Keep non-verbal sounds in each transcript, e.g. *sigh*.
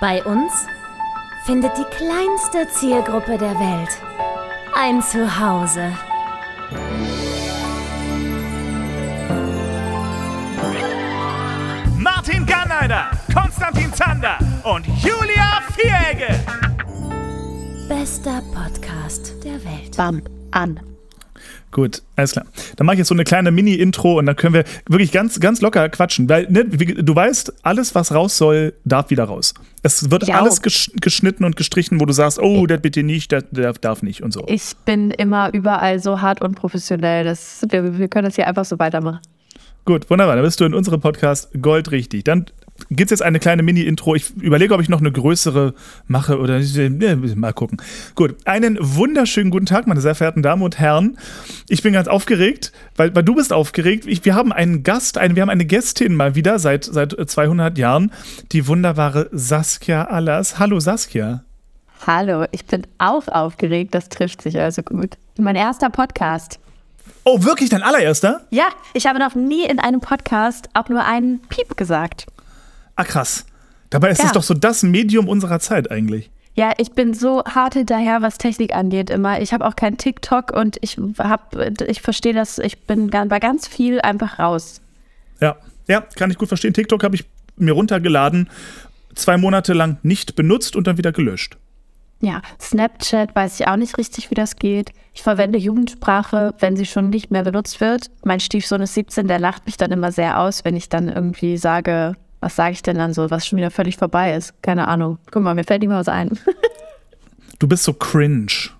Bei uns findet die kleinste Zielgruppe der Welt ein Zuhause. Martin Garneider, Konstantin Zander und Julia Vieregge. Bester Podcast der Welt. Bam, an. Gut, alles klar. Dann mache ich jetzt so eine kleine Mini-Intro und dann können wir wirklich ganz, ganz locker quatschen. Weil, ne, du weißt, alles, was raus soll, darf wieder raus. Es wird Ich alles geschnitten und gestrichen, wo du sagst, oh, das bitte nicht, das, das darf nicht und so. Ich bin immer überall so hart und professionell. Das, wir, wir können das hier einfach so weitermachen. Gut, wunderbar. Dann bist du in unserem Podcast goldrichtig. Dann gibt es jetzt eine kleine Mini-Intro. Ich überlege, ob ich noch eine größere mache oder mal gucken. Gut, einen wunderschönen guten Tag, meine sehr verehrten Damen und Herren. Ich bin ganz aufgeregt, weil, weil du bist aufgeregt. Ich, wir haben einen Gast, eine, wir haben eine Gästin mal wieder seit, seit 200 Jahren, die wunderbare Saskia Allers. Hallo Saskia. Hallo, ich bin auch aufgeregt. Das trifft sich also gut. Mein erster Podcast. Oh, wirklich dein allererster? Ja, ich habe noch nie in einem Podcast auch nur einen Piep gesagt. Ah, krass. Dabei ist Ja. es doch so das Medium unserer Zeit eigentlich. Ja, ich bin so hart hinterher, was Technik angeht immer. Ich habe auch kein TikTok und ich habe, ich verstehe das, ich bin bei ganz viel einfach raus. Ja, ja, kann ich gut verstehen. TikTok habe ich mir runtergeladen, zwei Monate lang nicht benutzt und dann wieder gelöscht. Ja, Snapchat weiß ich auch nicht richtig, wie das geht. Ich verwende Jugendsprache, wenn sie schon nicht mehr benutzt wird. Mein Stiefsohn ist 17, der lacht mich dann immer sehr aus, wenn ich dann irgendwie sage, was sage ich denn dann so, was schon wieder völlig vorbei ist. Keine Ahnung. Guck mal, mir fällt nicht mal was ein. *laughs* Du bist so cringe.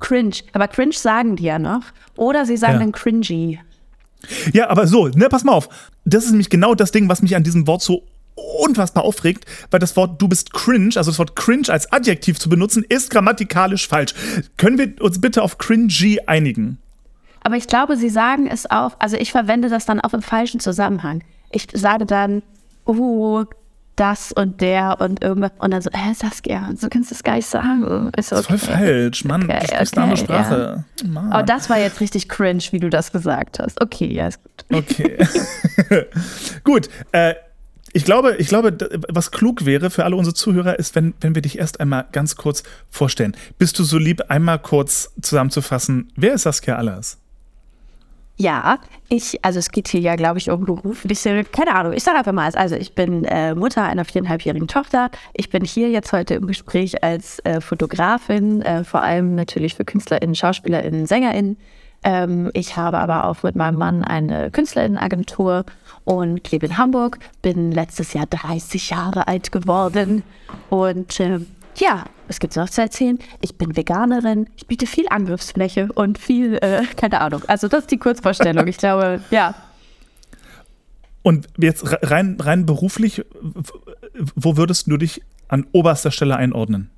cringe. Aber cringe sagen die ja noch. Oder sie sagen Ja. dann cringy. Ja, aber so, ne, pass mal auf. Das ist nämlich genau das Ding, was mich an diesem Wort so unfassbar aufregt, weil das Wort du bist cringe, also das Wort cringe als Adjektiv zu benutzen, ist grammatikalisch falsch. Können wir uns bitte auf cringy einigen? Aber ich glaube, sie sagen es auch, also ich verwende das dann auch im falschen Zusammenhang. Ich sage dann, oh, das und der und irgendwas. Und dann so, hä, Saskia, so kannst du es gar nicht sagen. Ist okay. Voll falsch, Mann. Okay, du sprichst eine andere okay, Sprache. Mann. Oh, das war jetzt richtig cringe, wie du das gesagt hast. Okay, ja, ist gut. Okay. *laughs* Gut. Äh, ich glaube, ich glaube, was klug wäre für alle unsere Zuhörer, ist, wenn, wenn wir dich erst einmal ganz kurz vorstellen. Bist du so lieb, einmal kurz zusammenzufassen, wer ist Saskia Allers? Ja, ich, also es geht hier ja, glaube ich, um berufliche, keine Ahnung, ich sage einfach mal, also ich bin äh, Mutter einer viereinhalbjährigen Tochter. Ich bin hier jetzt heute im Gespräch als äh, Fotografin, äh, vor allem natürlich für KünstlerInnen, SchauspielerInnen, SängerInnen. Ähm, ich habe aber auch mit meinem Mann eine KünstlerInnenagentur und lebe in Hamburg, bin letztes Jahr 30 Jahre alt geworden und ähm, ja, was gibt's noch zu erzählen? Ich bin Veganerin, ich biete viel Angriffsfläche und viel, äh, keine Ahnung. Also das ist die Kurzvorstellung. Ich glaube, *laughs* ja. Und jetzt re- rein, rein beruflich, wo würdest du dich an oberster Stelle einordnen?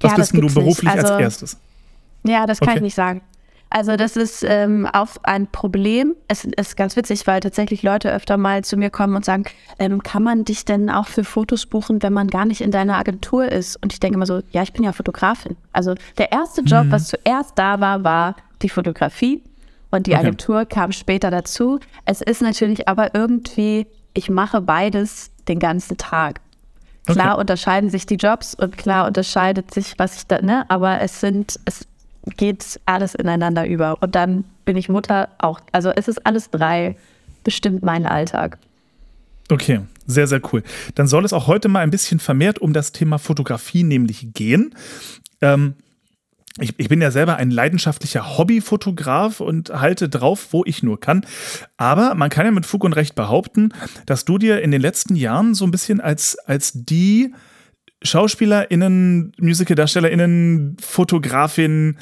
Was Ja, bist du beruflich als Also- erstes? Ja, das kann Okay. ich nicht sagen. Also das ist ähm, auch ein Problem. Es ist ganz witzig, weil tatsächlich Leute öfter mal zu mir kommen und sagen, ähm, kann man dich denn auch für Fotos buchen, wenn man gar nicht in deiner Agentur ist? Und ich denke immer so, ja, ich bin ja Fotografin. Also der erste Job, Mhm. was zuerst da war, war die Fotografie und die Okay. Agentur kam später dazu. Es ist natürlich aber irgendwie, ich mache beides den ganzen Tag. Klar Okay. unterscheiden sich die Jobs und klar unterscheidet sich, was ich da, ne, aber es sind, es geht alles ineinander über. Und dann bin ich Mutter auch. Also es ist alles drei bestimmt mein Alltag. Okay, sehr, sehr cool. Dann soll es auch heute mal ein bisschen vermehrt um das Thema Fotografie nämlich gehen. Ähm, ich, ich bin ja selber ein leidenschaftlicher Hobbyfotograf und halte drauf, wo ich nur kann. Aber man kann ja mit Fug und Recht behaupten, dass du dir in den letzten Jahren so ein bisschen als, als die SchauspielerInnen, MusicaldarstellerInnen, Fotografin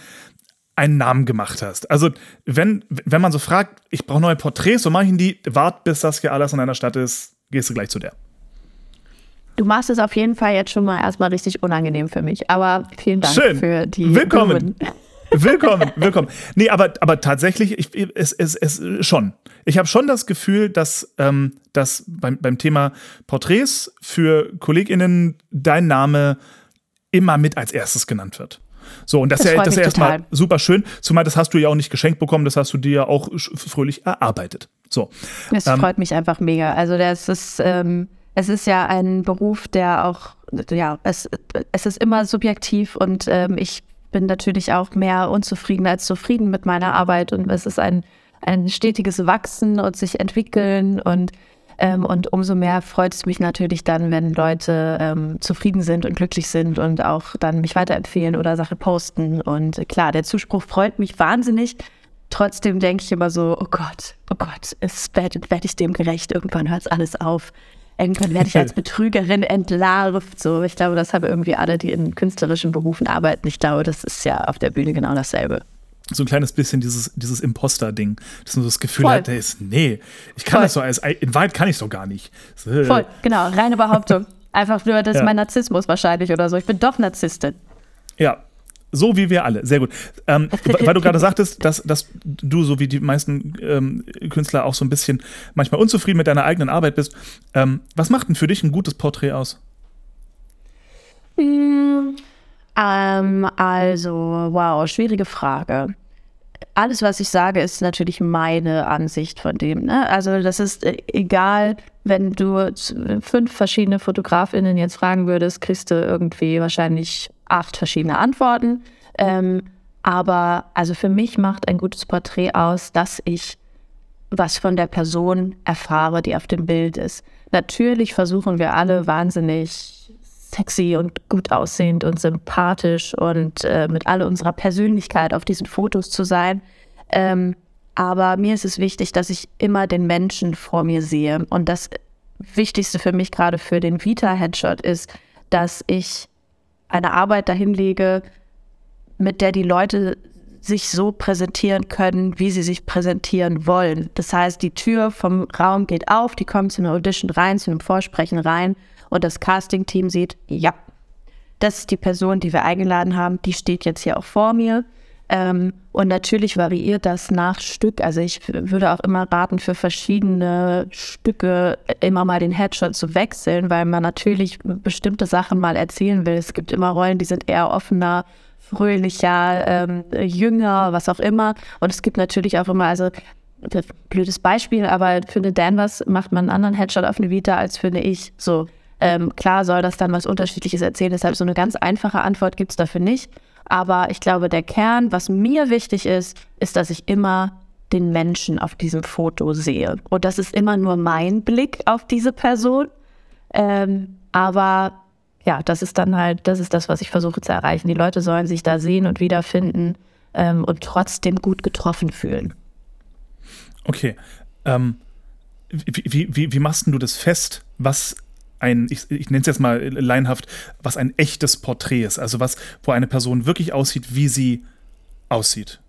einen Namen gemacht hast. Also, wenn, wenn man so fragt, ich brauche neue Porträts, so mache ich die, wart bis Saskia alles in einer Stadt ist, gehst du gleich zu der. Du machst es auf jeden Fall jetzt schon mal erstmal richtig unangenehm für mich. Aber vielen Dank Schön. für die Willkommen. Blumen. Willkommen, willkommen. Nee, aber, aber tatsächlich, ich, es, es, es schon. Ich habe schon das Gefühl, dass, ähm, dass beim, beim Thema Porträts für KollegInnen dein Name immer mit als erstes genannt wird. So, und das, Das ist ja, das ist ja erstmal super schön, zumal das hast du ja auch nicht geschenkt bekommen, das hast du dir ja auch fröhlich erarbeitet. So. Es Ähm, freut mich einfach mega. Also das ist, ähm, es ist ja ein Beruf, der auch, ja, es, es ist immer subjektiv und ähm, ich bin natürlich auch mehr unzufrieden als zufrieden mit meiner Arbeit und es ist ein, ein stetiges Wachsen und sich entwickeln und ähm, und umso mehr freut es mich natürlich dann, wenn Leute ähm, zufrieden sind und glücklich sind und auch dann mich weiterempfehlen oder Sachen posten. Und klar, der Zuspruch freut mich wahnsinnig. Trotzdem denke ich immer so, oh Gott, oh Gott, werde werd ich dem gerecht, irgendwann hört es alles auf. Irgendwann werde ich als *laughs* Betrügerin entlarvt. So, ich glaube, das haben irgendwie alle, die in künstlerischen Berufen arbeiten. Ich glaube, das ist ja auf der Bühne genau dasselbe. So ein kleines bisschen dieses, dieses Imposter-Ding, dass man so das Gefühl Voll. hat, ist, nee, ich kann Voll. das so als, in Wahrheit kann ich es doch gar nicht. Voll, genau, reine Behauptung. *laughs* Einfach nur, das ja. ist mein Narzissmus wahrscheinlich oder so. Ich bin doch Narzisstin. Ja, so wie wir alle. Sehr gut. Ähm, weil du gerade sagtest, dass, dass du, so wie die meisten ähm, Künstler, auch so ein bisschen manchmal unzufrieden mit deiner eigenen Arbeit bist. Ähm, was macht denn für dich ein gutes Porträt aus? Mm, also, wow, schwierige Frage. Alles, was ich sage, ist natürlich meine Ansicht von dem. Ne? Also, das ist äh, egal, wenn du fünf verschiedene Fotografinnen jetzt fragen würdest, kriegst du irgendwie wahrscheinlich acht verschiedene Antworten. Ähm, aber also für mich macht ein gutes Porträt aus, dass ich was von der Person erfahre, die auf dem Bild ist. Natürlich versuchen wir alle wahnsinnig sexy und gut aussehend und sympathisch und äh, mit all unserer Persönlichkeit auf diesen Fotos zu sein. Ähm, aber mir ist es wichtig, dass ich immer den Menschen vor mir sehe. Und das Wichtigste für mich gerade für den Vita-Headshot ist, dass ich eine Arbeit dahin lege, mit der die Leute sich so präsentieren können, wie sie sich präsentieren wollen. Das heißt, die Tür vom Raum geht auf, die kommen zu einer Audition rein, zu einem Vorsprechen rein und das Casting-Team sieht, ja, das ist die Person, die wir eingeladen haben, die steht jetzt hier auch vor mir. Ähm, und natürlich variiert das nach Stück. Also ich würde auch immer raten, für verschiedene Stücke immer mal den Headshot zu wechseln, weil man natürlich bestimmte Sachen mal erzählen will. Es gibt immer Rollen, die sind eher offener, fröhlicher, ähm, jünger, was auch immer. Und es gibt natürlich auch immer, also blödes Beispiel, aber für eine Danvers macht man einen anderen Headshot auf eine Vita als für eine Ich. So. Ähm, klar soll das dann was Unterschiedliches erzählen, deshalb so eine ganz einfache Antwort gibt es dafür nicht. Aber ich glaube, der Kern, was mir wichtig ist, ist, dass ich immer den Menschen auf diesem Foto sehe. Und das ist immer nur mein Blick auf diese Person. Ähm, aber ja, das ist dann halt, das ist das, was ich versuche zu erreichen. Die Leute sollen sich da sehen und wiederfinden ähm, und trotzdem gut getroffen fühlen. Okay. Ähm, wie, wie, wie, wie machst du das fest, was ein, ich, ich nenne es jetzt mal leinhaft, was ein echtes Porträt ist. Also was, wo eine Person wirklich aussieht, wie sie aussieht.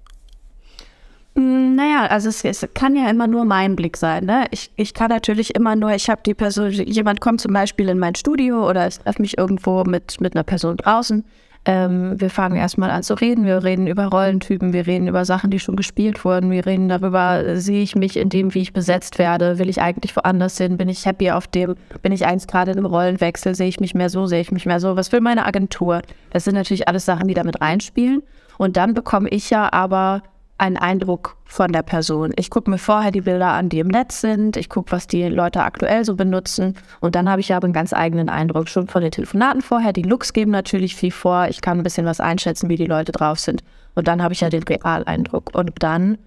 Mm, naja, also es, es, kann ja immer nur mein Blick sein. Ne? Ich, ich kann natürlich immer nur, ich habe die Person, jemand kommt zum Beispiel in mein Studio oder ich treffe mich irgendwo mit, mit einer Person draußen ähm, wir fangen erstmal an zu reden. Wir reden über Rollentypen, wir reden über Sachen, die schon gespielt wurden. Wir reden darüber, sehe ich mich in dem, wie ich besetzt werde? Will ich eigentlich woanders hin? Bin ich happy auf dem? Bin ich eins gerade in einem Rollenwechsel? Sehe ich mich mehr so? Sehe ich mich mehr so? Was will meine Agentur? Das sind natürlich alles Sachen, die damit reinspielen. Und dann bekomme ich ja aber einen Eindruck von der Person. Ich gucke mir vorher die Bilder an, die im Netz sind. Ich gucke, was die Leute aktuell so benutzen. Und dann habe ich aber einen ganz eigenen Eindruck schon von den Telefonaten vorher. Die Looks geben natürlich viel vor. Ich kann ein bisschen was einschätzen, wie die Leute drauf sind. Und dann habe ich ja den Realeindruck. Und dann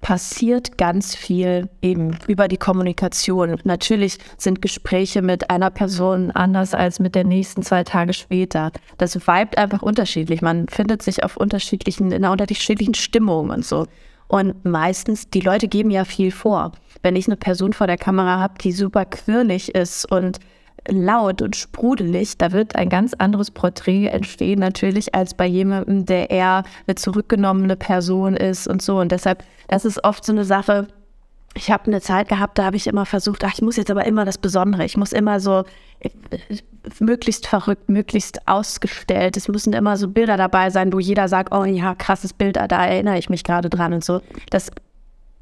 passiert ganz viel eben über die Kommunikation. Natürlich sind Gespräche mit einer Person anders als mit der nächsten zwei Tage später. Das vibet einfach unterschiedlich. Man findet sich auf unterschiedlichen, in einer unterschiedlichen Stimmung und so. Und meistens, die Leute geben ja viel vor. Wenn ich eine Person vor der Kamera habe, die super quirlig ist und laut und sprudelig, da wird ein ganz anderes Porträt entstehen natürlich als bei jemandem, der eher eine zurückgenommene Person ist und so. Und deshalb, das ist oft so eine Sache. Ich habe eine Zeit gehabt, da habe ich immer versucht, ach, ich muss jetzt aber immer das Besondere. Ich muss immer so äh, möglichst verrückt, möglichst ausgestellt. Es müssen immer so Bilder dabei sein, wo jeder sagt, oh ja, krasses Bild, da erinnere ich mich gerade dran und so. Das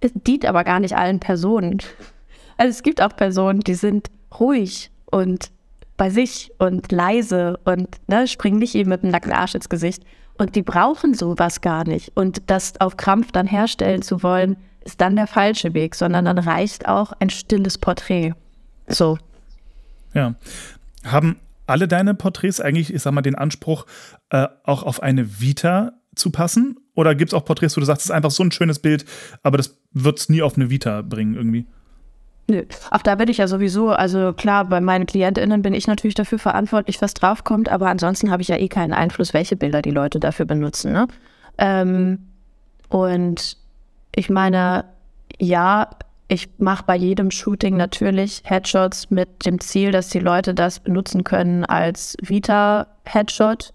dient aber gar nicht allen Personen. Also es gibt auch Personen, die sind ruhig und bei sich und leise und ne, springen nicht eben mit dem nackten Arsch ins Gesicht. Und die brauchen sowas gar nicht. Und das auf Krampf dann herstellen zu wollen, ist dann der falsche Weg, sondern dann reicht auch ein stilles Porträt. So. Ja. Haben alle deine Porträts eigentlich, ich sag mal, den Anspruch, äh, auch auf eine Vita zu passen? Oder gibt es auch Porträts, wo du sagst, es ist einfach so ein schönes Bild, aber das wird es nie auf eine Vita bringen irgendwie? Nö, auch da bin ich ja sowieso, also klar, bei meinen KlientInnen bin ich natürlich dafür verantwortlich, was draufkommt, aber ansonsten habe ich ja eh keinen Einfluss, welche Bilder die Leute dafür benutzen. Ne? Ähm, und ich meine, ja, ich mache bei jedem Shooting natürlich Headshots mit dem Ziel, dass die Leute das benutzen können als Vita-Headshot.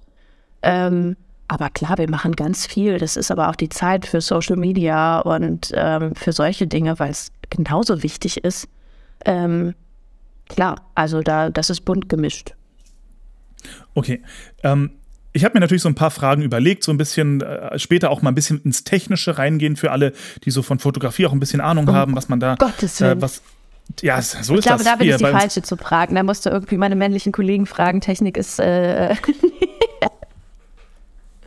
Ähm, aber klar, wir machen ganz viel. Das ist aber auch die Zeit für Social Media und ähm, für solche Dinge, weil es genauso wichtig ist. Ähm, klar, also da, das ist bunt gemischt. Okay. Ähm, ich habe mir natürlich so ein paar Fragen überlegt, so ein bisschen äh, später auch mal ein bisschen ins Technische reingehen für alle, die so von Fotografie auch ein bisschen Ahnung um haben, was man da. Gottes Willen. Äh, was, ja, so ist ich glaube, das. da bin hier ich die. Falsche zu fragen. Da musst du irgendwie meine männlichen Kollegen fragen. Technik ist. Äh, *laughs*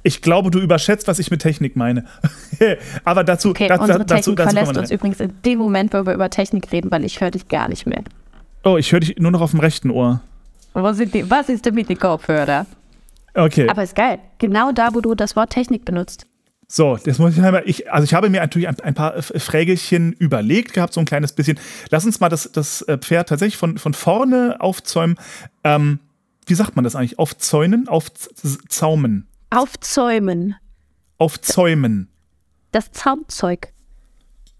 Ich glaube, du überschätzt, was ich mit Technik meine. *laughs* Aber dazu, okay, dazu, unsere dazu, Technik dazu verlässt wir uns rein. übrigens in dem Moment, wo wir über Technik reden, weil ich höre dich gar nicht mehr. Oh, ich höre dich nur noch auf dem rechten Ohr. Sind die, was ist denn mit den Kopfhörer? Okay. Aber ist geil. Genau da, wo du das Wort Technik benutzt. So, das muss ich einmal. Ich, also ich habe mir natürlich ein, ein paar Frägelchen überlegt gehabt, so ein kleines bisschen. Lass uns mal das, das äh, Pferd tatsächlich von, von vorne aufzäumen. Ähm, wie sagt man das eigentlich? Aufzäunen? Aufzaumen? Aufzäumen. Aufzäumen. Das Zaumzeug.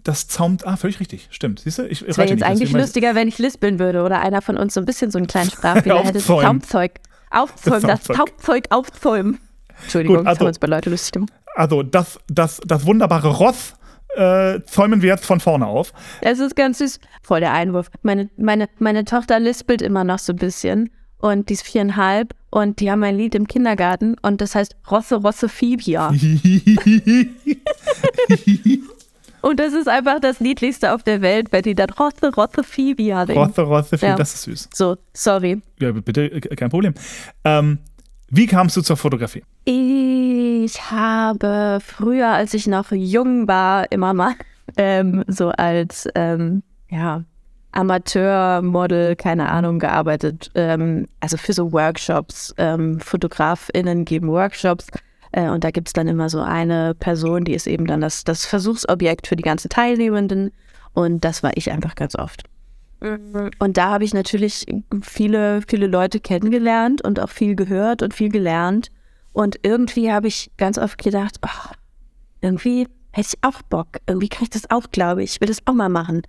Das zaumt. Ah, völlig richtig. Stimmt. Siehst du? Ich Es wäre jetzt eigentlich lustiger, wenn ich lispeln würde oder einer von uns so ein bisschen so einen kleinen Sprachfehler hätte. Das. Zaumzeug. Aufzäumen. Das Zaumzeug. Aufzäumen. Entschuldigung, Gut, das also- haben wir uns bei Leute lustig gemacht. Also, das, das, das wunderbare Roth äh, zäumen wir jetzt von vorne auf. Es ist ganz süß. Voll der Einwurf. Meine, meine, meine Tochter lispelt immer noch so ein bisschen. Und die ist viereinhalb. Und die haben ein Lied im Kindergarten. Und das heißt Rosse, Rosse, Fibia. *laughs* Und das ist einfach das Niedlichste auf der Welt, wenn die dann Rosse, Rosse, Fibia singen. Rothe, Rothe, Ja. das ist süß. So, sorry. Ja, bitte, äh, kein Problem. Ähm, wie kamst du zur Fotografie? Ich habe früher, als ich noch jung war, immer mal *laughs* ähm, so als ähm, ja, Amateurmodel, keine Ahnung, gearbeitet. Ähm, also für so Workshops. Ähm, FotografInnen geben Workshops. Äh, und da gibt es dann immer so eine Person, die ist eben dann das, das Versuchsobjekt für die ganzen Teilnehmenden. Und das war ich einfach ganz oft. Und da habe ich natürlich viele, viele Leute kennengelernt und auch viel gehört und viel gelernt. Und irgendwie habe ich ganz oft gedacht, ach, irgendwie hätte ich auch Bock. Irgendwie kann ich das auch, glaube ich. Ich will das auch mal machen.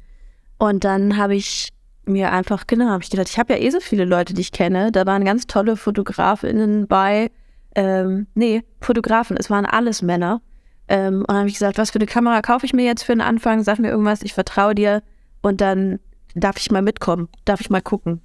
Und dann habe ich mir einfach, genau, habe ich gedacht, ich habe ja eh so viele Leute, die ich kenne. Da waren ganz tolle FotografInnen bei. Ähm, nee, Fotografen, es waren alles Männer. Ähm, und dann habe ich gesagt, was für eine Kamera kaufe ich mir jetzt für den Anfang? Sag mir irgendwas, ich vertraue dir. Und dann darf ich mal mitkommen, darf ich mal gucken.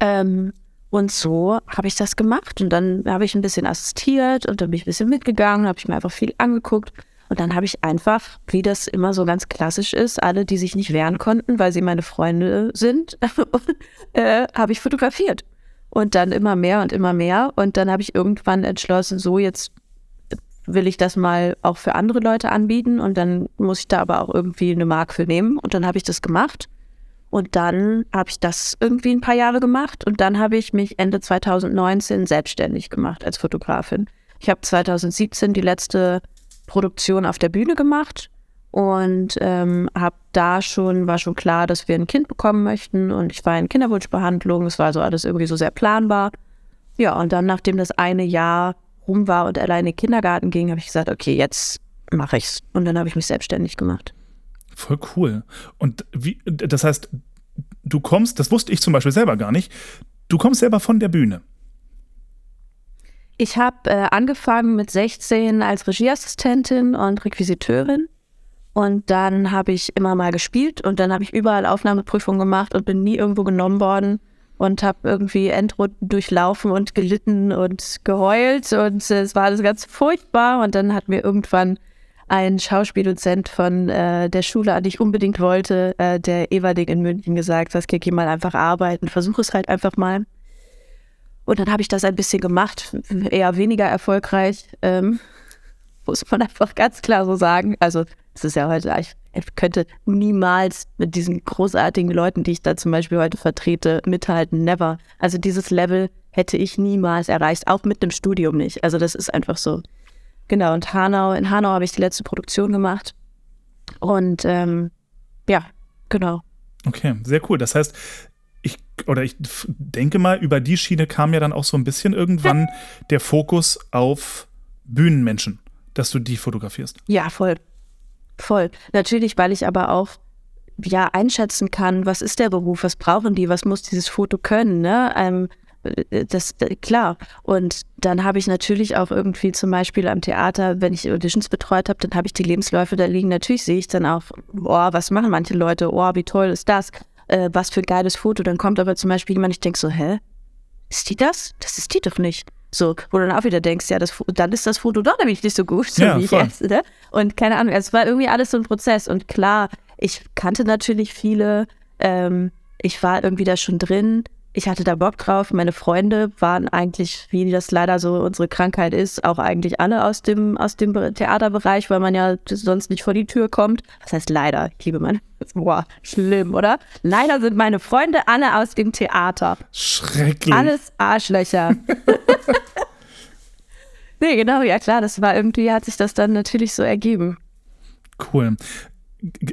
Ähm, und so habe ich das gemacht. Und dann habe ich ein bisschen assistiert und dann bin ich ein bisschen mitgegangen, habe ich mir einfach viel angeguckt. Und dann habe ich einfach, wie das immer so ganz klassisch ist, alle, die sich nicht wehren konnten, weil sie meine Freunde sind, *laughs* äh, habe ich fotografiert. Und dann immer mehr und immer mehr. Und dann habe ich irgendwann entschlossen, so jetzt will ich das mal auch für andere Leute anbieten. Und dann muss ich da aber auch irgendwie eine Mark für nehmen. Und dann habe ich das gemacht. Und dann habe ich das irgendwie ein paar Jahre gemacht. Und dann habe ich mich Ende 2019 selbstständig gemacht als Fotografin. Ich habe 2017 die letzte Produktion auf der Bühne gemacht und ähm, habe da schon, war schon klar, dass wir ein Kind bekommen möchten und ich war in Kinderwunschbehandlung, es war so alles irgendwie so sehr planbar. Ja, und dann, nachdem das eine Jahr rum war und in den Kindergarten ging, habe ich gesagt, okay, jetzt mache ich's. Und dann habe ich mich selbstständig gemacht. Voll cool. Und wie, das heißt, du kommst, das wusste ich zum Beispiel selber gar nicht, du kommst selber von der Bühne. Ich habe äh, angefangen mit 16 als Regieassistentin und Requisiteurin. Und dann habe ich immer mal gespielt und dann habe ich überall Aufnahmeprüfungen gemacht und bin nie irgendwo genommen worden und habe irgendwie Endrunden durchlaufen und gelitten und geheult und es war alles ganz furchtbar. Und dann hat mir irgendwann ein Schauspieldozent von äh, der Schule, an die ich unbedingt wollte, äh, der Everding in München gesagt, Saskia, geh mal einfach arbeiten, versuch es halt einfach mal. Und dann habe ich das ein bisschen gemacht, eher weniger erfolgreich, ähm, muss man einfach ganz klar so sagen. Also Das ist ja heute, ich, könnte niemals mit diesen großartigen Leuten, die ich da zum Beispiel heute vertrete, mithalten. Never. Also dieses Level hätte ich niemals erreicht, auch mit dem Studium nicht. Also das ist einfach so. Genau, und Hanau, in Hanau habe ich die letzte Produktion gemacht. Und ähm, ja, genau. Okay, sehr cool. Das heißt, ich oder ich denke mal, über die Schiene kam ja dann auch so ein bisschen irgendwann *laughs* der Fokus auf Bühnenmenschen, dass du die fotografierst. Ja, voll. Voll. Natürlich, weil ich aber auch ja einschätzen kann, was ist der Beruf, was brauchen die, was muss dieses Foto können, ne? Ähm, äh, das klar. Und dann habe ich natürlich auch irgendwie zum Beispiel am Theater, wenn ich Auditions betreut habe, dann habe ich die Lebensläufe da liegen. Natürlich sehe ich dann auch, oh, was machen manche Leute, oh, wie toll ist das, äh, was für ein geiles Foto. Dann kommt aber zum Beispiel jemand, ich denke so, hä, ist die das? Das ist die doch nicht. So, wo du dann auch wieder denkst, ja, das, dann ist das Foto doch nämlich nicht so gut, *laughs* so Ja, wie voll. jetzt. Ne? Und keine Ahnung, es war irgendwie alles so ein Prozess. Und klar, ich kannte natürlich viele, ähm, ich war irgendwie da schon drin, ich hatte da Bock drauf. Meine Freunde waren eigentlich, wie das leider so unsere Krankheit ist, auch eigentlich alle aus dem, aus dem Theaterbereich, weil man ja sonst nicht vor die Tür kommt. Das heißt leider, ich liebe meine, *laughs* boah, schlimm, oder? Leider sind meine Freunde alle aus dem Theater. Schrecklich. Alles Arschlöcher. *laughs* nee, genau, ja klar, das war irgendwie, hat sich das dann natürlich so ergeben. Cool.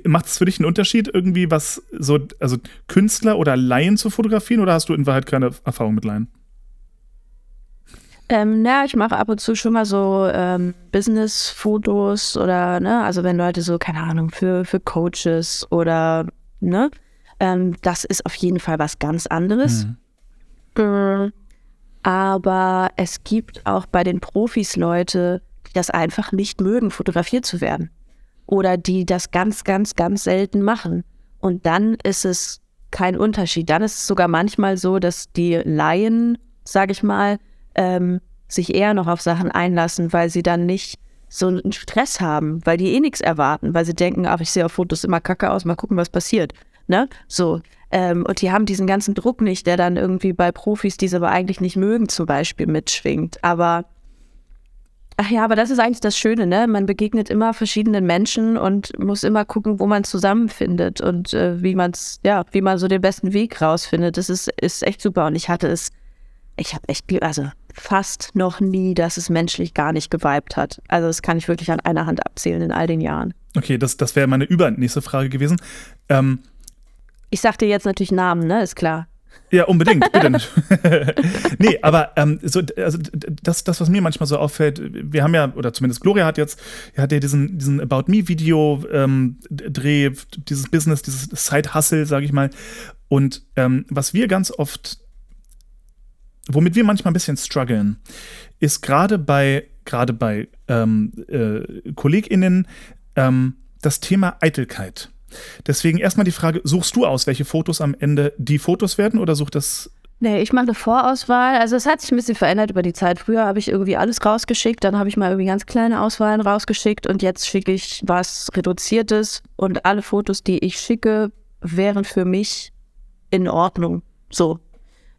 Macht es für dich einen Unterschied, irgendwie was so, also Künstler oder Laien zu fotografieren oder hast du in Wahrheit keine Erfahrung mit Laien? Ähm, na, ich mache ab und zu schon mal so ähm, Business-Fotos oder, ne, also wenn Leute so, keine Ahnung, für, für Coaches oder, ne, ähm, das ist auf jeden Fall was ganz anderes. Äh, aber es gibt auch bei den Profis Leute, die das einfach nicht mögen, fotografiert zu werden. Oder die das ganz, ganz, ganz selten machen. Und dann ist es kein Unterschied. Dann ist es sogar manchmal so, dass die Laien, sage ich mal, ähm, sich eher noch auf Sachen einlassen, weil sie dann nicht so einen Stress haben, weil die eh nichts erwarten, weil sie denken, ach, ich sehe auf Fotos immer kacke aus, mal gucken, was passiert. Ne? So. Ähm, und die haben diesen ganzen Druck nicht, der dann irgendwie bei Profis, die sie aber eigentlich nicht mögen, zum Beispiel mitschwingt. Aber Ach ja, aber das ist eigentlich das Schöne, ne? Man begegnet immer verschiedenen Menschen und muss immer gucken, wo man zusammenfindet und äh, wie man es, ja, wie man so den besten Weg rausfindet. Das ist, ist echt super. Und ich hatte es, ich habe echt, also fast noch nie, dass es menschlich gar nicht geweibt hat. Also das kann ich wirklich an einer Hand abzählen in all den Jahren. Okay, das, das wäre meine übernächste Frage gewesen. Ähm, Ich sag dir jetzt natürlich Namen, ne? Ist klar. Ja, unbedingt, bitte *laughs* nee, aber ähm, so, also das, das, was mir manchmal so auffällt, wir haben ja, oder zumindest Gloria hat jetzt, hat ja diesen, diesen About Me-Video ähm, Dreh, dieses Business, dieses Side-Hustle, sage ich mal. Und ähm, was wir ganz oft, womit wir manchmal ein bisschen strugglen, ist gerade bei, gerade bei ähm, äh, KollegInnen ähm, das Thema Eitelkeit. Deswegen erstmal die Frage, suchst du aus, welche Fotos am Ende die Fotos werden oder sucht das Nee, ich mache eine Vorauswahl. Also es hat sich ein bisschen verändert über die Zeit. Früher habe ich irgendwie alles rausgeschickt, dann habe ich mal irgendwie ganz kleine Auswahlen rausgeschickt und jetzt schicke ich was Reduziertes und alle Fotos, die ich schicke, wären für mich in Ordnung. So.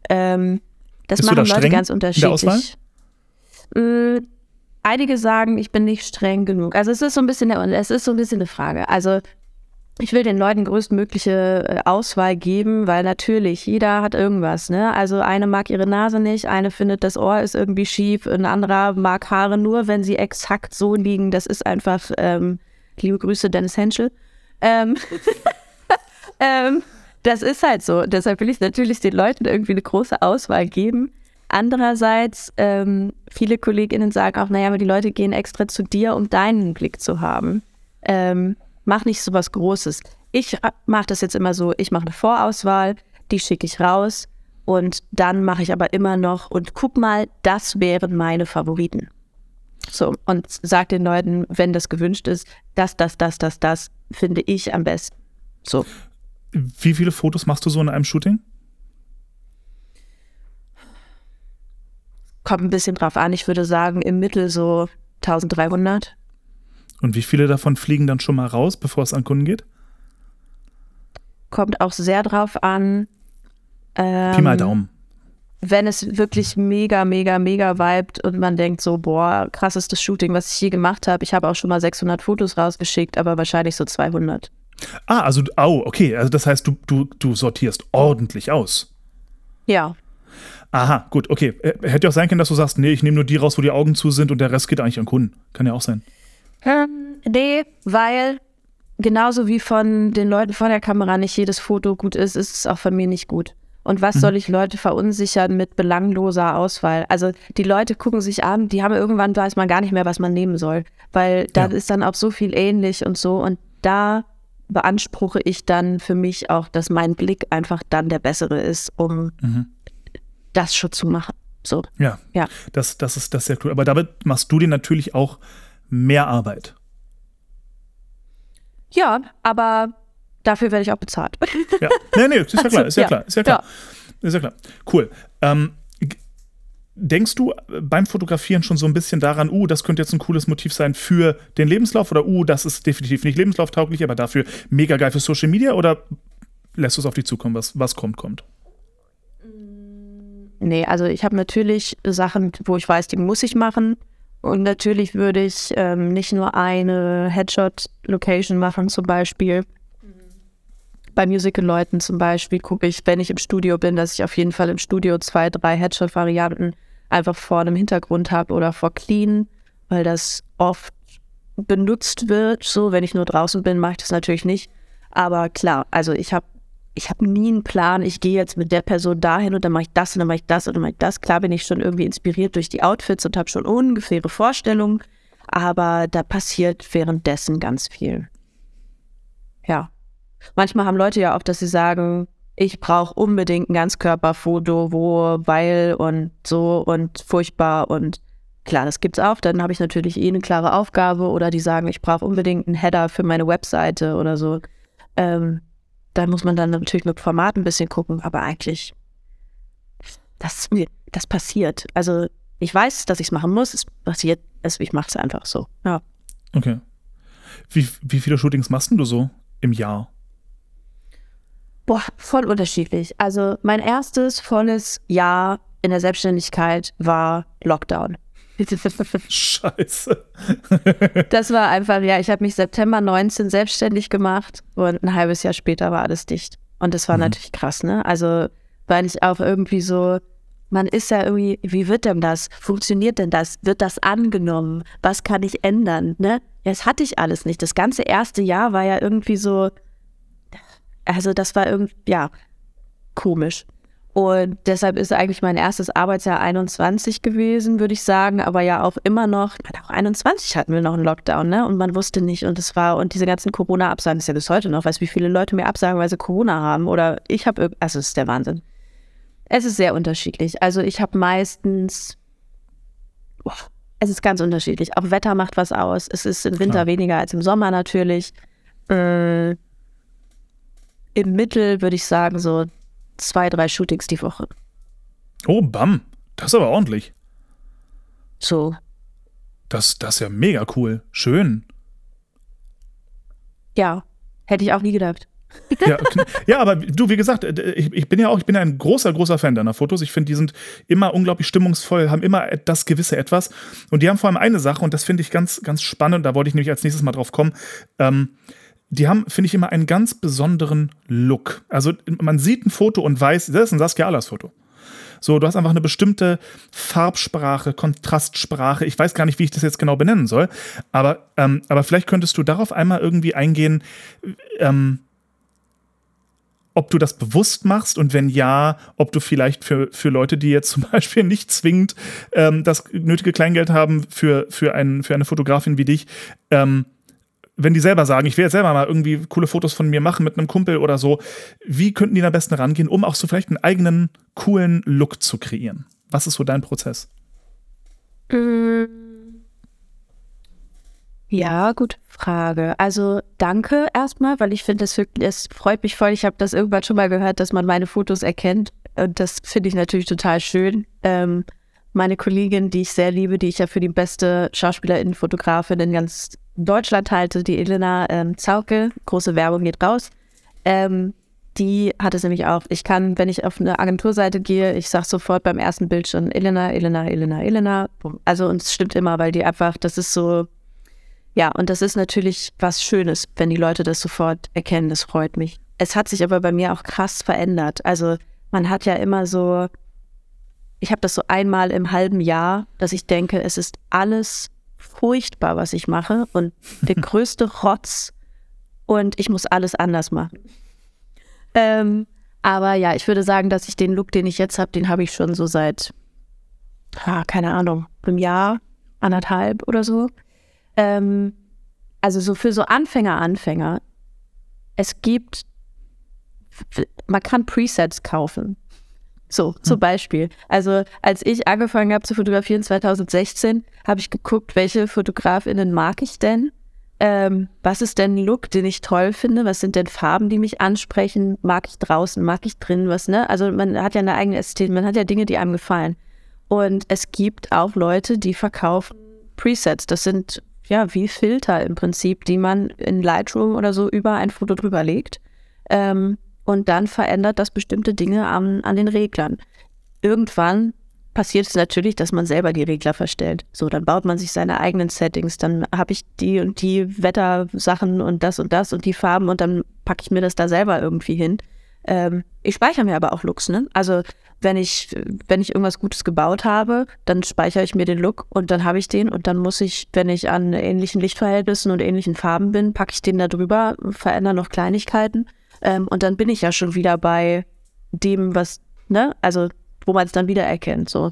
Ähm, das Bist machen da Leute ganz unterschiedlich. Äh, einige sagen, ich bin nicht streng genug. Also es ist so ein bisschen, der- es ist so ein bisschen eine Frage. Also ich will den Leuten größtmögliche äh, Auswahl geben, weil natürlich jeder hat irgendwas. Ne? Also eine mag ihre Nase nicht, eine findet das Ohr ist irgendwie schief, ein anderer mag Haare nur, wenn sie exakt so liegen. Das ist einfach, ähm, liebe Grüße, Dennis Henschel. Ähm, *laughs* ähm, das ist halt so. Deshalb will ich natürlich den Leuten irgendwie eine große Auswahl geben. Andererseits, ähm, viele KollegInnen sagen auch, naja, aber die Leute gehen extra zu dir, um deinen Blick zu haben. Ähm, mach nicht so was Großes. Ich mache das jetzt immer so, ich mache eine Vorauswahl, die schicke ich raus und dann mache ich aber immer noch und guck mal, das wären meine Favoriten. So, und sag den Leuten, wenn das gewünscht ist, das, das, das, das, das finde ich am besten. So. Wie viele Fotos machst du so in einem Shooting? Kommt ein bisschen drauf an. Ich würde sagen, im Mittel so 1300. Und wie viele davon fliegen dann schon mal raus, bevor es an Kunden geht? Kommt auch sehr drauf an. Ähm, Pi mal Daumen. wenn es wirklich mega, mega, mega vibet und man denkt so, boah, krassestes Shooting, was ich je gemacht habe. Ich habe auch schon mal 600 Fotos rausgeschickt, aber wahrscheinlich so 200. Ah, also, oh, okay. Also das heißt, du, du, du sortierst ordentlich aus. Ja. Aha, gut, okay. Hätte ja auch sein können, dass du sagst, nee, ich nehme nur die raus, wo die Augen zu sind und der Rest geht eigentlich an Kunden. Kann ja auch sein. Ähm, nee, weil genauso wie von den Leuten vor der Kamera nicht jedes Foto gut ist, ist es auch von mir nicht gut. Und was mhm. soll ich Leute verunsichern mit belangloser Auswahl? Also die Leute gucken sich an, die haben irgendwann weiß man gar nicht mehr, was man nehmen soll, weil da ja. ist dann auch so viel ähnlich und so und da beanspruche ich dann für mich auch, dass mein Blick einfach dann der bessere ist, um mhm. das schon zu machen. So. Ja, ja. Das, das, ist, das ist sehr cool. Aber damit machst du dir natürlich auch mehr Arbeit. Ja, aber dafür werde ich auch bezahlt. *laughs* Ja, nee, nee, ist ja klar, ist ja, klar, ist ja klar. Ist ja klar. Cool. Ähm, denkst du beim Fotografieren schon so ein bisschen daran, uh, das könnte jetzt ein cooles Motiv sein für den Lebenslauf oder uh, das ist definitiv nicht lebenslauftauglich, aber dafür mega geil für Social Media oder lässt du es auf dich zukommen, was, was kommt, kommt? Nee, also ich habe natürlich Sachen, wo ich weiß, die muss ich machen. Und natürlich würde ich ähm, nicht nur eine Headshot-Location machen, zum Beispiel. Bei Musical-Leuten zum Beispiel gucke ich, wenn ich im Studio bin, dass ich auf jeden Fall im Studio zwei, drei Headshot-Varianten einfach vor einem Hintergrund habe oder vor Clean, weil das oft benutzt wird. So, wenn ich nur draußen bin, mache ich das natürlich nicht. Aber klar, also ich habe ich habe nie einen Plan, ich gehe jetzt mit der Person dahin und dann mache ich das und dann mache ich das und dann mache ich das. Klar bin ich schon irgendwie inspiriert durch die Outfits und habe schon ungefähre Vorstellungen, aber da passiert währenddessen ganz viel. Ja. Manchmal haben Leute ja auch, dass sie sagen, ich brauche unbedingt ein Ganzkörperfoto, wo, weil und so und furchtbar und klar, das gibt's auch. Dann habe ich natürlich eh eine klare Aufgabe oder die sagen, ich brauche unbedingt einen Header für meine Webseite oder so. Ähm, da muss man dann natürlich mit Format ein bisschen gucken, aber eigentlich, das, das passiert. Also ich weiß, dass ich es machen muss, es passiert, es, ich mache es einfach so. Ja. Okay. Wie, wie viele Shootings machst du so im Jahr? Boah, voll unterschiedlich. Also mein erstes volles Jahr in der Selbstständigkeit war Lockdown. *laughs* *laughs* Scheiße. das war einfach, ja, ich habe mich September 19 selbstständig gemacht und ein halbes Jahr später war alles dicht. Und das war mhm. natürlich krass, ne? Also, weil ich auch irgendwie so, man ist ja irgendwie, wie wird denn das? Funktioniert denn das? Wird das angenommen? Was kann ich ändern? Ne? Ja, das hatte ich alles nicht. Das ganze erste Jahr war ja irgendwie so, also das war irgendwie, ja, komisch. Und deshalb ist eigentlich mein erstes Arbeitsjahr 21 gewesen, würde ich sagen, aber ja auch immer noch, auch 21 hatten wir noch einen Lockdown, ne? Und man wusste nicht und es war, und diese ganzen Corona-Absagen ist ja bis heute noch, weißt du, wie viele Leute mir absagen, weil sie Corona haben oder ich habe, also es ist der Wahnsinn. Es ist sehr unterschiedlich. Also ich habe meistens, boah, es ist ganz unterschiedlich. Auch Wetter macht was aus. Es ist im Winter Klar. weniger als im Sommer natürlich. Äh, Im Mittel würde ich sagen so zwei, drei Shootings die Woche. Oh, bam. Das ist aber ordentlich. So. Das, das ist ja mega cool. Schön. Ja, hätte ich auch nie gedacht. ja, ja, aber du, wie gesagt, äh, ich, ich, bin ja auch, ich bin ein großer, großer Fan deiner Fotos. Ich finde, die sind immer unglaublich stimmungsvoll, haben immer das gewisse Etwas. Und die haben vor allem eine Sache, und das finde ich ganz, ganz spannend, da wollte ich nämlich als nächstes mal drauf kommen. Ähm, die haben, finde ich, immer einen ganz besonderen Look. Also man sieht ein Foto und weiß, das ist ein Saskia Alas Foto. So, du hast einfach eine bestimmte Farbsprache, Kontrastsprache. Ich weiß gar nicht, wie ich das jetzt genau benennen soll. Aber, ähm, aber vielleicht könntest du darauf einmal irgendwie eingehen, ähm, ob du das bewusst machst und wenn ja, ob du vielleicht für, für Leute, die jetzt zum *laughs* Beispiel nicht zwingend ähm, das nötige Kleingeld haben für, für, ein, für eine Fotografin wie dich, ähm, wenn die selber sagen, ich will jetzt selber mal irgendwie coole Fotos von mir machen mit einem Kumpel oder so, wie könnten die am besten rangehen, um auch so vielleicht einen eigenen coolen Look zu kreieren? Was ist so dein Prozess? Mm. Ja, gute Frage. Also danke erstmal, weil ich finde, es, es freut mich voll. Ich habe das irgendwann schon mal gehört, dass man meine Fotos erkennt. Und das finde ich natürlich total schön. Ähm, meine Kollegin, die ich sehr liebe, die ich ja für die beste Schauspielerin, Fotografin in ganz Deutschland halte, die Elena ähm, Zauke, große Werbung geht raus. Ähm, die hat es nämlich auch. Ich kann, wenn ich auf eine Agenturseite gehe, ich sage sofort beim ersten Bild schon Elena, Elena, Elena, Elena. Also und es stimmt immer, weil die einfach, das ist so, ja, und das ist natürlich was Schönes, wenn die Leute das sofort erkennen. Das freut mich. Es hat sich aber bei mir auch krass verändert. Also man hat ja immer so, ich habe das so einmal im halben Jahr, dass ich denke, es ist alles furchtbar, was ich mache und der *laughs* größte Rotz und ich muss alles anders machen. Ähm, aber ja, ich würde sagen, dass ich den Look, den ich jetzt habe, den habe ich schon so seit, ah, keine Ahnung, einem Jahr, anderthalb oder so. Ähm, also so für so Anfänger, Anfänger. Es gibt, man kann Presets kaufen. So, hm. zum Beispiel. Also, als ich angefangen habe zu fotografieren 2016, habe ich geguckt, welche Fotografinnen mag ich denn? ähm, was ist denn ein Look, den ich toll finde? Was sind denn Farben, die mich ansprechen? Mag ich draußen, mag ich drin was, ne? Also man hat ja eine eigene Ästhetik, man hat ja Dinge, die einem gefallen. Und es gibt auch Leute, die verkaufen Presets. Das sind ja wie Filter im Prinzip, die man in Lightroom oder so über ein Foto drüber legt. Ähm, und dann verändert das bestimmte Dinge an, an den Reglern. Irgendwann passiert es natürlich, dass man selber die Regler verstellt. So, dann baut man sich seine eigenen Settings, dann habe ich die und die Wettersachen und das und das und die Farben und dann packe ich mir das da selber irgendwie hin. Ähm, ich speichere mir aber auch Looks, ne? Also wenn ich, wenn ich irgendwas Gutes gebaut habe, dann speichere ich mir den Look und dann habe ich den und dann muss ich, wenn ich an ähnlichen Lichtverhältnissen und ähnlichen Farben bin, packe ich den da drüber, verändere noch Kleinigkeiten ähm, und dann bin ich ja schon wieder bei dem, was, ne? Also wo man es dann wiedererkennt. So.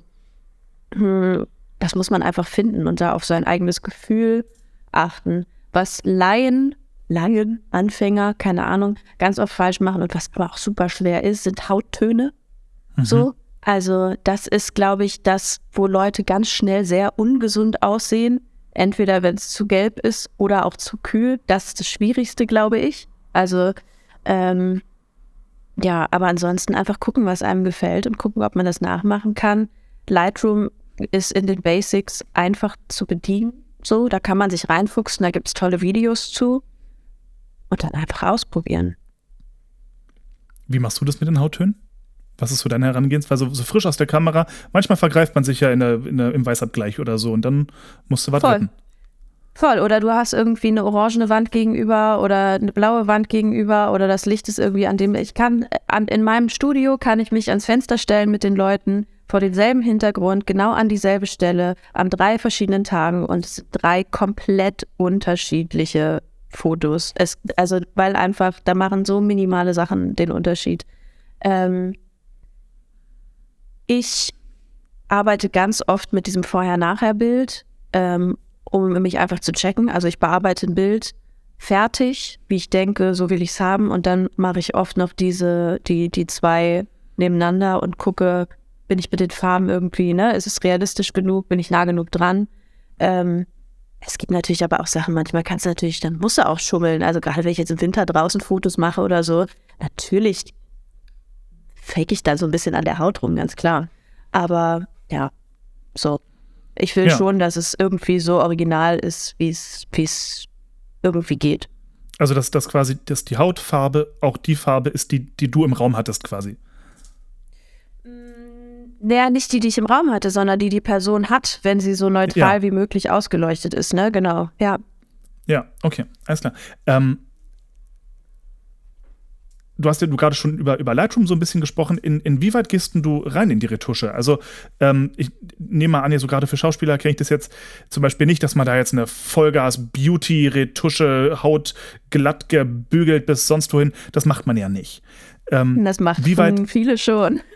Hm, das muss man einfach finden und da auf sein eigenes Gefühl achten. Was Laien, Laien, Anfänger, keine Ahnung, ganz oft falsch machen und was aber auch super schwer ist, sind Hauttöne. Mhm. So. Also, das ist, glaube ich, das, wo Leute ganz schnell sehr ungesund aussehen. Entweder wenn es zu gelb ist oder auch zu kühl. Das ist das Schwierigste, glaube ich. Also, ähm, ja, aber ansonsten einfach gucken, was einem gefällt und gucken, ob man das nachmachen kann. Lightroom ist in den Basics einfach zu bedienen. So, da kann man sich reinfuchsen, da gibt es tolle Videos zu und dann einfach ausprobieren. Wie machst du das mit den Hauttönen? Was ist so deine Herangehensweise? So, so frisch aus der Kamera. Manchmal vergreift man sich ja in der, in der, im Weißabgleich oder so und dann musst du was retten. Voll. Oder du hast irgendwie eine orangene Wand gegenüber oder eine blaue Wand gegenüber oder das Licht ist irgendwie an dem. Ich kann, an, in meinem Studio kann ich mich ans Fenster stellen mit den Leuten vor demselben Hintergrund, genau an dieselbe Stelle, an drei verschiedenen Tagen und es sind drei komplett unterschiedliche Fotos. Es, also, weil einfach, da machen so minimale Sachen den Unterschied. Ähm, ich arbeite ganz oft mit diesem Vorher-Nachher-Bild ähm, um mich einfach zu checken. Also ich bearbeite ein Bild fertig, wie ich denke, so will ich es haben. Und dann mache ich oft noch diese, die, die zwei nebeneinander und gucke, bin ich mit den Farben irgendwie, ne? Ist es realistisch genug? Bin ich nah genug dran? Ähm, es gibt natürlich aber auch Sachen, manchmal kannst du natürlich, dann musst du auch schummeln. Also gerade wenn ich jetzt im Winter draußen Fotos mache oder so, natürlich fake ich da so ein bisschen an der Haut rum, ganz klar. Aber ja, so. Ich will ja. schon, dass es irgendwie so original ist, wie es irgendwie geht. Also, dass, dass quasi dass die Hautfarbe auch die Farbe ist, die, die du im Raum hattest, quasi. Naja, nicht die, die ich im Raum hatte, sondern die die Person hat, wenn sie so neutral ja. wie möglich ausgeleuchtet ist, ne? Genau, ja. Ja, okay, alles klar. Ähm, du hast ja du gerade schon über, über Lightroom so ein bisschen gesprochen. In, inwieweit gehst du rein in die Retusche? Also, ähm, ich nehme mal an, ja, so gerade für Schauspieler kenne ich das jetzt zum Beispiel nicht, dass man da jetzt eine Vollgas-Beauty-Retusche, Haut glatt gebügelt bis sonst wohin. Das macht man ja nicht. Ähm, das macht wie weit, *laughs* viele schon. *laughs*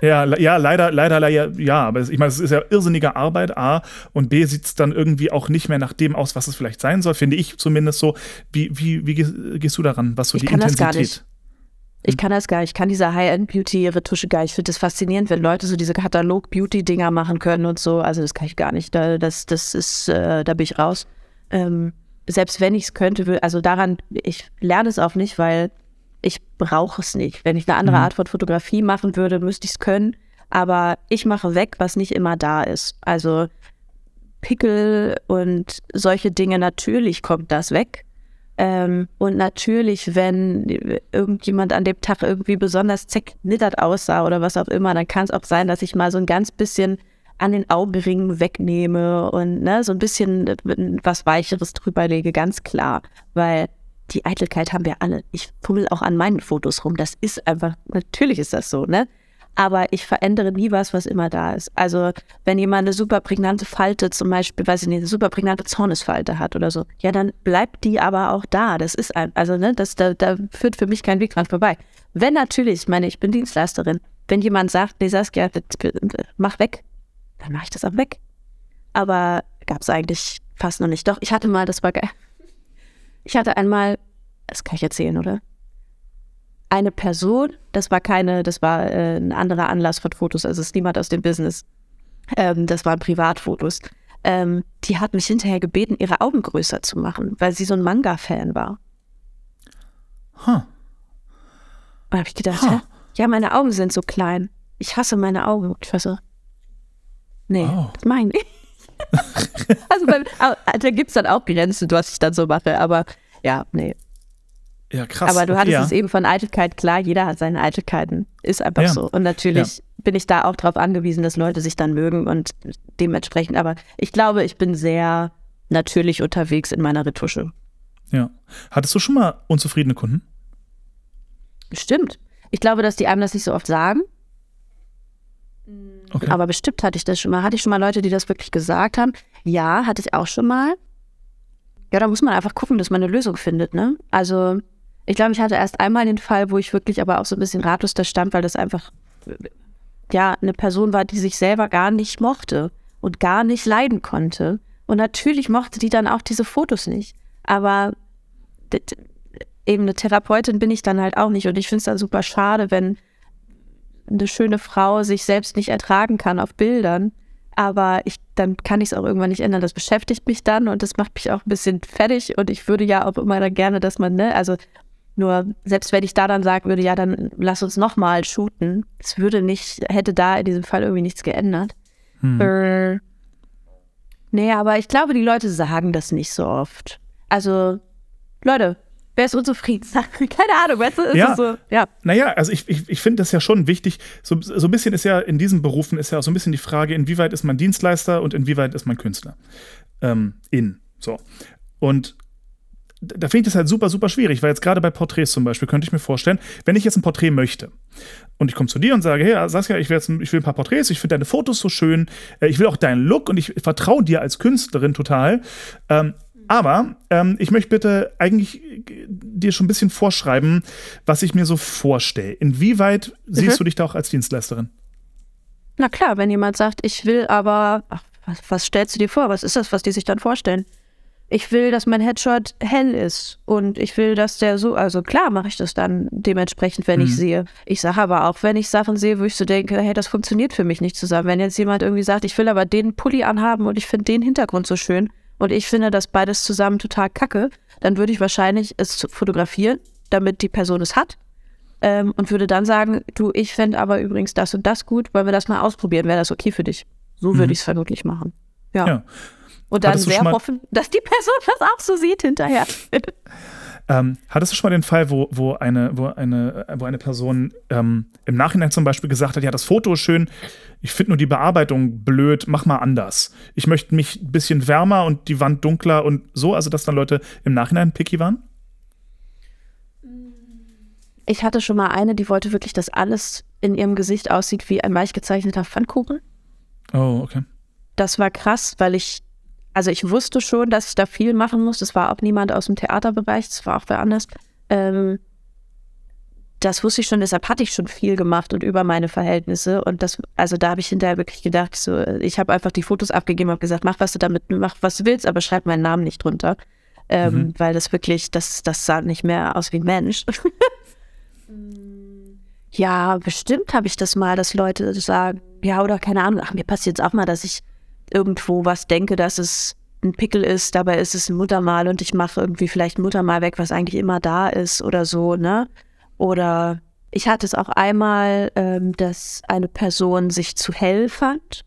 Ja, ja, leider, leider, leider, ja. Aber ich meine, es ist ja irrsinnige Arbeit, A. Und B sieht es dann irgendwie auch nicht mehr nach dem aus, was es vielleicht sein soll, finde ich zumindest so. Wie, wie, wie gehst du daran, was so ich die kann Intensität? Das gar nicht. Ich kann das gar nicht. Ich kann diese High-End-Beauty-Retusche gar nicht. Ich finde das faszinierend, wenn Leute so diese Katalog-Beauty-Dinger machen können und so. Also das kann ich gar nicht. Da, das, das ist, äh, da bin ich raus. Ähm, selbst wenn ich es könnte, also daran, ich lerne es auch nicht, weil ich brauche es nicht. Wenn ich eine andere mhm. Art von Fotografie machen würde, müsste ich es können. Aber ich mache weg, was nicht immer da ist. Also Pickel und solche Dinge, natürlich kommt das weg. Ähm, und natürlich, wenn irgendjemand an dem Tag irgendwie besonders zerknittert aussah oder was auch immer, dann kann es auch sein, dass ich mal so ein ganz bisschen an den Augenringen wegnehme und ne, so ein bisschen äh, was Weicheres drüber lege, ganz klar. Weil die Eitelkeit haben wir alle. Ich fummel auch an meinen Fotos rum. Das ist einfach, natürlich ist das so, ne? Aber ich verändere nie was, was immer da ist. Also wenn jemand eine super prägnante Falte zum Beispiel, weiß ich nicht, eine super prägnante Zornesfalte hat oder so, ja, dann bleibt die aber auch da. Das ist ein, also ne, das, da, da führt für mich kein Weg dran vorbei. Wenn natürlich, ich meine, ich bin Dienstleisterin, wenn jemand sagt, nee, Saskia, mach weg, dann mache ich das auch weg. Aber gab es eigentlich fast noch nicht. Doch, ich hatte mal, das war geil. Ich hatte einmal, das kann ich erzählen, oder? Eine Person, das war keine, das war äh, ein anderer Anlass von Fotos, also es ist niemand aus dem Business. Ähm, das waren Privatfotos. Ähm, die hat mich hinterher gebeten, ihre Augen größer zu machen, weil sie so ein Manga-Fan war. Huh. Und da habe ich gedacht, huh. ja, meine Augen sind so klein. Ich hasse meine Augen. Ich war so, nee, oh. das meine ich. also beim, da gibt es dann auch Grenzen, was ich dann so mache, aber ja, nee. Ja, krass. Aber du hattest ja. es eben von Eitelkeit, klar, jeder hat seine Eitelkeiten. Ist einfach ja. so. Und natürlich bin ich da auch darauf angewiesen, dass Leute sich dann mögen und dementsprechend, aber ich glaube, ich bin sehr natürlich unterwegs in meiner Retusche. Ja. Hattest du schon mal unzufriedene Kunden? Bestimmt. Ich glaube, dass die einem das nicht so oft sagen. Okay. Aber bestimmt hatte ich das schon mal. Hatte ich schon mal Leute, die das wirklich gesagt haben? Ja, hatte ich auch schon mal. Ja, da muss man einfach gucken, dass man eine Lösung findet, ne? Also, ich glaube, ich hatte erst einmal den Fall, wo ich wirklich aber auch so ein bisschen ratlos da stand, weil das einfach ja eine Person war, die sich selber gar nicht mochte und gar nicht leiden konnte. Und natürlich mochte die dann auch diese Fotos nicht. Aber eben eine Therapeutin bin ich dann halt auch nicht. Und ich finde es dann super schade, wenn eine schöne Frau sich selbst nicht ertragen kann auf Bildern. Aber ich, dann kann ich es auch irgendwann nicht ändern. Das beschäftigt mich dann und das macht mich auch ein bisschen fertig. Und ich würde ja auch immer gerne, dass man, ne, also nur selbst wenn ich da dann sagen würde, ja, dann lass uns nochmal shooten, es würde nicht, hätte da in diesem Fall irgendwie nichts geändert. Hm. Äh, nee, aber ich glaube, die Leute sagen das nicht so oft. Also, Leute, wer ist unzufrieden? *laughs* Keine Ahnung, weißt du, ist ja. so, ja. Naja, also ich, ich, ich finde das ja schon wichtig. So, so ein bisschen ist ja in diesen Berufen ist ja auch so ein bisschen die Frage, inwieweit ist man Dienstleister und inwieweit ist man Künstler. Ähm, in. So. Und da finde ich das halt super, super schwierig, weil jetzt gerade bei Porträts zum Beispiel könnte ich mir vorstellen, wenn ich jetzt ein Porträt möchte und ich komme zu dir und sage, hey Saskia, ich will, jetzt, ich will ein paar Porträts, ich finde deine Fotos so schön, äh, ich will auch deinen Look und ich vertraue dir als Künstlerin total. Ähm, aber ähm, ich möchte bitte eigentlich dir schon ein bisschen vorschreiben, was ich mir so vorstelle. Inwieweit mhm. siehst du dich da auch als Dienstleisterin? Na klar, wenn jemand sagt, ich will aber, ach, was, was stellst du dir vor? Was ist das, was die sich dann vorstellen? Ich will, dass mein Headshot hell ist und ich will, dass der so, also klar mache ich das dann dementsprechend, wenn mhm. ich sehe. Ich sage aber auch, wenn ich Sachen sehe, wo ich so denke, hey, das funktioniert für mich nicht zusammen. Wenn jetzt jemand irgendwie sagt, ich will aber den Pulli anhaben und ich finde den Hintergrund so schön und ich finde das beides zusammen total kacke, dann würde ich wahrscheinlich es fotografieren, damit die Person es hat. Ähm, und würde dann sagen, du, ich fände aber übrigens das und das gut, wollen wir das mal ausprobieren, wäre das okay für dich? So würde mhm. ich es vermutlich machen. ja. ja. Und dann sehr hoffen, dass die Person das auch so sieht hinterher. *laughs* Ähm, hattest du schon mal den Fall, wo, wo, eine, wo, eine, wo eine Person ähm, im Nachhinein zum Beispiel gesagt hat, ja, das Foto ist schön, ich finde nur die Bearbeitung blöd, mach mal anders. Ich möchte mich ein bisschen wärmer und die Wand dunkler und so, also dass dann Leute im Nachhinein picky waren? Ich hatte schon mal eine, die wollte wirklich, dass alles in ihrem Gesicht aussieht wie ein weich gezeichneter Pfannkuchen. Oh, okay. Das war krass, weil ich also ich wusste schon, dass ich da viel machen muss. Das war auch niemand aus dem Theaterbereich, das war auch wer anders. Ähm, das wusste ich schon, deshalb hatte ich schon viel gemacht und über meine Verhältnisse. Und das, also da habe ich hinterher wirklich gedacht, so, ich habe einfach die Fotos abgegeben und gesagt, mach was du damit, mach was du willst, aber schreib meinen Namen nicht drunter. Ähm, mhm. Weil das wirklich, das, das sah nicht mehr aus wie ein Mensch. *laughs* ja, bestimmt habe ich das mal, dass Leute sagen, ja, oder keine Ahnung, ach, mir passiert es auch mal, dass ich irgendwo was denke, dass es ein Pickel ist, dabei ist es ein Muttermal und ich mache irgendwie vielleicht ein Muttermal weg, was eigentlich immer da ist oder so, ne? Oder ich hatte es auch einmal, ähm, dass eine Person sich zu hell fand.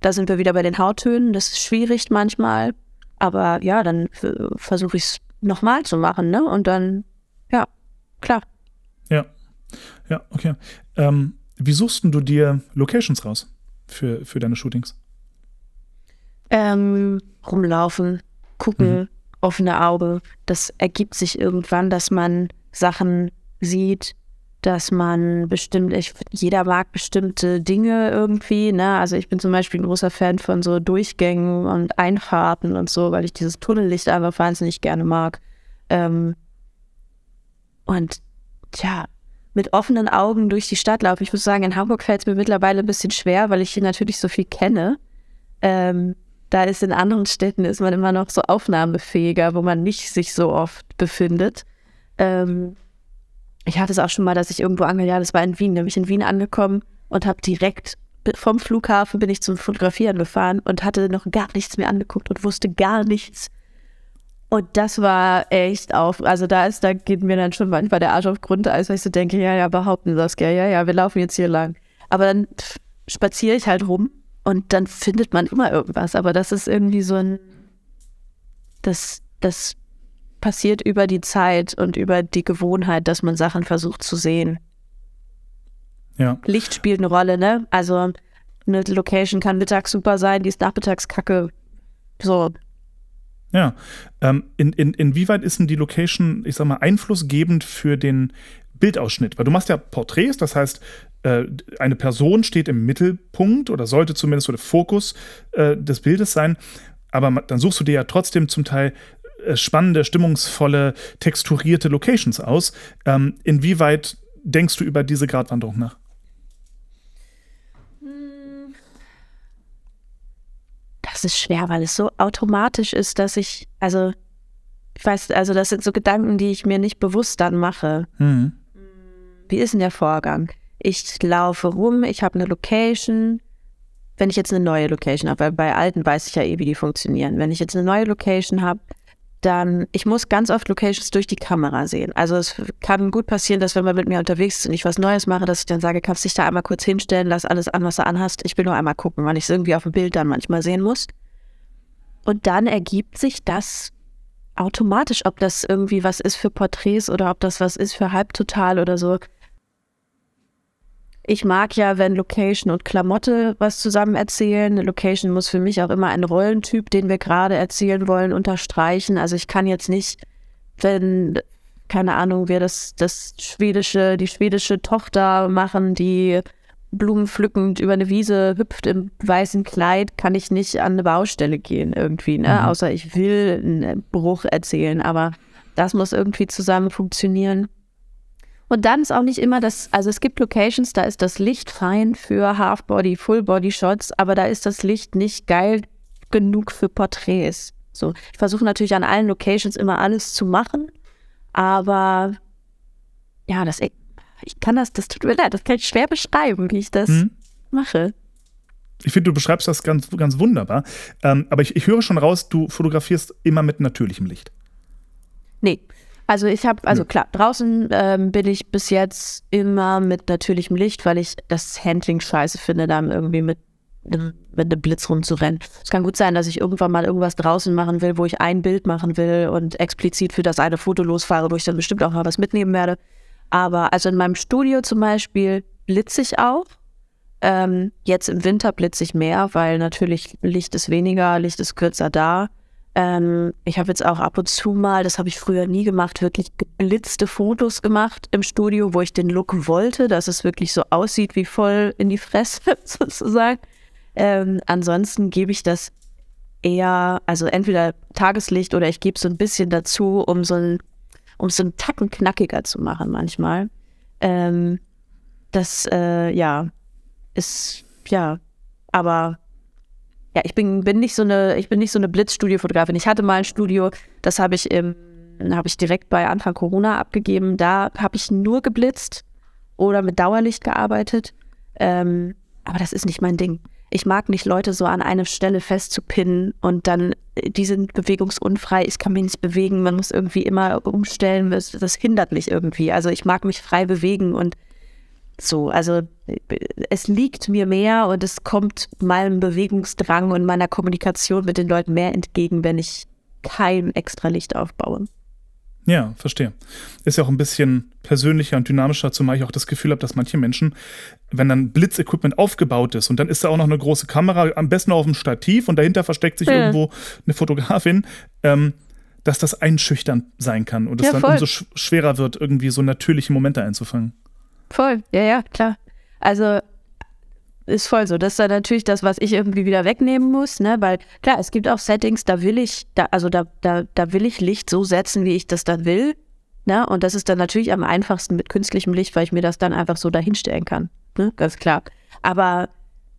Da sind wir wieder bei den Hauttönen. Das ist schwierig manchmal. Aber ja, dann versuche ich es nochmal zu machen, ne? Und dann, ja, klar. Ja, ja, okay. Ähm, wie suchst du dir Locations raus für, für deine Shootings? Ähm, rumlaufen, gucken, mhm. offene Auge. Das ergibt sich irgendwann, dass man Sachen sieht, dass man bestimmt, ich, jeder mag bestimmte Dinge irgendwie, ne? Also ich bin zum Beispiel ein großer Fan von so Durchgängen und Einfahrten und so, weil ich dieses Tunnellicht einfach wahnsinnig gerne mag. Ähm, und tja, mit offenen Augen durch die Stadt laufen. Ich muss sagen, in Hamburg fällt es mir mittlerweile ein bisschen schwer, weil ich hier natürlich so viel kenne. Ähm, da ist in anderen Städten ist man immer noch so aufnahmefähiger, wo man nicht sich so oft befindet. Ähm, ich hatte es auch schon mal, dass ich irgendwo ange, ja, das war in Wien, da bin ich in Wien angekommen und habe direkt vom Flughafen bin ich zum Fotografieren gefahren und hatte noch gar nichts mehr angeguckt und wusste gar nichts. Und das war echt auf, also da ist, da geht mir dann schon manchmal der Arsch auf Grundeis, weil ich so denke, ja, ja, behaupten Saskia, ja, ja, wir laufen jetzt hier lang. Aber dann spaziere ich halt rum und dann findet man immer irgendwas. Aber das ist irgendwie so ein, das, das passiert über die Zeit und über die Gewohnheit, dass man Sachen versucht zu sehen. Ja. Licht spielt eine Rolle, ne? Also eine Location kann mittags super sein, die ist nachmittags kacke. So. Ja. Ähm, in, in, inwieweit ist denn die Location, ich sag mal, einflussgebend für den Bildausschnitt? Weil du machst ja Porträts, das heißt, äh, eine Person steht im Mittelpunkt oder sollte zumindest so der Fokus äh, des Bildes sein. Aber dann suchst du dir ja trotzdem zum Teil äh, spannende, stimmungsvolle, texturierte Locations aus. Ähm, inwieweit denkst du über diese Gratwanderung nach? Das ist schwer, weil es so automatisch ist, dass ich, also, ich weiß, also das sind so Gedanken, die ich mir nicht bewusst dann mache. Mhm. Wie ist denn der Vorgang? Ich laufe rum, ich habe eine Location. Wenn ich jetzt eine neue Location habe, weil bei alten weiß ich ja eh, wie die funktionieren. Wenn ich jetzt eine neue Location habe, dann, ich muss ganz oft Locations durch die Kamera sehen. Also es kann gut passieren, dass wenn man mit mir unterwegs ist und ich was Neues mache, dass ich dann sage, kannst dich da einmal kurz hinstellen, lass alles an, was du anhast. Ich will nur einmal gucken, weil ich es irgendwie auf dem Bild dann manchmal sehen muss. Und dann ergibt sich das automatisch, ob das irgendwie was ist für Porträts oder ob das was ist für Halbtotal oder so. Ich mag ja, wenn Location und Klamotte was zusammen erzählen. Location muss für mich auch immer einen Rollentyp, den wir gerade erzählen wollen, unterstreichen. Also ich kann jetzt nicht, wenn, keine Ahnung, wir das, das schwedische, die schwedische Tochter machen, die blumenpflückend über eine Wiese hüpft im weißen Kleid, kann ich nicht an eine Baustelle gehen irgendwie, ne? Mhm. Außer ich will einen Bruch erzählen, aber das muss irgendwie zusammen funktionieren. Und dann ist auch nicht immer das, also es gibt Locations, da ist das Licht fein für Half-Body, Full-Body-Shots, aber da ist das Licht nicht geil genug für Porträts. So, ich versuche natürlich an allen Locations immer alles zu machen, aber ja, das, ich kann das, das tut mir leid, das kann ich schwer beschreiben, wie ich das mhm. mache. Ich finde, du beschreibst das ganz, ganz wunderbar. Ähm, aber ich, ich höre schon raus, du fotografierst immer mit natürlichem Licht. Nee, also ich habe, also klar, draußen ähm, bin ich bis jetzt immer mit natürlichem Licht, weil ich das Handling scheiße finde, da irgendwie mit einem, mit einem Blitz rumzurennen. Es kann gut sein, dass ich irgendwann mal irgendwas draußen machen will, wo ich ein Bild machen will und explizit für das eine Foto losfahre, wo ich dann bestimmt auch mal was mitnehmen werde. Aber also in meinem Studio zum Beispiel blitze ich auch. Ähm, jetzt im Winter blitze ich mehr, weil natürlich Licht ist weniger, Licht ist kürzer da. Ähm, ich habe jetzt auch ab und zu mal, das habe ich früher nie gemacht, wirklich geblitzte Fotos gemacht im Studio, wo ich den Look wollte, dass es wirklich so aussieht wie voll in die Fresse *laughs* sozusagen. Ähm, ansonsten gebe ich das eher, also entweder Tageslicht oder ich gebe so ein bisschen dazu, um so ein, um so einen Tacken knackiger zu machen manchmal. Ähm, das, äh, ja, ist, ja, aber ja, ich bin, bin nicht so eine, ich bin nicht so eine Blitzstudio-Fotografin. Ich hatte mal ein Studio, das habe ich im, habe ich direkt bei Anfang Corona abgegeben. Da habe ich nur geblitzt oder mit Dauerlicht gearbeitet. Ähm, aber das ist nicht mein Ding. Ich mag nicht Leute so an eine Stelle festzupinnen und dann, äh, die sind bewegungsunfrei, ich kann mich nicht bewegen, man muss irgendwie immer umstellen, das, das hindert mich irgendwie. Also ich mag mich frei bewegen und So, also es liegt mir mehr und es kommt meinem Bewegungsdrang und meiner Kommunikation mit den Leuten mehr entgegen, wenn ich kein extra Licht aufbaue. Ja, verstehe. Ist ja auch ein bisschen persönlicher und dynamischer, zumal ich auch das Gefühl habe, dass manche Menschen, wenn dann Blitzequipment aufgebaut ist und dann ist da auch noch eine große Kamera, am besten auf dem Stativ und dahinter versteckt sich ja. irgendwo eine Fotografin, ähm, dass das einschüchternd sein kann und es ja, dann umso sch schwerer wird, irgendwie so natürliche Momente einzufangen. Voll, ja, ja, klar. Also ist voll so. Das ist dann natürlich das, was ich irgendwie wieder wegnehmen muss, ne? Weil klar, es gibt auch Settings, da will ich, da, also da, da, da will ich Licht so setzen, wie ich das dann will. Ne? Und das ist dann natürlich am einfachsten mit künstlichem Licht, weil ich mir das dann einfach so dahinstellen kann. Ne? Ganz klar. Aber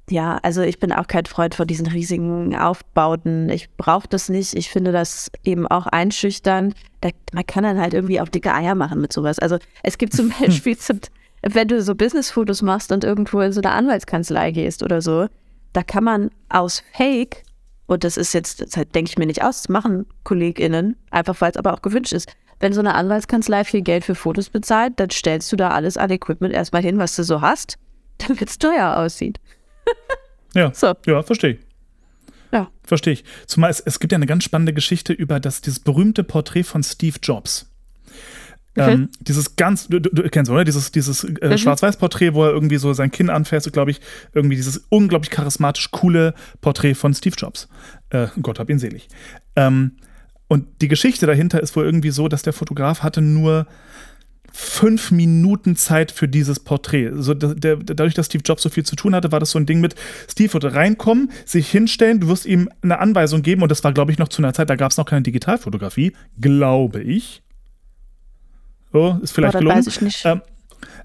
ja, also ich bin auch kein Freund von diesen riesigen Aufbauten. Ich brauche das nicht. Ich finde das eben auch einschüchtern. Da, man kann dann halt irgendwie auch dicke Eier machen mit sowas. Also es gibt zum *laughs* Beispiel zum, wenn du so Businessfotos machst und irgendwo in so eine Anwaltskanzlei gehst oder so, da kann man aus Fake, und das ist jetzt, das denke ich mir nicht aus, das machen KollegInnen, einfach weil es aber auch gewünscht ist. Wenn so eine Anwaltskanzlei viel Geld für Fotos bezahlt, dann stellst du da alles an Equipment erstmal hin, was du so hast, *laughs* damit es teuer aussieht. *laughs* ja, so. ja, verstehe ich. Ja. Verstehe ich. Zumal es, es gibt ja eine ganz spannende Geschichte über das, dieses berühmte Porträt von Steve Jobs. Okay. Ähm, dieses ganz, du, du, kennst oder? Dieses, dieses äh, mhm. Schwarz-Weiß-Porträt, wo er irgendwie so sein Kinn anfasst, glaube ich, irgendwie dieses unglaublich charismatisch coole Porträt von Steve Jobs. Äh, Gott hab ihn selig. Ähm, und die Geschichte dahinter ist wohl irgendwie so, dass der Fotograf hatte nur fünf Minuten Zeit für dieses Porträt. So, der, der, dadurch, dass Steve Jobs so viel zu tun hatte, war das so ein Ding mit, Steve würde reinkommen, sich hinstellen, du wirst ihm eine Anweisung geben und das war, glaube ich, noch zu einer Zeit, da gab es noch keine Digitalfotografie, glaube ich. So, ist vielleicht oh, gelungen. Weiß ich nicht. Ähm,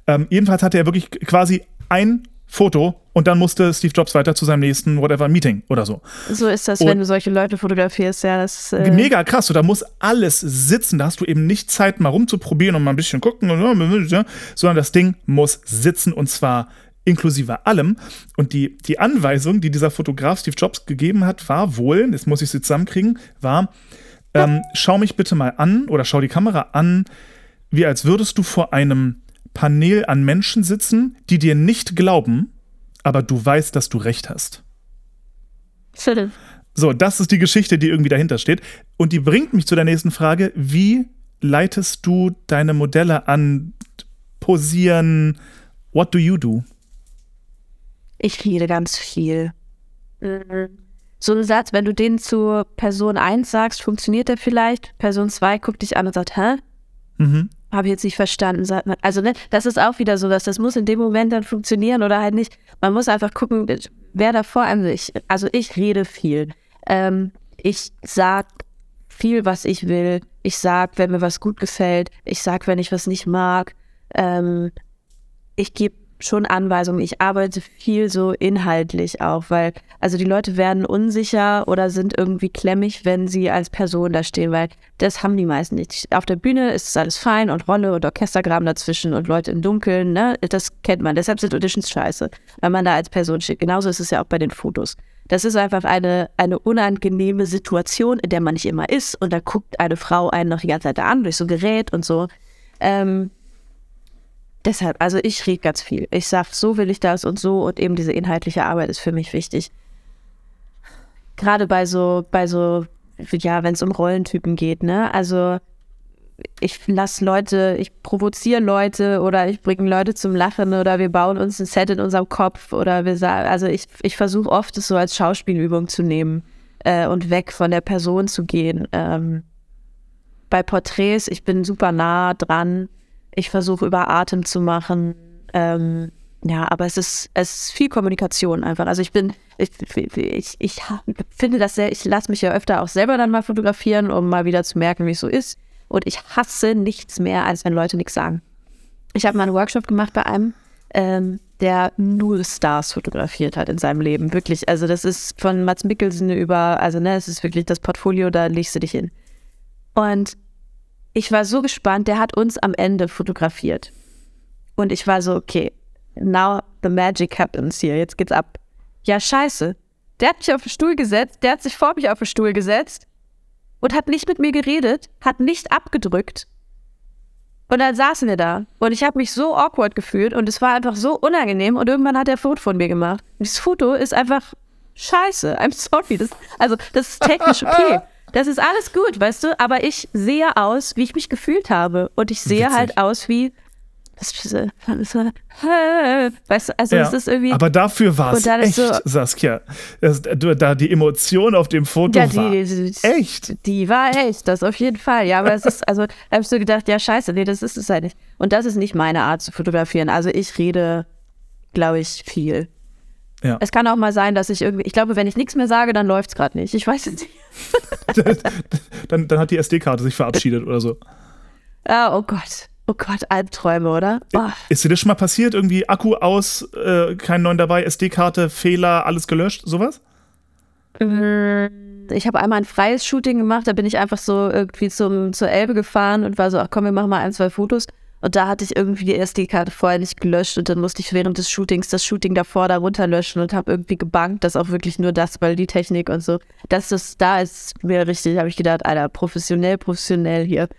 ähm, jedenfalls hatte er wirklich quasi ein Foto und dann musste Steve Jobs weiter zu seinem nächsten whatever Meeting oder so. So ist das, und wenn du solche Leute fotografierst, ja. Das, äh mega krass, so, da muss alles sitzen, da hast du eben nicht Zeit mal rumzuprobieren und mal ein bisschen gucken, sondern das Ding muss sitzen und zwar inklusive allem. Und die, die Anweisung, die dieser Fotograf Steve Jobs gegeben hat, war wohl, jetzt muss ich sie zusammenkriegen, war, ähm, schau mich bitte mal an oder schau die Kamera an, wie als würdest du vor einem Panel an Menschen sitzen, die dir nicht glauben, aber du weißt, dass du recht hast. Schön. So, das ist die Geschichte, die irgendwie dahinter steht. Und die bringt mich zu der nächsten Frage. Wie leitest du deine Modelle an? Posieren? What do you do? Ich rede ganz viel. So ein Satz, wenn du den zu Person 1 sagst, funktioniert der vielleicht. Person 2 guckt dich an und sagt, hä? Mhm habe ich jetzt nicht verstanden. Also, ne, das ist auch wieder so, dass das muss in dem Moment dann funktionieren oder halt nicht. Man muss einfach gucken, wer da vor einem ich, also ich rede viel. Ähm, ich sag viel, was ich will. Ich sag, wenn mir was gut gefällt. Ich sag, wenn ich was nicht mag. Ähm, ich gebe schon Anweisungen. Ich arbeite viel so inhaltlich auch, weil also die Leute werden unsicher oder sind irgendwie klemmig, wenn sie als Person da stehen, weil das haben die meisten nicht. Auf der Bühne ist es alles fein und Rolle und Orchestergraben dazwischen und Leute im Dunkeln, ne? Das kennt man. Deshalb sind Auditions scheiße, weil man da als Person steht. Genauso ist es ja auch bei den Fotos. Das ist einfach eine, eine unangenehme Situation, in der man nicht immer ist und da guckt eine Frau einen noch die ganze Zeit an durch so Gerät und so. Ähm, deshalb, also ich rede ganz viel. Ich sage, so will ich das und so und eben diese inhaltliche Arbeit ist für mich wichtig. Gerade bei so, bei so, ja, wenn es um Rollentypen geht, ne? Also ich lasse Leute, ich provoziere Leute oder ich bringe Leute zum Lachen oder wir bauen uns ein Set in unserem Kopf oder wir sagen, also ich, ich versuche oft es so als Schauspielübung zu nehmen äh, und weg von der Person zu gehen. Ähm, bei Porträts, ich bin super nah dran ich versuche über Atem zu machen. Ähm, ja, aber es ist, es ist viel Kommunikation einfach. Also ich bin, ich, ich, ich finde das sehr, ich lasse mich ja öfter auch selber dann mal fotografieren, um mal wieder zu merken, wie es so ist. Und ich hasse nichts mehr, als wenn Leute nichts sagen. Ich habe mal einen Workshop gemacht bei einem, ähm, der nur Stars fotografiert hat in seinem Leben. Wirklich. Also das ist von Mats Mikkelsen über, also ne, es ist wirklich das Portfolio, da legst du dich hin. Und ich war so gespannt, der hat uns am Ende fotografiert. Und ich war so, okay, now the magic happens hier, jetzt geht's ab. Ja, scheiße. Der hat mich auf den Stuhl gesetzt, der hat sich vor mich auf den Stuhl gesetzt und hat nicht mit mir geredet, hat nicht abgedrückt. Und dann saßen wir da und ich habe mich so awkward gefühlt und es war einfach so unangenehm und irgendwann hat er ein Foto von mir gemacht. Und dieses Foto ist einfach scheiße. I'm sorry. Das, also, das ist technisch okay. *laughs* Das ist alles gut, weißt du? Aber ich sehe aus, wie ich mich gefühlt habe. Und ich sehe Witzig. halt aus wie. Weißt du, also Ja, es ist irgendwie. aber dafür war es echt, so- Saskia. Das, da die Emotion auf dem Foto Ja, die- war die- echt. Die war echt, das auf jeden Fall. Ja, aber es ist, also, da habe ich so gedacht, ja, scheiße, nee, das ist es halt nicht. Und das ist nicht meine Art zu fotografieren. Also ich rede, glaube ich, viel. Ja. Es kann auch mal sein, dass ich irgendwie, ich glaube, wenn ich nichts mehr sage, dann läuft es gerade nicht. Ich weiß es nicht. *laughs* dann, dann hat die SD-Karte sich verabschiedet oder so. Ah, oh Gott. Oh Gott, Albträume, oder? Oh. Ist dir das schon mal passiert? Irgendwie Akku aus, äh, kein neuen dabei, SD-Karte, Fehler, alles gelöscht, sowas? Ich habe einmal ein freies Shooting gemacht, da bin ich einfach so irgendwie zum, zur Elbe gefahren und war so, ach komm, wir machen mal ein, zwei Fotos. Und da hatte ich irgendwie die SD-Karte vorher nicht gelöscht und dann musste ich während des Shootings das Shooting davor da runterlöschen und habe irgendwie gebankt, dass auch wirklich nur das, weil die Technik und so. Das ist, da ist mir richtig, habe ich gedacht, Alter, professionell, professionell hier.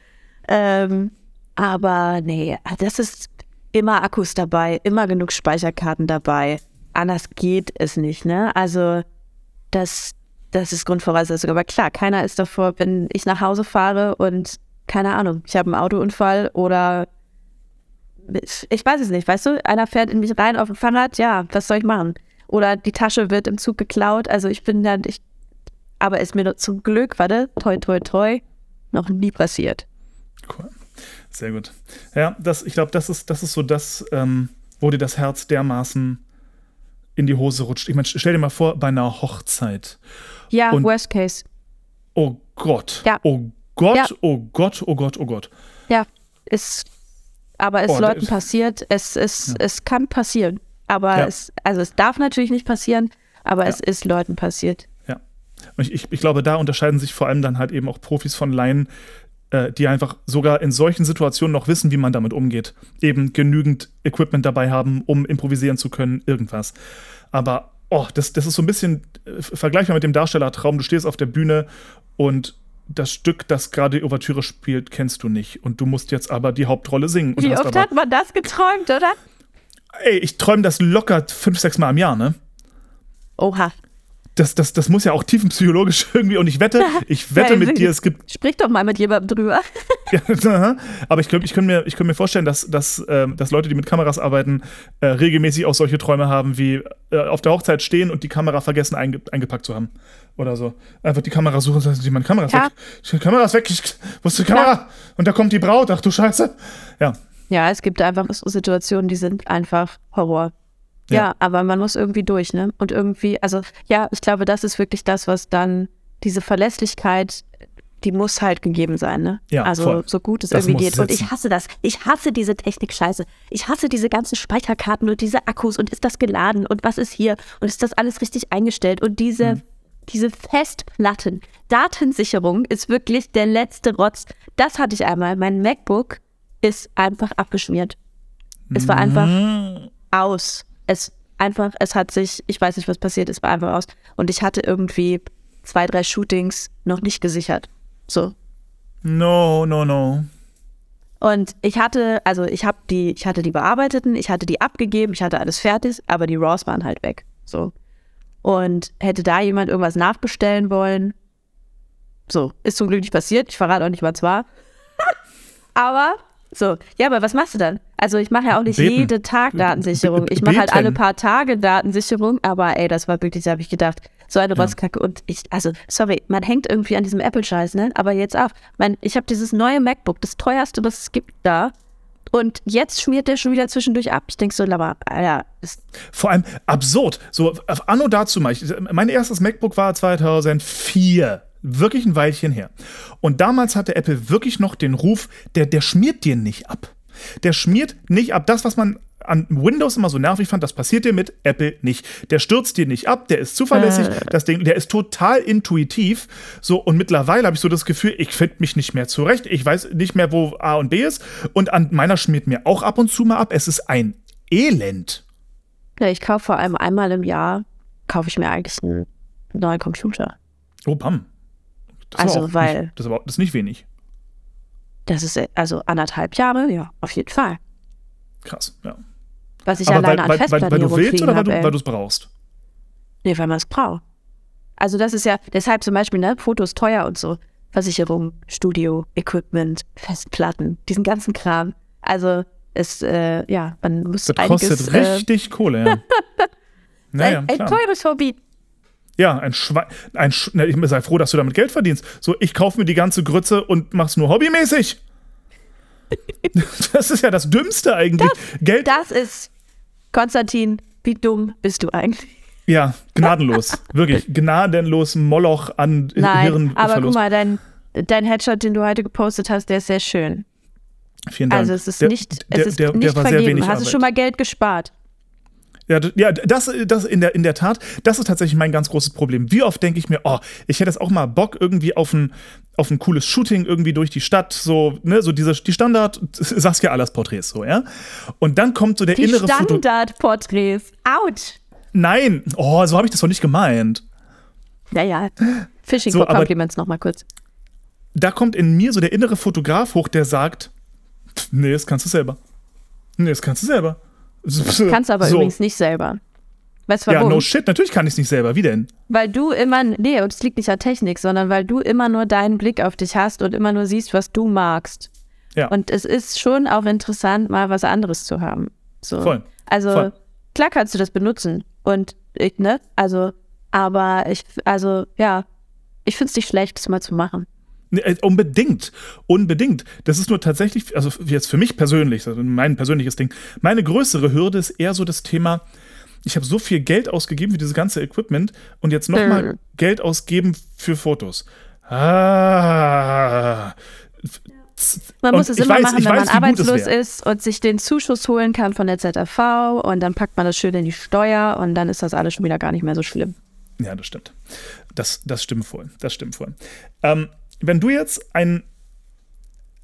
Ähm, aber nee, das ist immer Akkus dabei, immer genug Speicherkarten dabei. Anders geht es nicht, ne? Also das, das ist Grundvoraussetzung. Aber klar, keiner ist davor, wenn ich nach Hause fahre und keine Ahnung, ich habe einen Autounfall oder ich weiß es nicht, weißt du, einer fährt in mich rein auf dem Fahrrad, ja, was soll ich machen? Oder die Tasche wird im Zug geklaut, also ich bin dann, ich, aber ist mir nur zum Glück, warte, toi, toi, toi, noch nie passiert. Cool. Sehr gut. Ja, das, ich glaube, das ist, das ist so das, ähm, wo dir das Herz dermaßen in die Hose rutscht. Ich meine, stell dir mal vor, bei einer Hochzeit. Ja, Und- worst case. Oh Gott. Ja. Oh Gott, Ja. oh Gott, oh Gott, oh Gott. Ja, ist, aber es Oh, Leuten passiert, es, es, es kann passieren. Aber Ja. es, also es darf natürlich nicht passieren, aber Ja. es ist Leuten passiert. Ja. Und ich, ich, ich glaube, da unterscheiden sich vor allem dann halt eben auch Profis von Laien, äh, die einfach sogar in solchen Situationen noch wissen, wie man damit umgeht. Eben genügend Equipment dabei haben, um improvisieren zu können, irgendwas. Aber, oh, das, das ist so ein bisschen äh, vergleichbar mit dem Darstellertraum. Du stehst auf der Bühne und das Stück, das gerade die Ouvertüre spielt, kennst du nicht. Und du musst jetzt aber die Hauptrolle singen. Wie oft hat man das geträumt, oder? ey, ich träume das locker fünf, sechs Mal im Jahr, ne? Oha. Das, das, das muss ja auch tiefenpsychologisch *laughs* irgendwie. Und ich wette, ich *laughs* wette Ja, mit dir, es gibt Sprich doch mal mit jemandem drüber. *laughs* Ja, aber ich könnte ich könnt mir, ich könnt mir vorstellen, dass, dass, ähm, dass Leute, die mit Kameras arbeiten, äh, regelmäßig auch solche Träume haben, wie äh, auf der Hochzeit stehen und die Kamera vergessen einge eingepackt zu haben. Oder so. Einfach die Kamera suchen sagen, die meine Kamera ist Ja. weg. Die Kamera ist weg. Ich, wo ist die Kamera? Und da kommt die Braut. Ach du Scheiße. Ja. Ja, es gibt einfach so Situationen, die sind einfach Horror. Ja, Ja. aber man muss irgendwie durch, ne? Und irgendwie, also ja, ich glaube, das ist wirklich das, was dann diese Verlässlichkeit, die muss halt gegeben sein, ne? Ja, also voll. so gut es Das irgendwie geht. Und ich sitzen. hasse das. Ich hasse diese Technik-Scheiße. Ich hasse diese ganzen Speicherkarten und diese Akkus und ist das geladen und was ist hier und ist das alles richtig eingestellt und diese, Hm. Diese Festplatten. Datensicherung ist wirklich der letzte Rotz. Das hatte ich einmal. Mein MacBook ist einfach abgeschmiert. Es war einfach Mhm. aus. Es einfach, es hat sich, ich weiß nicht, was passiert ist, war einfach aus. Und ich hatte irgendwie zwei, drei Shootings noch nicht gesichert. So. No, no, no. Und ich hatte, also ich habe die, ich hatte die bearbeiteten, ich hatte die abgegeben, ich hatte alles fertig, aber die RAWs waren halt weg. So. Und hätte da jemand irgendwas nachbestellen wollen, so, ist zum Glück nicht passiert. Ich verrate auch nicht, was war. *laughs* aber, so, ja, aber was machst du dann? Also ich mache ja auch nicht Beten. jede Tag Datensicherung. Ich mache halt alle paar Tage Datensicherung, aber ey, das war wirklich, da habe ich gedacht, so eine Rotzkacke. Und ich, also, sorry, man hängt irgendwie an diesem Apple-Scheiß, ne? Aber jetzt auch. Mein, ich habe dieses neue MacBook, das teuerste, was es gibt, da. Und jetzt schmiert der schon wieder zwischendurch ab. Ich denke so, aber, ja, ist, Vor allem absurd. So, auf Anno dazu mal. Ich, mein erstes MacBook war 2004. Wirklich ein Weilchen her. Und damals hatte Apple wirklich noch den Ruf, der, der schmiert dir nicht ab. Der schmiert nicht ab. Das, was man an Windows immer so nervig fand, das passiert dir mit Apple nicht. Der stürzt dir nicht ab, der ist zuverlässig, das Ding, der ist total intuitiv. So, und mittlerweile habe ich so das Gefühl, ich finde mich nicht mehr zurecht. Ich weiß nicht mehr, wo A und B ist. Und an meiner schmiert mir auch ab und zu mal ab. Es ist ein Elend. ja, ich kaufe vor allem einmal im Jahr, kaufe ich mir eigentlich einen neuen Computer. Oh, bam. Das ist Also, weil- Nicht, das, ist aber, das ist nicht wenig. Das ist äh, also anderthalb Jahre, ja, auf jeden Fall. Krass, ja. Was ich Aber alleine weil, an weil, weil, Festplatten weil du willst oder weil hab, du ey. weil du es brauchst? Nee, weil man es braucht. Also das ist ja, deshalb zum Beispiel, ne, Fotos teuer und so. Versicherung, Studio, Equipment, Festplatten, diesen ganzen Kram. Also es, äh, ja, man muss Das einiges... kostet äh, richtig Kohle, ja. *laughs* naja, ein, ein teures Hobby. Ja, ein Schwein. Ein Sch Na, ich sei froh, dass du damit Geld verdienst. So, ich kaufe mir die ganze Grütze und mach's nur hobbymäßig. *laughs* das ist ja das Dümmste eigentlich. Geld. Das ist, Konstantin, wie dumm bist du eigentlich? Ja, gnadenlos. Wirklich. Gnadenlos Moloch an Nein, Hirnverlust. aber guck mal, dein, dein Headshot, den du heute gepostet hast, der ist sehr schön. Vielen Dank. Also es ist Der- nicht, der, es ist der, nicht vergeben. Hast du Arbeit. schon mal Geld gespart? Ja, ja das, das in, der, in der Tat, das ist tatsächlich mein ganz großes Problem. Wie oft denke ich mir, oh, ich hätte jetzt auch mal Bock irgendwie auf ein, auf ein cooles Shooting irgendwie durch die Stadt, so, ne, so diese, die Standard *laughs* Saskia Allers Porträts, so, ja. Und dann kommt so der Die innere Foto. Standardporträts. Autsch. Nein, oh, so habe ich das doch nicht gemeint. Naja, *laughs* Fishing So, for Compliments nochmal kurz. Da kommt in mir so der innere Fotograf hoch, der sagt, nee, das kannst du selber. Nee, das kannst du selber. *laughs* Kannst aber so. übrigens nicht selber. Weißt du Ja, warum? no shit, natürlich kann ich es nicht selber. Wie denn? weil du immer, nee, und es liegt nicht an Technik, sondern weil du immer nur deinen Blick auf dich hast und immer nur siehst, was du magst. Ja. Und es ist schon auch interessant, mal was anderes zu haben. So. Voll. Also, Voll. klar kannst du das benutzen. Und ich, ne? Also, aber ich, also, ja, ich finde es nicht schlecht, das mal zu machen. Äh, Unbedingt, unbedingt. Das ist nur tatsächlich, also jetzt für mich persönlich, also mein persönliches Ding, meine größere Hürde ist eher so das Thema, ich habe so viel Geld ausgegeben für dieses ganze Equipment und jetzt nochmal Hm. Geld ausgeben für Fotos. Ah. Man Und muss es immer weiß- machen, wenn weiß, man arbeitslos ist und sich den Zuschuss holen kann von der ZAV und dann packt man das schön in die Steuer und dann ist das alles schon wieder gar nicht mehr so schlimm. Ja, das stimmt. Das, das stimmt voll. Das stimmt voll. Ähm, wenn du jetzt ein,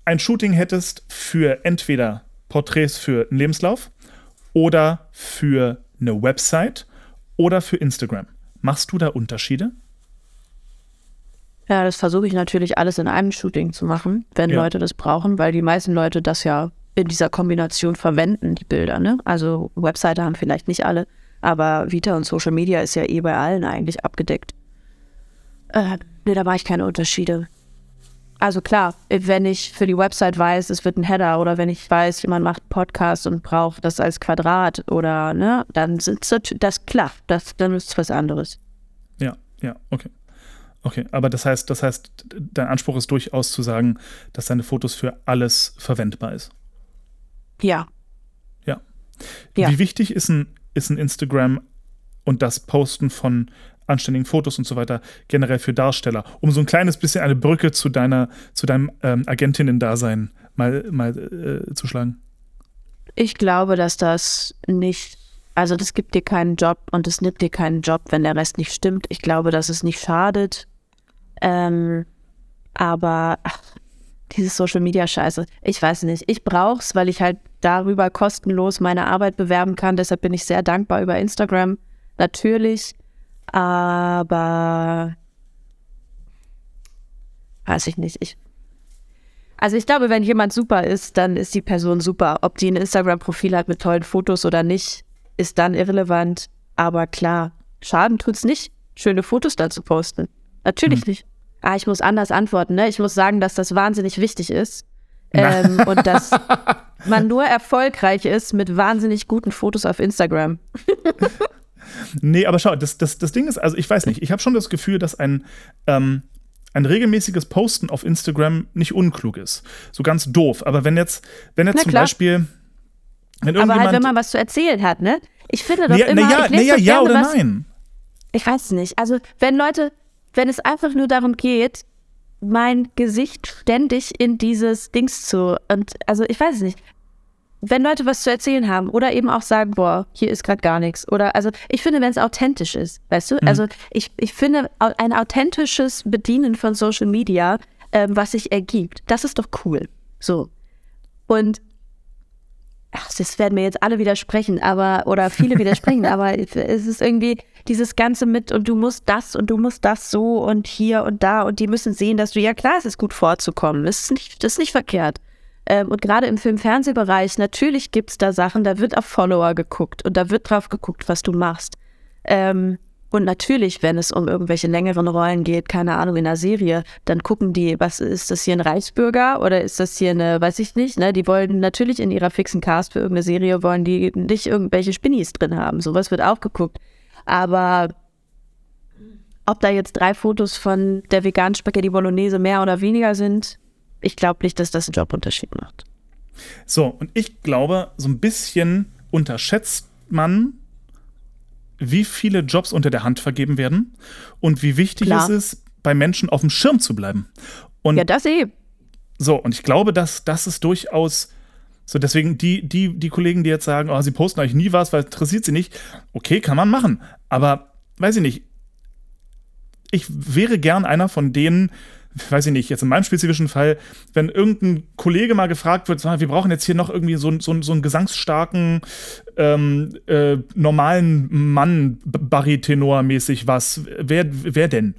ein Shooting hättest für entweder Porträts für einen Lebenslauf oder für eine Website oder für Instagram, machst du da Unterschiede? Ja, das versuche ich natürlich alles in einem Shooting zu machen, wenn Ja. Leute das brauchen, weil die meisten Leute das ja in dieser Kombination verwenden, die Bilder. Ne? Also Webseite haben vielleicht nicht alle, aber Vita und Social Media ist ja eh bei allen eigentlich abgedeckt. Äh, nee, da mache ich keine Unterschiede. Also klar, wenn ich für die Website weiß, es wird ein Header oder wenn ich weiß, jemand macht Podcast und braucht das als Quadrat oder ne, dann sind das klar, das, dann ist es was anderes. Ja, ja, okay. Okay, aber das heißt, das heißt, dein Anspruch ist durchaus zu sagen, dass deine Fotos für alles verwendbar ist. Ja, Ja. Ja. Wie wichtig ist ein, ist ein Instagram und das Posten von anständigen Fotos und so weiter generell für Darsteller, um so ein kleines bisschen eine Brücke zu deiner, zu deinem ähm, Agentinnen-Dasein mal, mal äh, zu schlagen? Ich glaube, dass das nicht, also das gibt dir keinen Job und es nimmt dir keinen Job, wenn der Rest nicht stimmt. Ich glaube, dass es nicht schadet. Ähm, aber ach, dieses Social Media Scheiße, ich weiß nicht. Ich brauch's, weil ich halt darüber kostenlos meine Arbeit bewerben kann. Deshalb bin ich sehr dankbar über Instagram. Natürlich. Aber weiß ich nicht. Ich, also ich glaube, wenn jemand super ist, dann ist die Person super. Ob die ein Instagram-Profil hat mit tollen Fotos oder nicht, ist dann irrelevant. Aber klar, Schaden tut's nicht, schöne Fotos da zu posten. Natürlich nicht. Ah, ich muss anders antworten, ne? Ich muss sagen, dass das wahnsinnig wichtig ist. *laughs* Ähm, und dass man nur erfolgreich ist mit wahnsinnig guten Fotos auf Instagram. *laughs* Nee, aber schau, das, das, das Ding ist, also ich weiß nicht, ich habe schon das Gefühl, dass ein, ähm, ein regelmäßiges Posten auf Instagram nicht unklug ist. So ganz doof. Aber wenn jetzt, wenn jetzt Na zum klar. Beispiel, wenn Aber halt, wenn man was zu erzählen hat, ne? Ich finde doch na, immer, na ja, ich na lese ja, oder was, nein? Ich weiß nicht. Also, wenn Leute, wenn es einfach nur darum geht, mein Gesicht ständig in dieses Dings zu. Und also, ich weiß es nicht. Wenn Leute was zu erzählen haben oder eben auch sagen, boah, hier ist gerade gar nichts. Oder also ich finde, wenn es authentisch ist, weißt du? Also ich, ich finde ein authentisches Bedienen von Social Media, ähm, was sich ergibt, das ist doch cool. So. Und ach, das werden mir jetzt alle widersprechen, aber, oder viele widersprechen, *laughs* aber es ist irgendwie, dieses Ganze mit und du musst das und du musst das so und hier und da und die müssen sehen, dass du, ja klar, es ist gut vorzukommen. Das ist nicht, das ist nicht verkehrt. Ähm, und gerade im Film-Fernsehbereich, natürlich gibt es da Sachen, da wird auf Follower geguckt und da wird drauf geguckt, was du machst. Ähm, und natürlich, wenn es um irgendwelche längeren Rollen geht, keine Ahnung, in einer Serie, dann gucken die, was ist das hier ein Reichsbürger oder ist das hier eine, weiß ich nicht, ne? Die wollen natürlich in ihrer fixen Cast für irgendeine Serie, wollen die nicht irgendwelche Spinnis drin haben. Sowas wird auch geguckt. Aber ob da jetzt drei Fotos von der veganen Spaghetti Bolognese mehr oder weniger sind, ich glaube nicht, dass das einen Jobunterschied macht. So, und ich glaube, so ein bisschen unterschätzt man wie viele Jobs unter der Hand vergeben werden und wie wichtig Klar. es ist, bei Menschen auf dem Schirm zu bleiben. Und Ja, das eh. so, und ich glaube, dass das ist durchaus so, deswegen die, die, die Kollegen, die jetzt sagen, oh, sie posten eigentlich nie was, weil es interessiert sie nicht, okay, kann man machen. Aber weiß ich nicht, ich wäre gern einer von denen, weiß ich nicht, jetzt in meinem spezifischen Fall, wenn irgendein Kollege mal gefragt wird, wir brauchen jetzt hier noch irgendwie so, so, so einen gesangsstarken, ähm, äh, normalen Mann, Baritenor-mäßig was. Wer, wer denn?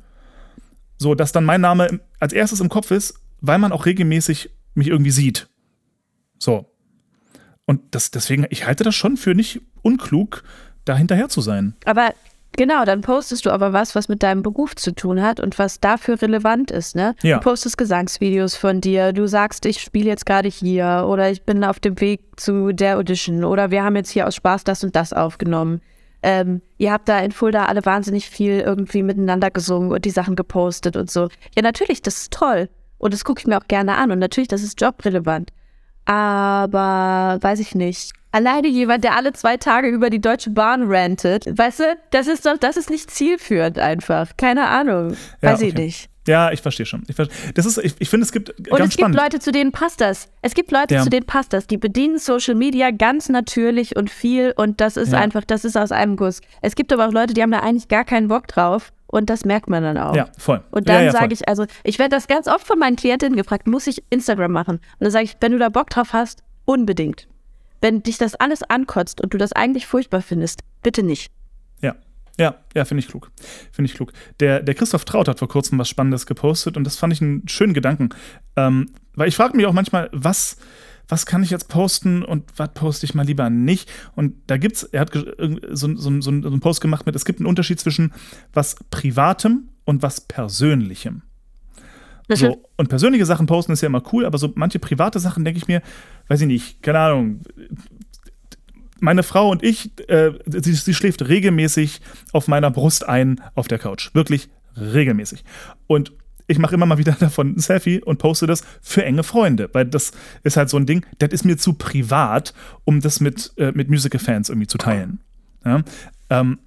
So, dass dann mein Name als erstes im Kopf ist, weil man auch regelmäßig mich irgendwie sieht. So. Und das, deswegen, ich halte das schon für nicht unklug, da hinterher zu sein. Aber genau, dann postest du aber was, was mit deinem Beruf zu tun hat und was dafür relevant ist, ne? Ja. Du postest Gesangsvideos von dir, du sagst, ich spiele jetzt gerade hier oder ich bin auf dem Weg zu der Audition oder wir haben jetzt hier aus Spaß das und das aufgenommen. Ähm, ihr habt da in Fulda alle wahnsinnig viel irgendwie miteinander gesungen und die Sachen gepostet und so. Ja, natürlich, das ist toll. Und das gucke ich mir auch gerne an. Und natürlich, das ist jobrelevant. Aber weiß ich nicht. Alleine jemand, der alle zwei Tage über die Deutsche Bahn rantet, weißt du, das ist doch, das ist nicht zielführend einfach. Keine Ahnung. Ja, Weiß ich okay. nicht. Ja, ich verstehe schon. Ich, ver- das ist, ich, ich finde, es gibt Und ganz es gibt spannend. Leute, zu denen passt das. Es gibt Leute, Ja. zu denen passt das. Die bedienen Social Media ganz natürlich und viel und das ist Ja. einfach, das ist aus einem Guss. Es gibt aber auch Leute, die haben da eigentlich gar keinen Bock drauf und das merkt man dann auch. ja, voll. Und dann ja, sage ich, also ich werde das ganz oft von meinen Klientinnen gefragt, muss ich Instagram machen? Und dann sage ich, wenn du da Bock drauf hast, unbedingt. Wenn dich das alles ankotzt und du das eigentlich furchtbar findest, bitte nicht. Ja, ja, ja, finde ich klug. Finde ich klug. Der, der Christoph Traut hat vor kurzem was Spannendes gepostet und das fand ich einen schönen Gedanken. Ähm, weil ich frage mich auch manchmal, was, was kann ich jetzt posten und was poste ich mal lieber nicht? Und da gibt's, er hat so, so, so, so einen Post gemacht mit, es gibt einen Unterschied zwischen was Privatem und was Persönlichem. So, und persönliche Sachen posten ist ja immer cool, aber so manche private Sachen denke ich mir, weiß ich nicht, keine Ahnung. Meine Frau und ich, äh, sie, sie schläft regelmäßig auf meiner Brust ein auf der Couch. Wirklich regelmäßig. Und ich mache immer mal wieder *laughs* davon ein Selfie und poste das für enge Freunde, weil das ist halt so ein Ding, das ist mir zu privat, um das mit, äh, mit Musical-Fans irgendwie zu teilen. Ja? Ähm,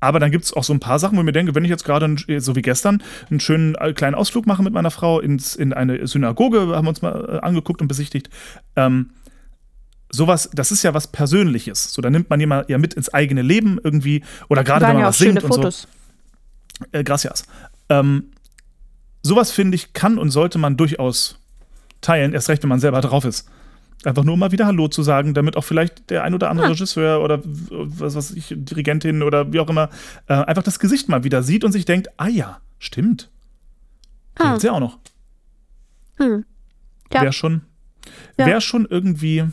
aber dann gibt es auch so ein paar Sachen, wo ich mir denke, wenn ich jetzt gerade, so wie gestern, einen schönen äh, kleinen Ausflug mache mit meiner Frau ins, in eine Synagoge, haben wir uns mal äh, angeguckt und besichtigt. Ähm, sowas, das ist ja was Persönliches. So, da nimmt man jemand ja mit ins eigene Leben irgendwie. Oder gerade wenn man ja auch was singt und so. Fotos. Äh, gracias. Ähm, sowas finde ich, kann und sollte man durchaus teilen, erst recht, wenn man selber drauf ist. Einfach nur mal wieder Hallo zu sagen, damit auch vielleicht der ein oder andere Regisseur oder was weiß ich, Dirigentin oder wie auch immer, äh, einfach das Gesicht mal wieder sieht und sich denkt, ah ja, stimmt. Ah. gibt's ja auch noch. Hm. Ja. Wäre schon, Ja. wär schon irgendwie,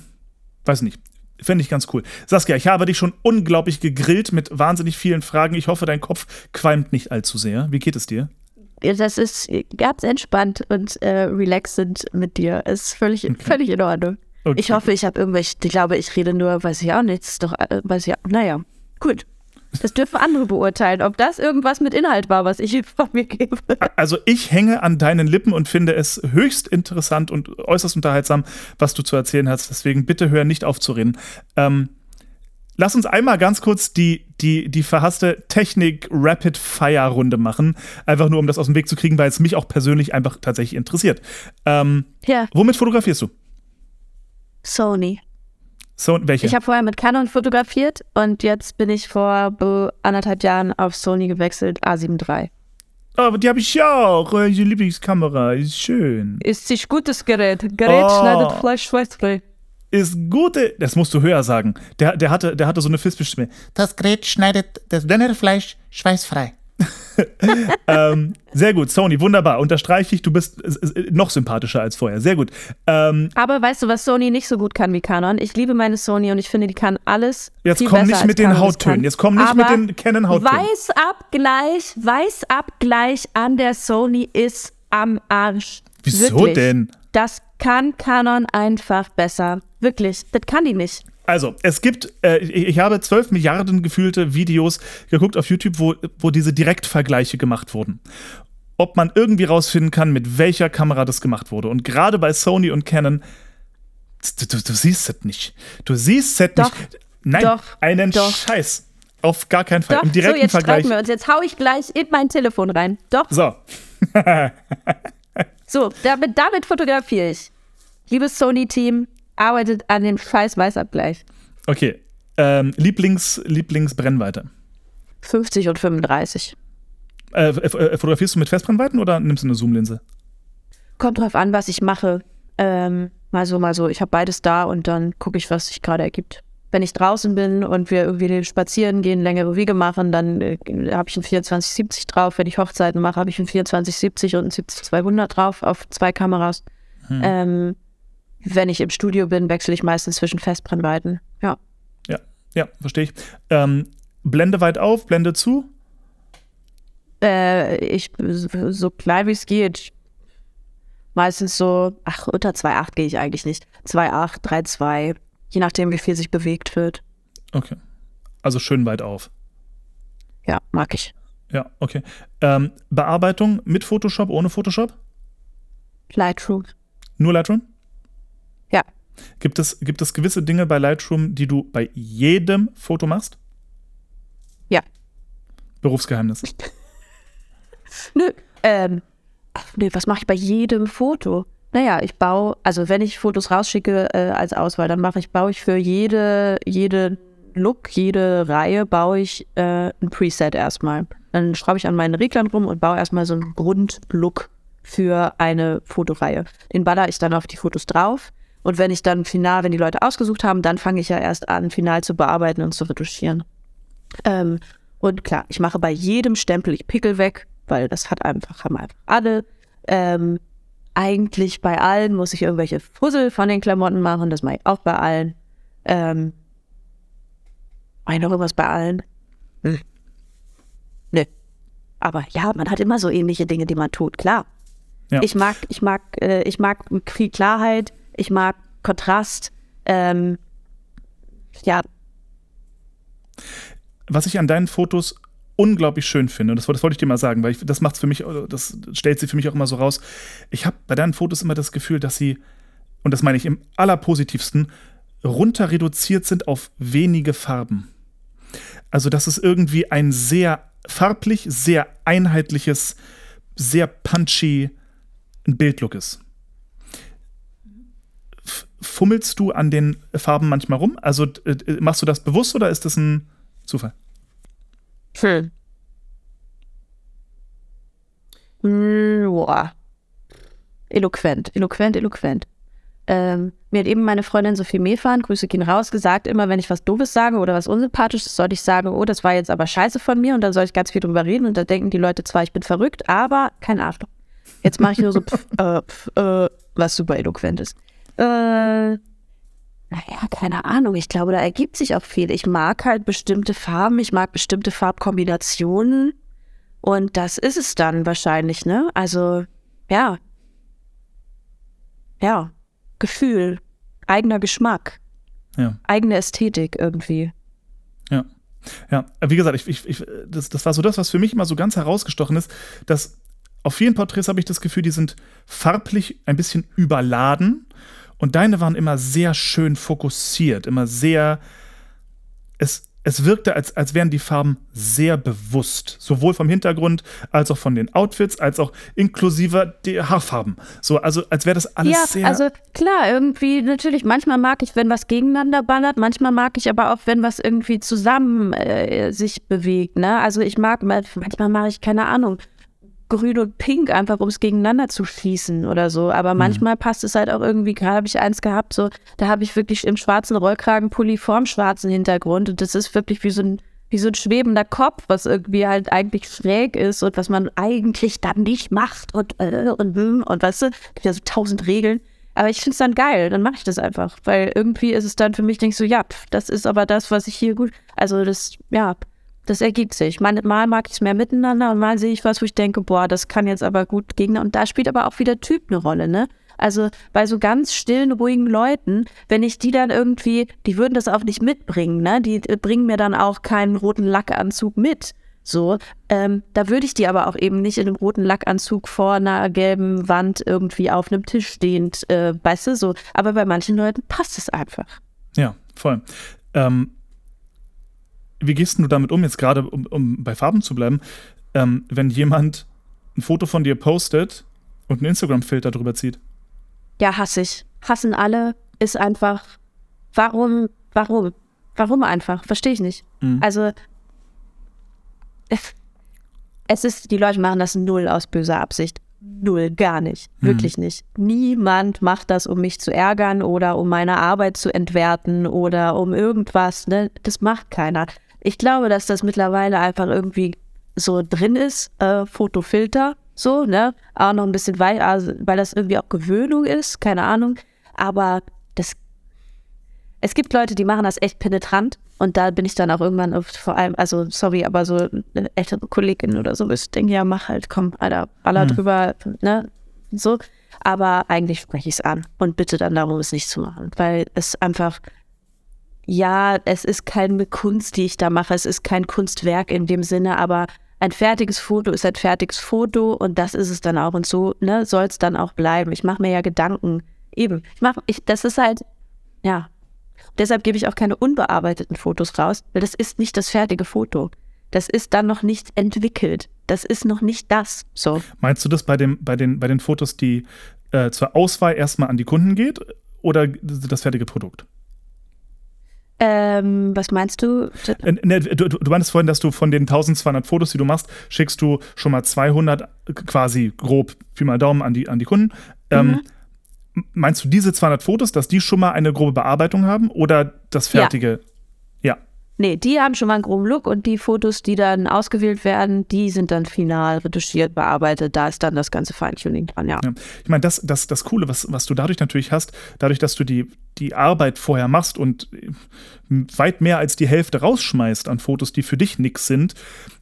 weiß nicht, fände ich ganz cool. Saskia, ich habe dich schon unglaublich gegrillt mit wahnsinnig vielen Fragen. Ich hoffe, dein Kopf qualmt nicht allzu sehr. Wie geht es dir? Ja, Das ist ganz entspannt und äh, relaxend mit dir. Ist völlig, völlig in Ordnung. Okay. Ich hoffe, ich habe irgendwelche, ich glaube, ich rede nur, weiß ich auch nicht. Ist doch, äh, weiß ich auch, naja, gut. Das dürfen andere beurteilen, ob das irgendwas mit Inhalt war, was ich *laughs* von mir gebe. Also ich hänge an deinen Lippen und finde es höchst interessant und äußerst unterhaltsam, was du zu erzählen hast. Deswegen bitte hör nicht auf zu reden. Ähm, lass uns einmal ganz kurz die, die, die verhasste Technik-Rapid-Fire-Runde machen. Einfach nur, um das aus dem Weg zu kriegen, weil es mich auch persönlich einfach tatsächlich interessiert. Ähm, Ja, womit fotografierst du? Sony. So, welche? Ich habe vorher mit Canon fotografiert und jetzt bin ich vor anderthalb Jahren auf Sony gewechselt, A7 III. oh, die habe ich ja auch. Äh, Die Lieblingskamera. Ist schön. Ist sich gutes Gerät. Gerät Oh. schneidet Fleisch schweißfrei. ist gute. Das musst du höher sagen. Der, der, hatte, der hatte so eine Fispelstimme. Das Gerät schneidet das Blenderfleisch schweißfrei. *laughs* ähm, sehr gut, Sony, wunderbar. Unterstreiche ich, du bist äh, noch sympathischer als vorher. Sehr gut. Ähm, Aber weißt du, was Sony nicht so gut kann wie Canon? Ich liebe meine Sony und ich finde, die kann alles. jetzt komm nicht mit den Hauttönen. Jetzt komm nicht mit Aber den Canon-Hauttönen. Weißabgleich, Weißabgleich an der Sony ist am Arsch. Wieso Wirklich. denn? Das kann Canon einfach besser. Wirklich, das kann die nicht. Also, es gibt, äh, ich, habe 12 Milliarden gefühlte Videos geguckt auf YouTube, wo, wo diese Direktvergleiche gemacht wurden. Ob man irgendwie rausfinden kann, mit welcher Kamera das gemacht wurde. Und gerade bei Sony und Canon, du, du, du siehst es nicht. Du siehst es Doch, nicht. Nein, doch, einen doch. Scheiß. Auf gar keinen Fall. Doch, Im so, direkten jetzt Vergleich. streiten wir uns. Jetzt hau ich gleich in mein Telefon rein. Doch, So, *laughs* so, damit, damit fotografiere ich. Liebes Sony-Team, arbeitet an dem scheiß Weißabgleich. okay. Ähm, Lieblings, Lieblingsbrennweite. 50 und 35. Äh, äh, fotografierst du mit Festbrennweiten oder nimmst du eine Zoomlinse? Kommt drauf an, was ich mache. Ähm, mal so, mal so. Ich habe beides da und dann gucke ich, was sich gerade ergibt. Wenn ich draußen bin und wir irgendwie spazieren gehen, längere Wege machen, dann äh, habe ich einen 2470 drauf. Wenn ich Hochzeiten mache, habe ich einen 2470 und einen 70-200 drauf auf zwei Kameras. Ähm, wenn ich im Studio bin, wechsle ich meistens zwischen Festbrennweiten. Ja. Ja, ja, verstehe ich. Ähm, Blende weit auf, Blende zu. Äh, ich so so klein wie es geht. Meistens so, ach, unter 2,8 gehe ich eigentlich nicht. 2,8, 3,2, je nachdem, wie viel sich bewegt wird. Okay. Also schön weit auf. Ja, mag ich. Ja, okay. Ähm, Bearbeitung mit Photoshop, ohne Photoshop? Lightroom. Nur Lightroom? Gibt es, gibt es gewisse Dinge bei Lightroom, die du bei jedem Foto machst? Ja. Berufsgeheimnis. *laughs* Nö, ähm, nö, was mache ich bei jedem Foto? Naja, ich baue, also wenn ich Fotos rausschicke äh, als Auswahl, dann mache ich, baue ich für jede, jede Look, jede Reihe, baue ich äh, ein Preset erstmal. Dann schraube ich an meinen Reglern rum und baue erstmal so einen Grundlook für eine Fotoreihe. Den baller ich dann auf die Fotos drauf. Und wenn ich dann final, wenn die Leute ausgesucht haben, dann fange ich ja erst an, final zu bearbeiten und zu retuschieren. Ähm, und klar, ich mache bei jedem Stempel ich Pickel weg, weil das hat einfach, haben einfach alle. Ähm, eigentlich bei allen muss ich irgendwelche Fussel von den Klamotten machen, das mache ich auch bei allen. Ähm, mache ich noch irgendwas bei allen? Hm. Nö. Aber ja, man hat immer so ähnliche Dinge, die man tut, klar. Ja. Ich mag, ich mag, äh, ich mag viel Klarheit, ich mag Kontrast. Ähm, ja, Was ich an deinen Fotos unglaublich schön finde, und das, wollte- das wollte ich dir mal sagen, weil ich, das macht für mich, das stellt sie für mich auch immer so raus. Ich habe bei deinen Fotos immer das Gefühl, dass sie, und das meine ich im allerpositivsten, runter reduziert sind auf wenige Farben. Also, dass es irgendwie ein sehr farblich, sehr einheitliches, sehr punchy Bildlook ist. Fummelst du an den Farben manchmal rum? Also äh, machst du das bewusst oder ist das ein Zufall? Hm, boah. Eloquent, eloquent, eloquent. Ähm, mir hat eben meine Freundin Sophie Mefan, Grüße gehen raus, gesagt, immer wenn ich was Doofes sage oder was Unsympathisches, sollte ich sagen, oh, das war jetzt aber scheiße von mir und dann soll ich ganz viel drüber reden und da denken die Leute zwar, ich bin verrückt, aber kein Arschloch. Jetzt mache ich nur so, *laughs* pf, äh, pf, äh, was super eloquent ist. Äh, naja, keine Ahnung. Ich glaube, da ergibt sich auch viel. Ich mag halt bestimmte Farben, ich mag bestimmte Farbkombinationen. Und das ist es dann wahrscheinlich, ne? Also, ja. Ja. Gefühl, eigener Geschmack, Ja. eigene Ästhetik irgendwie. Ja. Ja, wie gesagt, ich, ich, ich, das, das war so das, was für mich immer so ganz herausgestochen ist, dass auf vielen Porträts habe ich das Gefühl, die sind farblich ein bisschen überladen und deine waren immer sehr schön fokussiert, immer sehr, es, es wirkte, als, als wären die Farben sehr bewusst, sowohl vom Hintergrund als auch von den Outfits, als auch inklusive der Haarfarben. So, also als wäre das alles ja, sehr. also klar, irgendwie natürlich, manchmal mag ich, wenn was gegeneinander ballert, manchmal mag ich aber auch, wenn was irgendwie zusammen äh, sich bewegt, ne? Also ich mag, manchmal mache ich, keine Ahnung, grün und pink, einfach um es gegeneinander zu schießen oder so. Aber manchmal passt es halt auch irgendwie, gerade habe ich eins gehabt, so, da habe ich wirklich im schwarzen Rollkragenpulli vorm schwarzen Hintergrund und das ist wirklich wie so ein wie so ein schwebender Kopf, was irgendwie halt eigentlich schräg ist und was man eigentlich dann nicht macht und äh, und hm, und weißt du, gibt ja so tausend Regeln. Aber ich finde es dann geil, dann mache ich das einfach, weil irgendwie ist es dann für mich, denkst so, ja, pf, das ist aber das, was ich hier gut, also das, ja, das ergibt sich. Mal, mal mag ich es mehr miteinander und mal sehe ich was, wo ich denke, boah, das kann jetzt aber gut gegen. Und da spielt aber auch wieder Typ eine Rolle, ne? Also bei so ganz stillen, ruhigen Leuten, wenn ich die dann irgendwie, die würden das auch nicht mitbringen, ne? Die äh, bringen mir dann auch keinen roten Lackanzug mit. So, ähm, da würde ich die aber auch eben nicht in einem roten Lackanzug vor einer gelben Wand irgendwie auf einem Tisch stehend, äh, weißt du, so. Aber bei manchen Leuten passt es einfach. Ja, voll. Ähm, wie gehst du damit um, jetzt gerade, um, um bei Farben zu bleiben, ähm, wenn jemand ein Foto von dir postet und einen Instagram-Filter drüber zieht? Ja, hasse ich. Hassen alle ist einfach, warum, warum, warum einfach? Verstehe ich nicht. Mhm. Also, es- es ist, die Leute machen das null aus böser Absicht. Null, gar nicht. Wirklich nicht. Niemand macht das, um mich zu ärgern oder um meine Arbeit zu entwerten oder um irgendwas. Ne? Das macht keiner. Ich glaube, dass das mittlerweile einfach irgendwie so drin ist, äh, Fotofilter, so, ne? Auch noch ein bisschen weiter, also, weil das irgendwie auch Gewöhnung ist, keine Ahnung. Aber das es gibt Leute, die machen das echt penetrant und da bin ich dann auch irgendwann auf, vor allem, also sorry, aber so eine ältere Kollegin oder so, ich denke, ja, mach halt, komm, Alter, baller drüber, ne, so. Aber eigentlich spreche ich es an und bitte dann darum, es nicht zu machen, weil es einfach, ja, es ist keine Kunst, die ich da mache, es ist kein Kunstwerk in dem Sinne, aber ein fertiges Foto ist ein fertiges Foto und das ist es dann auch und so, ne, soll es dann auch bleiben. Ich mache mir ja Gedanken, eben, ich mache, ich, das ist halt, ja, Deshalb gebe ich auch keine unbearbeiteten Fotos raus, weil das ist nicht das fertige Foto. Das ist dann noch nicht entwickelt. Das ist noch nicht das. So. Meinst du das bei, dem, bei, den, bei den Fotos, die äh, zur Auswahl erstmal an die Kunden geht oder das fertige Produkt? Ähm, was meinst du? Äh, ne, Du, du meintest vorhin, dass du von den 1200 Fotos, die du machst, schickst du schon mal 200 quasi grob, Pi mal Daumen an die, an die Kunden. Ähm, m- meinst du diese 200 Fotos, dass die schon mal eine grobe Bearbeitung haben oder das fertige? Ja. Nee, die haben schon mal einen groben Look und die Fotos, die dann ausgewählt werden, die sind dann final retuschiert, bearbeitet. Da ist dann das ganze Feintuning dran, ja. Ja. Ich meine, das, das, das Coole, was, was du dadurch natürlich hast, dadurch, dass du die, die Arbeit vorher machst und äh, weit mehr als die Hälfte rausschmeißt an Fotos, die für dich nix sind,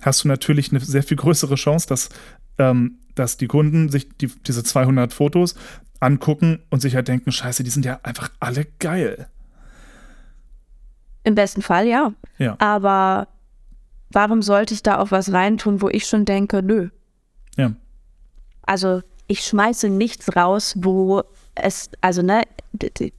hast du natürlich eine sehr viel größere Chance, dass, ähm, dass die Kunden sich die, diese 200 Fotos angucken und sich halt denken, scheiße, die sind ja einfach alle geil. Im besten Fall, ja. Ja. Aber warum sollte ich da auch was reintun, wo ich schon denke, nö. Ja. Also ich schmeiße nichts raus, wo es, also ne, die,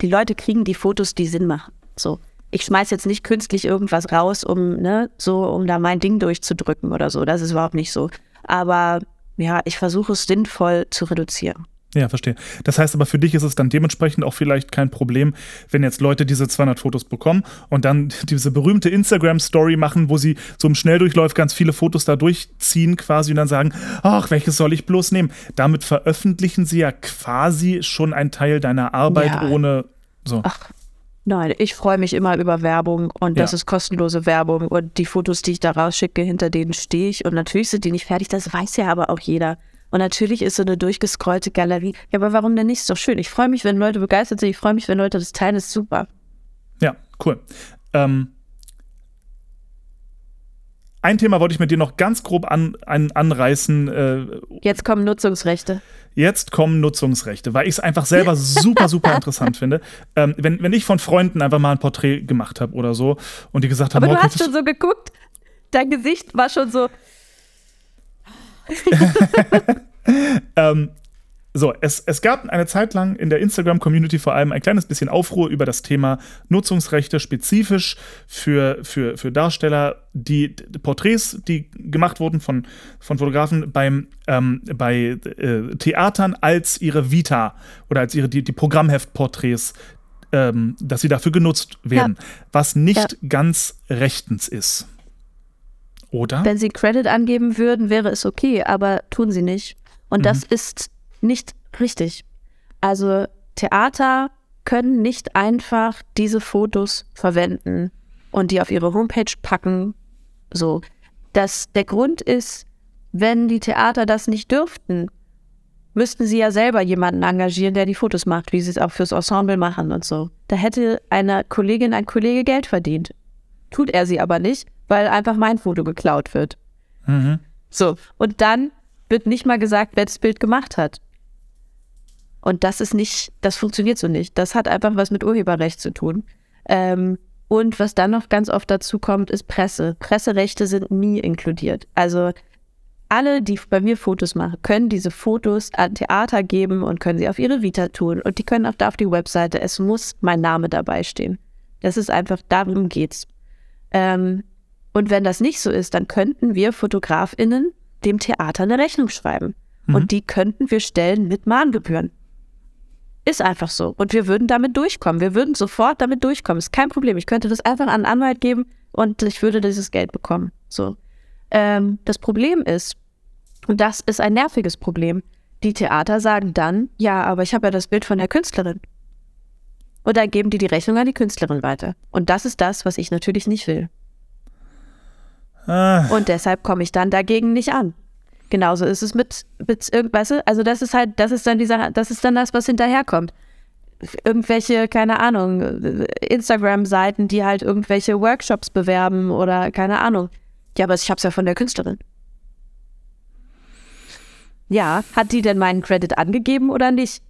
die- Leute kriegen die Fotos, die Sinn machen. So. Ich schmeiße jetzt nicht künstlich irgendwas raus, um, ne, so, um da mein Ding durchzudrücken oder so. Das ist überhaupt nicht so. Aber ja, ich versuche es sinnvoll zu reduzieren. Ja, verstehe. Das heißt aber, für dich ist es dann dementsprechend auch vielleicht kein Problem, wenn jetzt Leute diese 200 Fotos bekommen und dann *laughs* diese berühmte Instagram-Story machen, wo sie so im Schnelldurchlauf ganz viele Fotos da durchziehen quasi und dann sagen, ach, welches soll ich bloß nehmen? Damit veröffentlichen sie ja quasi schon einen Teil deiner Arbeit Ja. ohne so. Ach, nein, ich freue mich immer über Werbung und das Ja. ist kostenlose Werbung und die Fotos, die ich da rausschicke, hinter denen stehe ich und natürlich sind die nicht fertig, das weiß ja aber auch jeder. Und natürlich ist so eine durchgescrollte Galerie. Ja, aber warum denn nicht? Ist doch schön. Ich freue mich, wenn Leute begeistert sind. Ich freue mich, wenn Leute das teilen. ist super. Ja, cool. Ähm, ein Thema wollte ich mit dir noch ganz grob an, an, anreißen. Äh, Jetzt kommen Nutzungsrechte. Jetzt kommen Nutzungsrechte, weil ich es einfach selber *laughs* super, super interessant finde. Ähm, wenn, wenn ich von Freunden einfach mal ein Porträt gemacht habe oder so und die gesagt haben, Aber du hast das- schon so geguckt. Dein Gesicht war schon so. *laughs* ähm, so, es, es gab eine Zeit lang in der Instagram-Community vor allem ein kleines bisschen Aufruhr über das Thema Nutzungsrechte, spezifisch für, für, für Darsteller, die d- Porträts, die gemacht wurden von, von Fotografen beim, ähm, bei äh, Theatern als ihre Vita oder als ihre die, die Programmheftporträts, ähm, dass sie dafür genutzt werden, was nicht ganz rechtens ist. Oder? Wenn sie Credit angeben würden, wäre es okay, aber tun sie nicht. Und das ist nicht richtig. Also Theater können nicht einfach diese Fotos verwenden und die auf ihre Homepage packen. So. Das, der Grund ist, wenn die Theater das nicht dürften, müssten sie ja selber jemanden engagieren, der die Fotos macht, wie sie es auch fürs Ensemble machen und so. Da hätte eine Kollegin, ein Kollege Geld verdient. Tut er sie aber nicht, weil einfach mein Foto geklaut wird. Mhm. So. Und dann wird nicht mal gesagt, wer das Bild gemacht hat. Und das ist nicht, das funktioniert so nicht. Das hat einfach was mit Urheberrecht zu tun. Ähm, und was dann noch ganz oft dazu kommt, ist Presse. Presserechte sind nie inkludiert. Also alle, die bei mir Fotos machen, können diese Fotos an Theater geben und können sie auf ihre Vita tun. Und die können auch da auf die Webseite. Es muss mein Name dabei stehen. Das ist einfach, darum geht's. Ähm, und wenn das nicht so ist, dann könnten wir FotografInnen dem Theater eine Rechnung schreiben. Und die könnten wir stellen mit Mahngebühren. Ist einfach so. Und wir würden damit durchkommen. Wir würden sofort damit durchkommen. Ist kein Problem. Ich könnte das einfach an einen Anwalt geben und ich würde dieses Geld bekommen. So. Ähm, das Problem ist, und das ist ein nerviges Problem, die Theater sagen dann, ja, aber ich habe ja das Bild von der Künstlerin. Und dann geben die die Rechnung an die Künstlerin weiter. Und das ist das, was ich natürlich nicht will. Ah, Und deshalb komme ich dann dagegen nicht an. Genauso ist es mit, mit irgendwas, also das ist halt, das ist dann dieser, das ist dann das, was hinterherkommt. Irgendwelche, keine Ahnung, Instagram-Seiten, die halt irgendwelche Workshops bewerben oder keine Ahnung. Ja, aber ich hab's ja von der Künstlerin. Ja, hat die denn meinen Credit angegeben oder nicht?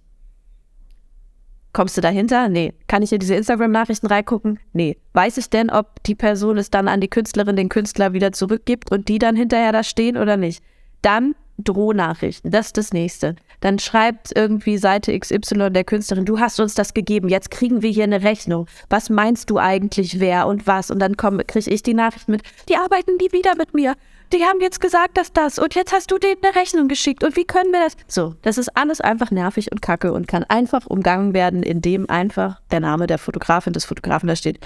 Kommst du dahinter? Nee. Kann ich in diese Instagram-Nachrichten reingucken? Nee. Weiß ich denn, ob die Person es dann an die Künstlerin, den Künstler wieder zurückgibt und die dann hinterher da stehen oder nicht? Dann Drohnachrichten. Das ist das nächste. Dann schreibt irgendwie Seite XY der Künstlerin, du hast uns das gegeben, jetzt kriegen wir hier eine Rechnung. Was meinst du eigentlich, wer und was? Und dann kriege ich die Nachricht mit, die arbeiten nie wieder mit mir. Die haben jetzt gesagt, dass das und jetzt hast du denen eine Rechnung geschickt und wie können wir das? So, das ist alles einfach nervig und kacke und kann einfach umgangen werden, indem einfach der Name der Fotografin, des Fotografen da steht.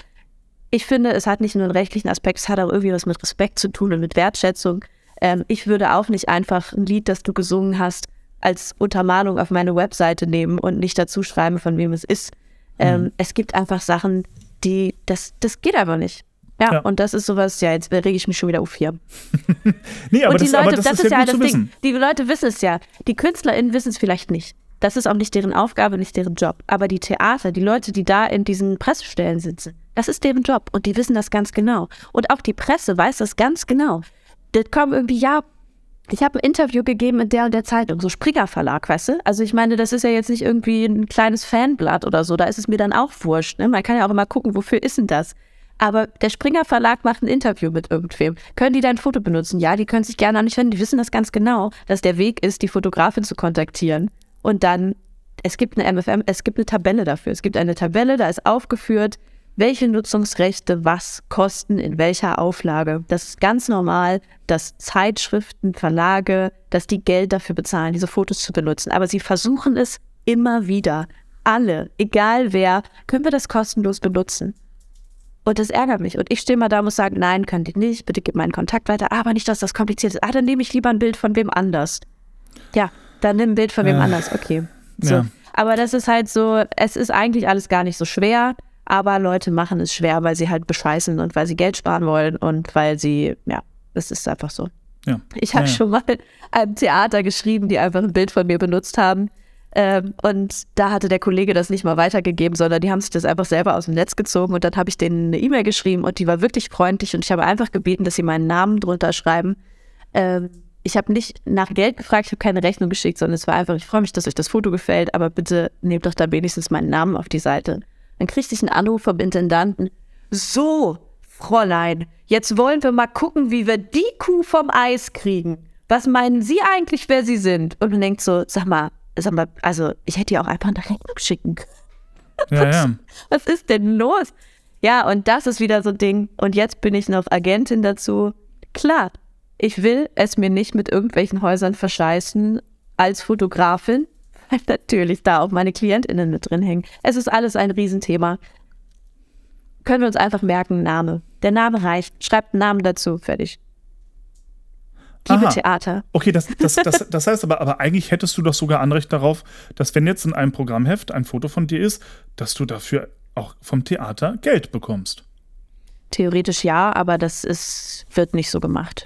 Ich finde, es hat nicht nur einen rechtlichen Aspekt, es hat auch irgendwie was mit Respekt zu tun und mit Wertschätzung. Ähm, ich würde auch nicht einfach ein Lied, das du gesungen hast, als Untermalung auf meine Webseite nehmen und nicht dazu schreiben, von wem es ist. Ähm, Es gibt einfach Sachen, die, das, das geht einfach nicht. Ja, Ja. und das ist sowas, ja, jetzt rege ich mich schon wieder auf hier. *laughs* nee, aber und die das, Leute, aber das, ist ja, gut das Ding. wissen. Die Leute wissen es ja. Die KünstlerInnen wissen es vielleicht nicht. Das ist auch nicht deren Aufgabe, nicht deren Job. Aber die Theater, die Leute, die da in diesen Pressestellen sitzen, das ist deren Job und die wissen das ganz genau. Und auch die Presse weiß das ganz genau. Das kommen irgendwie, ja, ich habe ein Interview gegeben in der und der Zeitung, so Springer Verlag, weißt du? Also ich meine, das ist ja jetzt nicht irgendwie ein kleines Fanblatt oder so, da ist es mir dann auch wurscht. Ne? Man kann ja auch immer gucken, wofür ist denn das? Aber der Springer Verlag macht ein Interview mit irgendwem. Können die dein Foto benutzen? Ja, die können sich gerne an mich wenden. Die wissen das ganz genau, dass der Weg ist, die Fotografin zu kontaktieren. Und dann, es gibt eine MFM, es gibt eine Tabelle dafür. Es gibt eine Tabelle, da ist aufgeführt, welche Nutzungsrechte was kosten, in welcher Auflage. Das ist ganz normal, dass Zeitschriften, Verlage, dass die Geld dafür bezahlen, diese Fotos zu benutzen. Aber sie versuchen es immer wieder. Alle, egal wer, können wir das kostenlos benutzen. Und das ärgert mich. Und ich stehe mal da und muss sagen, nein, könnt ihr nicht, bitte gib meinen Kontakt weiter. Aber nicht, dass das kompliziert ist. Ah, dann nehme ich lieber ein Bild von wem anders. Ja, dann nimm ein Bild von wem Äh, anders. Okay. So. ja. Aber das ist halt so, es ist eigentlich alles gar nicht so schwer, aber Leute machen es schwer, weil sie halt bescheißen und weil sie Geld sparen wollen und weil sie, ja, es ist einfach so. Ja. Ich habe Ja, ja. schon mal einem Theater geschrieben, die einfach ein Bild von mir benutzt haben. Ähm, und da hatte der Kollege das nicht mal weitergegeben, sondern die haben sich das einfach selber aus dem Netz gezogen. Und dann habe ich denen eine E-Mail geschrieben und die war wirklich freundlich. Und ich habe einfach gebeten, dass sie meinen Namen drunter schreiben. Ähm, ich habe nicht nach Geld gefragt, ich habe keine Rechnung geschickt, sondern es war einfach, ich freue mich, dass euch das Foto gefällt, aber bitte nehmt doch da wenigstens meinen Namen auf die Seite. Dann kriegte ich einen Anruf vom Intendanten. So, Fräulein, jetzt wollen wir mal gucken, wie wir die Kuh vom Eis kriegen. Was meinen Sie eigentlich, wer Sie sind? Und man denkt so, sag mal, mal, also ich hätte ja auch einfach eine Rechnung schicken können. *laughs* Ja, ja. Was ist denn los? Ja, und das ist wieder so ein Ding. Und jetzt bin ich noch Agentin dazu. Klar, ich will es mir nicht mit irgendwelchen Häusern verscheißen als Fotografin, *laughs* weil natürlich da auch meine KlientInnen mit drin hängen. Es ist alles ein Riesenthema. Können wir uns einfach merken, Name. Der Name reicht. Schreibt einen Namen dazu, fertig. Liebe. Theater. Okay, das, das, das, *laughs* das heißt aber, aber eigentlich hättest du doch sogar Anrecht darauf, dass wenn jetzt in einem Programmheft ein Foto von dir ist, dass du dafür auch vom Theater Geld bekommst. Theoretisch ja, aber das ist, wird nicht so gemacht.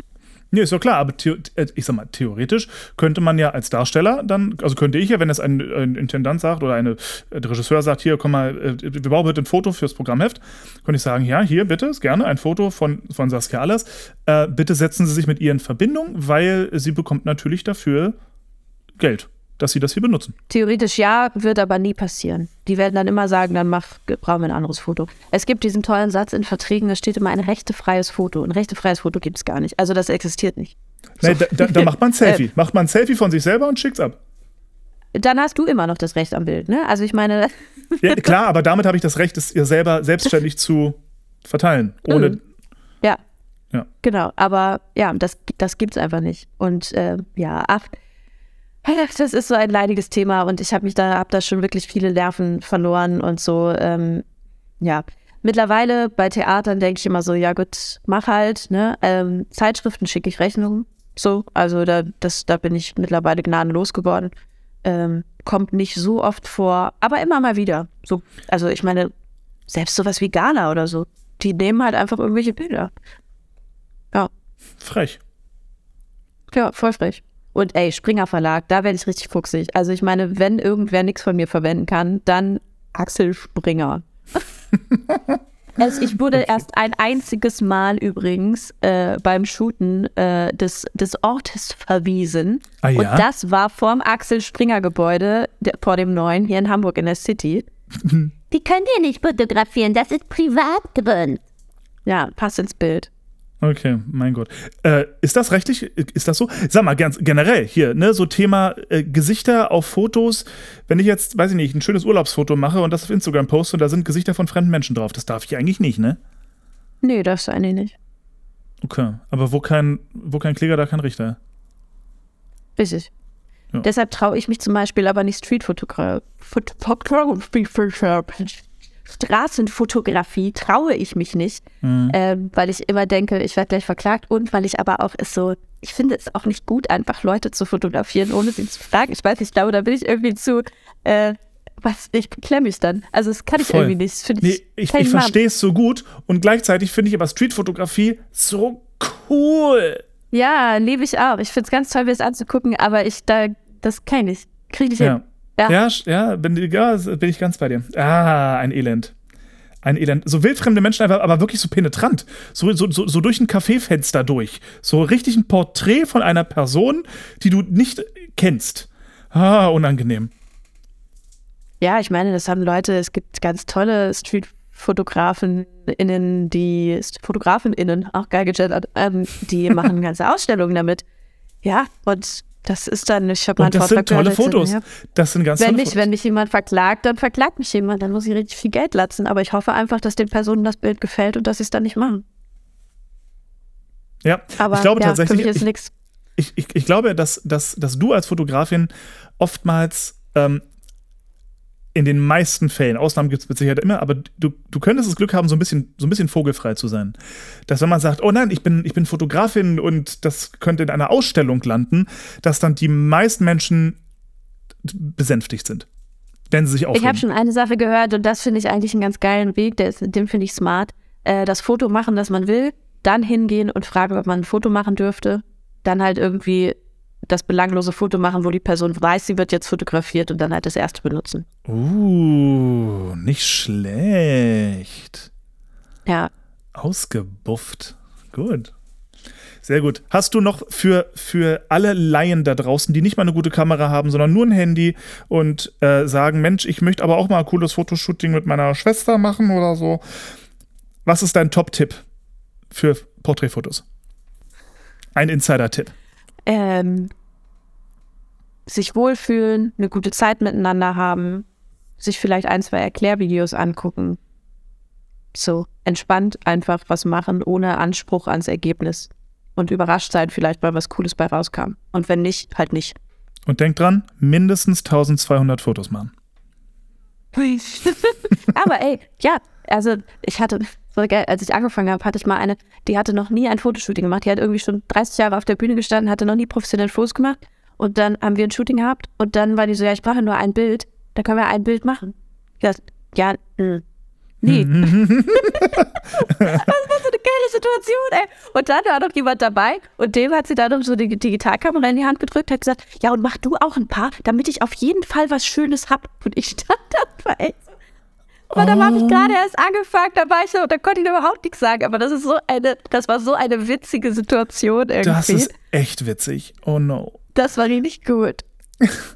Nee, ist ja klar, aber äh, ich sag mal, theoretisch könnte man ja als Darsteller dann, also könnte ich ja, wenn es ein, ein Intendant sagt oder eine, äh, der Regisseur sagt, hier, komm mal, äh, wir brauchen bitte ein Foto fürs Programmheft, könnte ich sagen, ja, hier bitte, gerne ein Foto von, von Saskia Allers. Äh, bitte setzen Sie sich mit ihr in Verbindung, weil sie bekommt natürlich dafür Geld, dass sie das hier benutzen. Theoretisch ja, wird aber nie passieren. Die werden dann immer sagen, dann mach, brauchen wir ein anderes Foto. Es gibt diesen tollen Satz in Verträgen, da steht immer ein rechtefreies Foto. Ein rechtefreies Foto gibt es gar nicht. Also das existiert nicht. Nee, da, da, da macht man ein *laughs* Selfie. macht man ein Selfie von sich selber und schickt's ab. Dann hast du immer noch das Recht am Bild, ne? Also ich meine, *laughs* Ja, klar, aber damit habe ich das Recht, es ihr selber selbstständig zu verteilen. Ohne. Mhm. ja. Ja. Genau, aber ja, das, das gibt es einfach nicht. Und äh, ja, ach, *laughs* das ist so ein leidiges Thema und ich habe mich da, habe da schon wirklich viele Nerven verloren und so, ähm, ja. Mittlerweile bei Theatern denke ich immer so, ja gut, mach halt, ne? Ähm, Zeitschriften schicke ich Rechnungen. So, also da, das, da bin ich mittlerweile gnadenlos geworden. Ähm, kommt nicht so oft vor, aber immer mal wieder. So, also ich meine, selbst sowas wie Gala oder so, die nehmen halt einfach irgendwelche Bilder. Ja, Frech. ja, voll frech. Und ey, Springer Verlag, da werde ich richtig fuchsig. Also ich meine, wenn irgendwer nichts von mir verwenden kann, dann Axel Springer. *laughs* also ich wurde erst ein einziges Mal übrigens äh, beim Shooten äh, des, des Ortes verwiesen. Ah ja? Und das war vorm Axel Springer Gebäude, der, vor dem neuen, hier in Hamburg in der City. *laughs* Die könnt ihr nicht fotografieren, das ist Privatgrund. Ja, passt ins Bild. Okay, mein Gott. Äh, ist das rechtlich? Ist das so? Sag mal, ganz generell hier, ne, so Thema äh, Gesichter auf Fotos. Wenn ich jetzt, weiß ich nicht, ein schönes Urlaubsfoto mache und das auf Instagram poste und da sind Gesichter von fremden Menschen drauf, das darf ich eigentlich nicht, ne? Nee, das ist eigentlich nicht. Okay, aber wo kein, wo kein Kläger, da kein Richter. Richtig. Ja. Deshalb traue ich mich zum Beispiel aber nicht Streetfotografie. Straßenfotografie traue ich mich nicht, ähm, weil ich immer denke, ich werde gleich verklagt und weil ich aber auch es so, ich finde es auch nicht gut, einfach Leute zu fotografieren, ohne sie zu fragen. Ich weiß nicht, ich glaube, da bin ich irgendwie zu, äh, was, ich klemme mich dann. Also das kann ich Voll. irgendwie nicht. Das finde Nee, ich, ich, ich verstehe es so gut und gleichzeitig finde ich aber Streetfotografie so cool. Ja, liebe ich auch. Ich finde es ganz toll, mir das anzugucken, aber ich, da, das kann ich. Kriege ich Ja. hin. Ja. Ja, ja, bin, ja, bin ich ganz bei dir. Ah, ein Elend. Ein Elend. So wildfremde Menschen, aber, aber wirklich so penetrant. So, so, so, so durch ein Kaffeefenster durch. So richtig ein Porträt von einer Person, die du nicht kennst. Ah, unangenehm. Ja, ich meine, das haben Leute, es gibt ganz tolle Streetfotografen*innen, die FotografenInnen, auch geil gegendert, ähm, die machen *laughs* ganze Ausstellungen damit. Ja, und das ist dann, ich habe mal Und einen das sind Vortrag tolle gehört, Fotos. ja. Das sind ganz Wenn tolle mich, Fotos. wenn mich jemand verklagt, dann verklagt mich jemand, dann muss ich richtig viel Geld latzen. Aber ich hoffe einfach, dass den Personen das Bild gefällt und dass sie es dann nicht machen. ja, Aber ich glaube ja, tatsächlich, für mich ist ich, nichts. ich, ich, ich glaube, dass, dass, dass du als Fotografin oftmals ähm, in den meisten Fällen, Ausnahmen gibt es mit Sicherheit immer, aber du, du könntest das Glück haben, so ein bisschen, so ein bisschen vogelfrei zu sein. Dass wenn man sagt, oh nein, ich bin, ich bin Fotografin und das könnte in einer Ausstellung landen, dass dann die meisten Menschen besänftigt sind. Wenn sie sich Ich habe aufregen. schon eine Sache gehört und das finde ich eigentlich einen ganz geilen Weg, der ist, den finde ich smart. Äh, das Foto machen, das man will, dann hingehen und fragen, ob man ein Foto machen dürfte. Dann halt irgendwie das belanglose Foto machen, wo die Person weiß, sie wird jetzt fotografiert und dann halt das erste benutzen. Uh, nicht schlecht. Ja. Ausgebufft. Gut. Sehr gut. Hast du noch für, für alle Laien da draußen, die nicht mal eine gute Kamera haben, sondern nur ein Handy und äh, sagen, Mensch, ich möchte aber auch mal ein cooles Fotoshooting mit meiner Schwester machen oder so. Was ist dein Top-Tipp für Porträtfotos? Ein Insider-Tipp. Ähm, sich wohlfühlen, eine gute Zeit miteinander haben, sich vielleicht ein, zwei Erklärvideos angucken. So, entspannt einfach was machen, ohne Anspruch ans Ergebnis. Und überrascht sein vielleicht, weil was Cooles bei rauskam. Und wenn nicht, halt nicht. Und denk dran, mindestens 1200 Fotos machen. *laughs* Aber ey, ja, also ich hatte, so geil, als ich angefangen habe, hatte ich mal eine, die hatte noch nie ein Fotoshooting gemacht. Die hat irgendwie schon 30 Jahre auf der Bühne gestanden, hatte noch nie professionell Fotos gemacht. Und dann haben wir ein Shooting gehabt und dann war die so, ja, ich brauche nur ein Bild, da können wir ein Bild machen. Ja, ja, mh. nee. das war so eine geile Situation, ey. Und dann war noch jemand dabei und dem hat sie dann noch so die Digitalkamera in die Hand gedrückt, hat gesagt, ja, und mach du auch ein paar, damit ich auf jeden Fall was Schönes hab. Und ich stand da so. Aber da habe ich gerade erst angefangen, da war ich so, da konnte ich überhaupt nichts sagen. Aber das ist so eine, das war so eine witzige Situation irgendwie. Das ist echt witzig. Oh no. Das war richtig gut.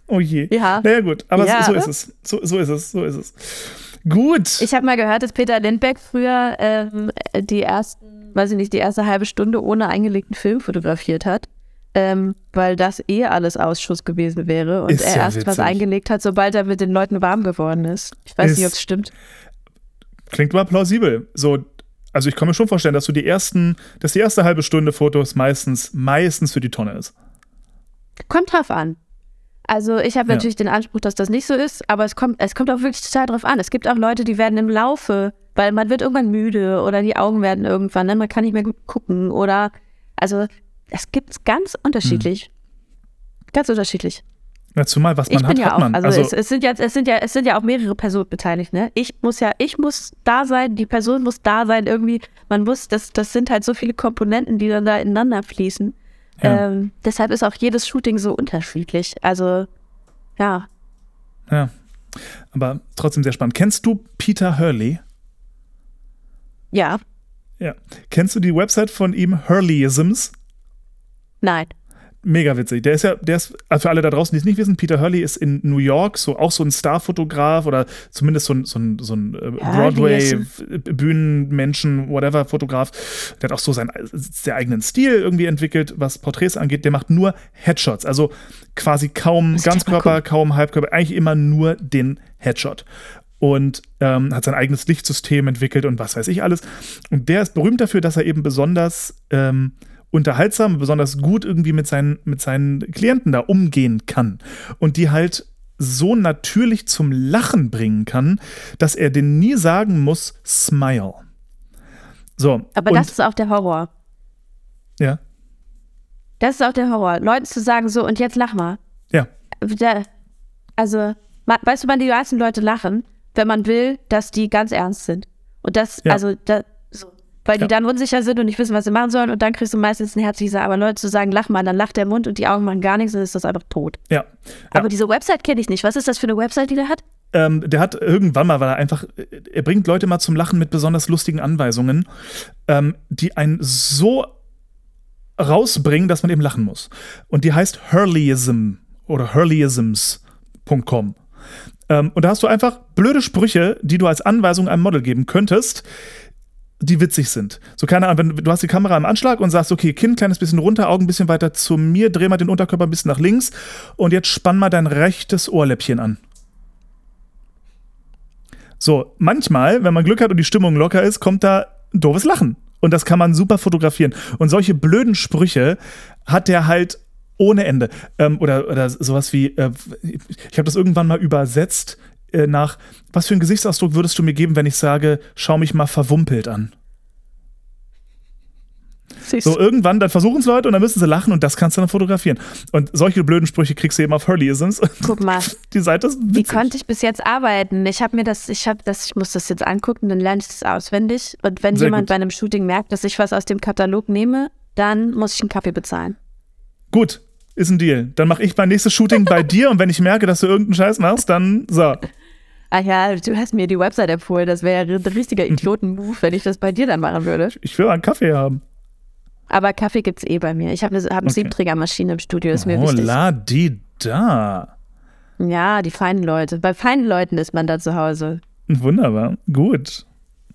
Oh je. Ja. Naja, gut. Aber Ja. so ist es. So, so ist es. So ist es. Gut. Ich habe mal gehört, dass Peter Lindbergh früher ähm, die ersten, weiß ich nicht, die erste halbe Stunde ohne eingelegten Film fotografiert hat. Ähm, weil das eh alles Ausschuss gewesen wäre und Ist er ja erst was witzig. eingelegt hat, sobald er mit den Leuten warm geworden ist. Ich weiß Ist- nicht, ob es stimmt. Klingt aber plausibel. So, also ich kann mir schon vorstellen, dass du die ersten, dass die erste halbe Stunde Fotos meistens, meistens für die Tonne ist. Kommt drauf an. Also ich habe Ja. natürlich den Anspruch, dass das nicht so ist, aber es kommt, es kommt auch wirklich total drauf an. Es gibt auch Leute, die werden im Laufe, weil man wird irgendwann müde oder die Augen werden irgendwann, ne? man kann nicht mehr gut gucken oder also es gibt ganz unterschiedlich. Ganz unterschiedlich. Ja, zumal, was Ich man bin hat, ja hat auch, man. also, Also, es, es sind ja, es sind ja, es sind ja auch mehrere Personen beteiligt, ne? Ich muss ja, ich muss da sein, die Person muss da sein, irgendwie, man muss, das, das sind halt so viele Komponenten, die dann da ineinander fließen. Ja. Ähm, deshalb ist auch jedes Shooting so unterschiedlich. Also, ja. ja. Aber trotzdem sehr spannend. Kennst du Peter Hurley? Ja, Ja. Kennst du die Website von ihm, Hurleyisms? nein. Mega witzig. Der ist ja, der ist, also für alle da draußen, die es nicht wissen, Peter Hurley ist in New York so auch so ein Starfotograf oder zumindest so ein, so ein, so ein äh, Broadway-Bühnenmenschen, whatever, Fotograf. Der hat auch so seinen sehr eigenen Stil irgendwie entwickelt, was Porträts angeht. Der macht nur Headshots, also quasi kaum Ganzkörper, kaum Halbkörper, eigentlich immer nur den Headshot. Und ähm, hat sein eigenes Lichtsystem entwickelt und was weiß ich alles. Und der ist berühmt dafür, dass er eben besonders ähm, unterhaltsam, besonders gut irgendwie mit seinen, mit seinen Klienten da umgehen kann. Und die halt so natürlich zum Lachen bringen kann, dass er denen nie sagen muss, smile. So. Aber das ist auch der Horror. Ja. Das ist auch der Horror. Leuten zu sagen, so, und jetzt lach mal. Ja. Also, weißt du, wann die meisten Leute lachen? Wenn man will, dass die ganz ernst sind. Und das, Ja. also, da, Weil die Ja. dann unsicher sind und nicht wissen, was sie machen sollen. Und dann kriegst du meistens ein herzliches, aber Leute zu sagen, lach mal, dann lacht der Mund und die Augen machen gar nichts, dann ist das einfach tot. Ja. Aber diese Website kenne ich nicht. Was ist das für eine Website, die der hat? Ähm, der hat irgendwann mal, weil er einfach, er bringt Leute mal zum Lachen mit besonders lustigen Anweisungen, ähm, die einen so rausbringen, dass man eben lachen muss. Und die heißt Hurleyism oder Hurleyisms.com. Ähm, und da hast du einfach blöde Sprüche, die du als Anweisung einem Model geben könntest, die witzig sind. So, keine Ahnung, wenn du hast die Kamera im Anschlag und sagst, okay, Kinn kleines bisschen runter, Augen ein bisschen weiter zu mir, dreh mal den Unterkörper ein bisschen nach links und jetzt spann mal dein rechtes Ohrläppchen an. So, manchmal, wenn man Glück hat und die Stimmung locker ist, kommt da ein doofes Lachen. Und das kann man super fotografieren. Und solche blöden Sprüche hat der halt ohne Ende. Ähm, oder, oder sowas wie, äh, ich habe das irgendwann mal übersetzt äh, nach, was für einen Gesichtsausdruck würdest du mir geben, wenn ich sage, schau mich mal verwumpelt an? Süß. So irgendwann, dann versuchen es Leute und dann müssen sie lachen und das kannst du dann fotografieren. Und solche blöden Sprüche kriegst du eben auf Hurleyisms. Guck mal. *laughs* Die Seite ist Wie witzig. konnte ich bis jetzt arbeiten? Ich habe mir das, ich habe das, ich muss das jetzt angucken, dann lerne ich das auswendig. Und wenn Sehr jemand gut. bei einem Shooting merkt, dass ich was aus dem Katalog nehme, dann muss ich einen Kaffee bezahlen. Gut, ist ein Deal. Dann mache ich mein nächstes Shooting bei *laughs* dir und wenn ich merke, dass du irgendeinen Scheiß machst, dann so. Ah ja, du hast mir die Website empfohlen. Das wäre ja ein richtiger *laughs* Idioten-Move, wenn ich das bei dir dann machen würde. Ich will einen Kaffee haben. Aber Kaffee gibt's eh bei mir. Ich habe eine, hab eine Okay. Siebträgermaschine im Studio, ist mir Oh, wichtig. la di da. Ja, die feinen Leute. Bei feinen Leuten ist man da zu Hause. Wunderbar. Gut.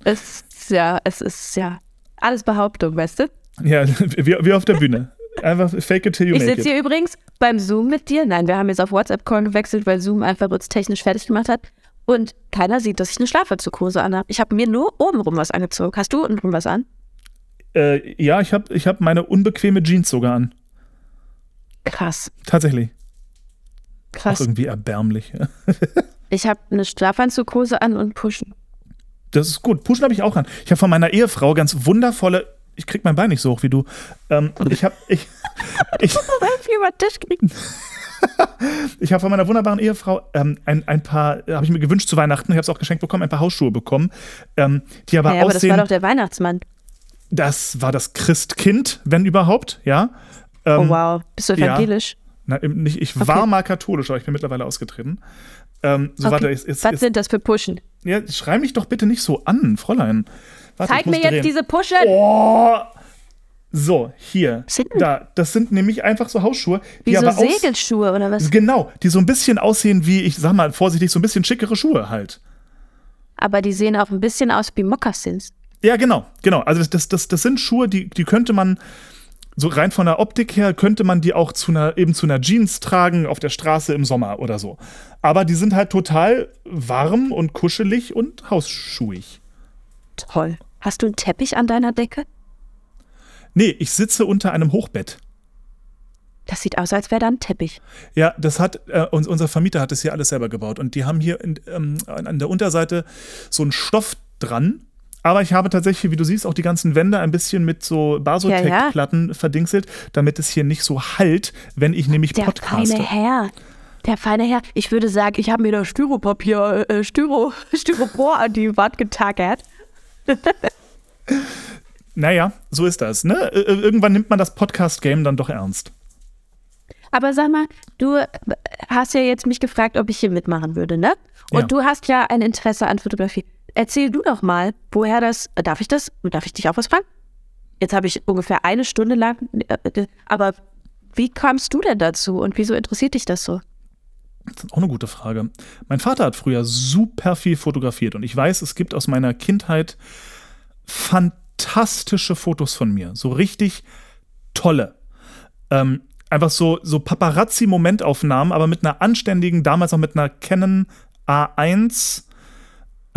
Es ist ja, es ist ja alles Behauptung, weißt du? Ja, *laughs* wie, wie auf der Bühne. Einfach fake it till you Ich make sitze it. hier übrigens beim Zoom mit dir. Nein, wir haben jetzt auf WhatsApp-Call gewechselt, weil Zoom einfach uns technisch fertig gemacht hat. Und keiner sieht, dass ich eine Schlafanzughose anhabe. Ich habe mir nur obenrum was angezogen. Hast du untenrum was an? Äh, ja, ich habe ich hab meine unbequeme Jeans sogar an. Krass, Tatsächlich. Auch krass. irgendwie erbärmlich. *laughs* Ich habe eine Schlafanzughose an und Pushen. das ist gut. Puschen habe ich auch an. Ich habe von meiner Ehefrau ganz wundervolle. Ich krieg mein Bein nicht so hoch wie du. Ähm, ich habe ich, *laughs* ich, über Tisch kriegen. *laughs* ich habe von meiner wunderbaren Ehefrau ähm, ein, ein paar, habe ich mir gewünscht zu Weihnachten, ich habe es auch geschenkt bekommen, ein paar Hausschuhe bekommen, ähm, die aber Ja, aber das aussehen. war doch der Weihnachtsmann. Das war das Christkind, wenn überhaupt, ja. Ähm, Oh wow, bist du ja. evangelisch? Na, eben nicht, ich war mal katholisch, aber ich bin mittlerweile ausgetreten. Ähm, so, Okay. warte, ist, ist, Was ist, sind das für Pushen? ja, schrei mich doch bitte nicht so an, Fräulein. Warte, Zeig mir jetzt drehen. diese Pushen. Oh. So, hier. sind denn- Da, das sind nämlich einfach so Hausschuhe, die Wie so Segelschuhe oder was? Genau, die so ein bisschen aussehen wie, ich sag mal vorsichtig, so ein bisschen schickere Schuhe halt. Aber die sehen auch ein bisschen aus wie Mokassins. Ja, genau, genau. Also das, das, das, das sind Schuhe, die, die könnte man, so rein von der Optik her, könnte man die auch zu einer, eben zu einer Jeans tragen auf der Straße im Sommer oder so. Aber die sind halt total warm und kuschelig und hausschuhig. Toll. Hast du einen Teppich an deiner Decke? Nee, ich sitze unter einem Hochbett. Das sieht aus, als wäre da ein Teppich. Ja, das hat, äh, uns, unser Vermieter hat das hier alles selber gebaut. Und die haben hier in, ähm, an an der Unterseite so einen Stoff dran. Aber ich habe tatsächlich, wie du siehst, auch die ganzen Wände ein bisschen mit so Basotec-Platten verdingselt, damit es hier nicht so halt, wenn ich nämlich Der podcaste. feine Herr. Der feine Herr. Ich würde sagen, ich habe mir das Styropapier, äh, Styro, *laughs* Styropor an die Wand getagert. *laughs* Naja, so ist das. Ne? Äh, Irgendwann nimmt man das Podcast-Game dann doch ernst. Aber sag mal, du äh, hast ja jetzt mich gefragt, ob ich hier mitmachen würde, ne? Und Ja. du hast ja ein Interesse an Fotografie. Erzähl du doch mal, woher das. Darf ich das? Darf ich dich auch was fragen? Jetzt habe ich ungefähr eine Stunde lang. äh, Aber wie kamst du denn dazu und wieso interessiert dich das so? Das ist auch eine gute Frage. Mein Vater hat früher super viel fotografiert und ich weiß, es gibt aus meiner Kindheit fantastische Fotos von mir. So richtig tolle. Ähm, einfach so, so Paparazzi-Momentaufnahmen, aber mit einer anständigen, damals auch mit einer Canon A1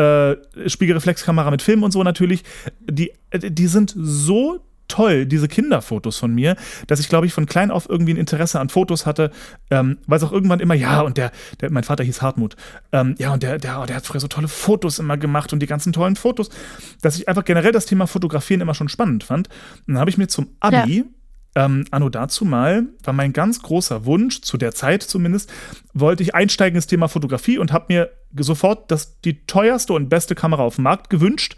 äh, Spiegelreflexkamera mit Film und so natürlich. Die, äh, die sind so toll, diese Kinderfotos von mir, dass ich, glaube ich, von klein auf irgendwie ein Interesse an Fotos hatte, ähm, weil es auch irgendwann immer, ja, und der, der mein Vater hieß Hartmut, ähm, ja, und der, der, der hat früher so tolle Fotos immer gemacht und die ganzen tollen Fotos, dass ich einfach generell das Thema Fotografieren immer schon spannend fand. Und dann habe ich mir zum Abi ähm, anno dazu mal, war mein ganz großer Wunsch, zu der Zeit zumindest, wollte ich einsteigen ins Thema Fotografie und habe mir sofort das, die teuerste und beste Kamera auf dem Markt gewünscht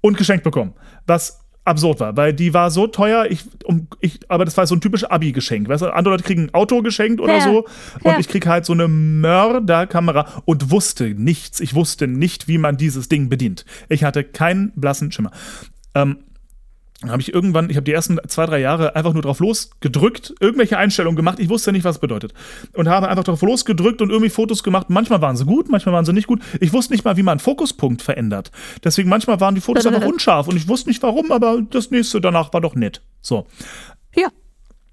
und geschenkt bekommen. Was absurd war, weil die war so teuer, ich, um, ich, aber das war so ein typisches Abi-Geschenk. Weißt du, andere Leute kriegen ein Auto geschenkt oder Ja, so und ja. ich krieg halt so eine Mörderkamera und wusste nichts. Ich wusste nicht, wie man dieses Ding bedient. Ich hatte keinen blassen Schimmer. Ähm, dann habe ich irgendwann, ich habe die ersten zwei, drei Jahre einfach nur drauf losgedrückt, irgendwelche Einstellungen gemacht. Ich wusste nicht, was es bedeutet. Und habe einfach drauf losgedrückt und irgendwie Fotos gemacht. Manchmal waren sie gut, manchmal waren sie nicht gut. Ich wusste nicht mal, wie man einen Fokuspunkt verändert. Deswegen manchmal waren die Fotos einfach *laughs* unscharf und ich wusste nicht warum, aber das nächste danach war doch nett. So. Ja.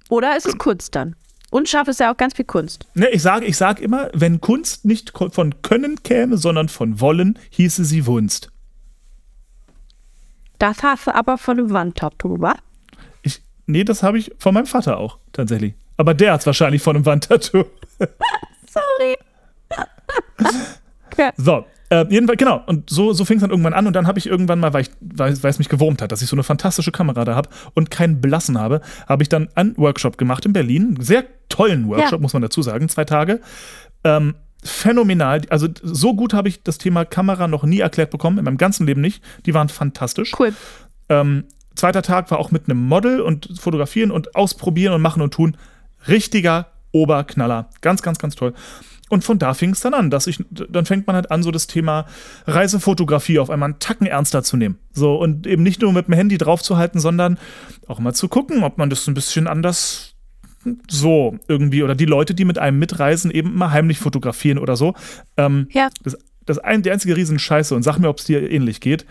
Oder ist es Kunst dann? Unscharf ist ja auch ganz viel Kunst. Ne, ich sage ich sag immer, wenn Kunst nicht von Können käme, sondern von Wollen, hieße sie Wunst. Das hast du aber von einem Wandtattoo, wa? Ich, nee, das habe ich von meinem Vater auch, tatsächlich. Aber der hat es wahrscheinlich von einem Wandtattoo. *laughs* Sorry. *laughs* So, äh, jedenfalls, genau. Und so, so fing es dann irgendwann an. Und dann habe ich irgendwann mal, weil, ich, weil, weil es mich gewurmt hat, dass ich so eine fantastische Kamera da habe und keinen Blassen habe, habe ich dann einen Workshop gemacht in Berlin. Einen sehr tollen Workshop, Ja. muss man dazu sagen. Zwei Tage. Ähm, phänomenal. Also so gut habe ich das Thema Kamera noch nie erklärt bekommen, in meinem ganzen Leben nicht. Die waren fantastisch. Cool. Ähm, zweiter Tag war auch mit einem Model und fotografieren und ausprobieren und machen und tun. Richtiger Oberknaller. Ganz, ganz, ganz toll. Und von da fing es dann an, dass ich, dann fängt man halt an, so das Thema Reisefotografie auf einmal einen Tacken ernster zu nehmen. So, und eben nicht nur mit dem Handy draufzuhalten, sondern auch mal zu gucken, ob man das ein bisschen anders so irgendwie oder die Leute, die mit einem mitreisen, eben mal heimlich fotografieren oder so. Ähm, Ja. das, das ein, die einzige Riesenscheiße, und sag mir, ob es dir ähnlich geht.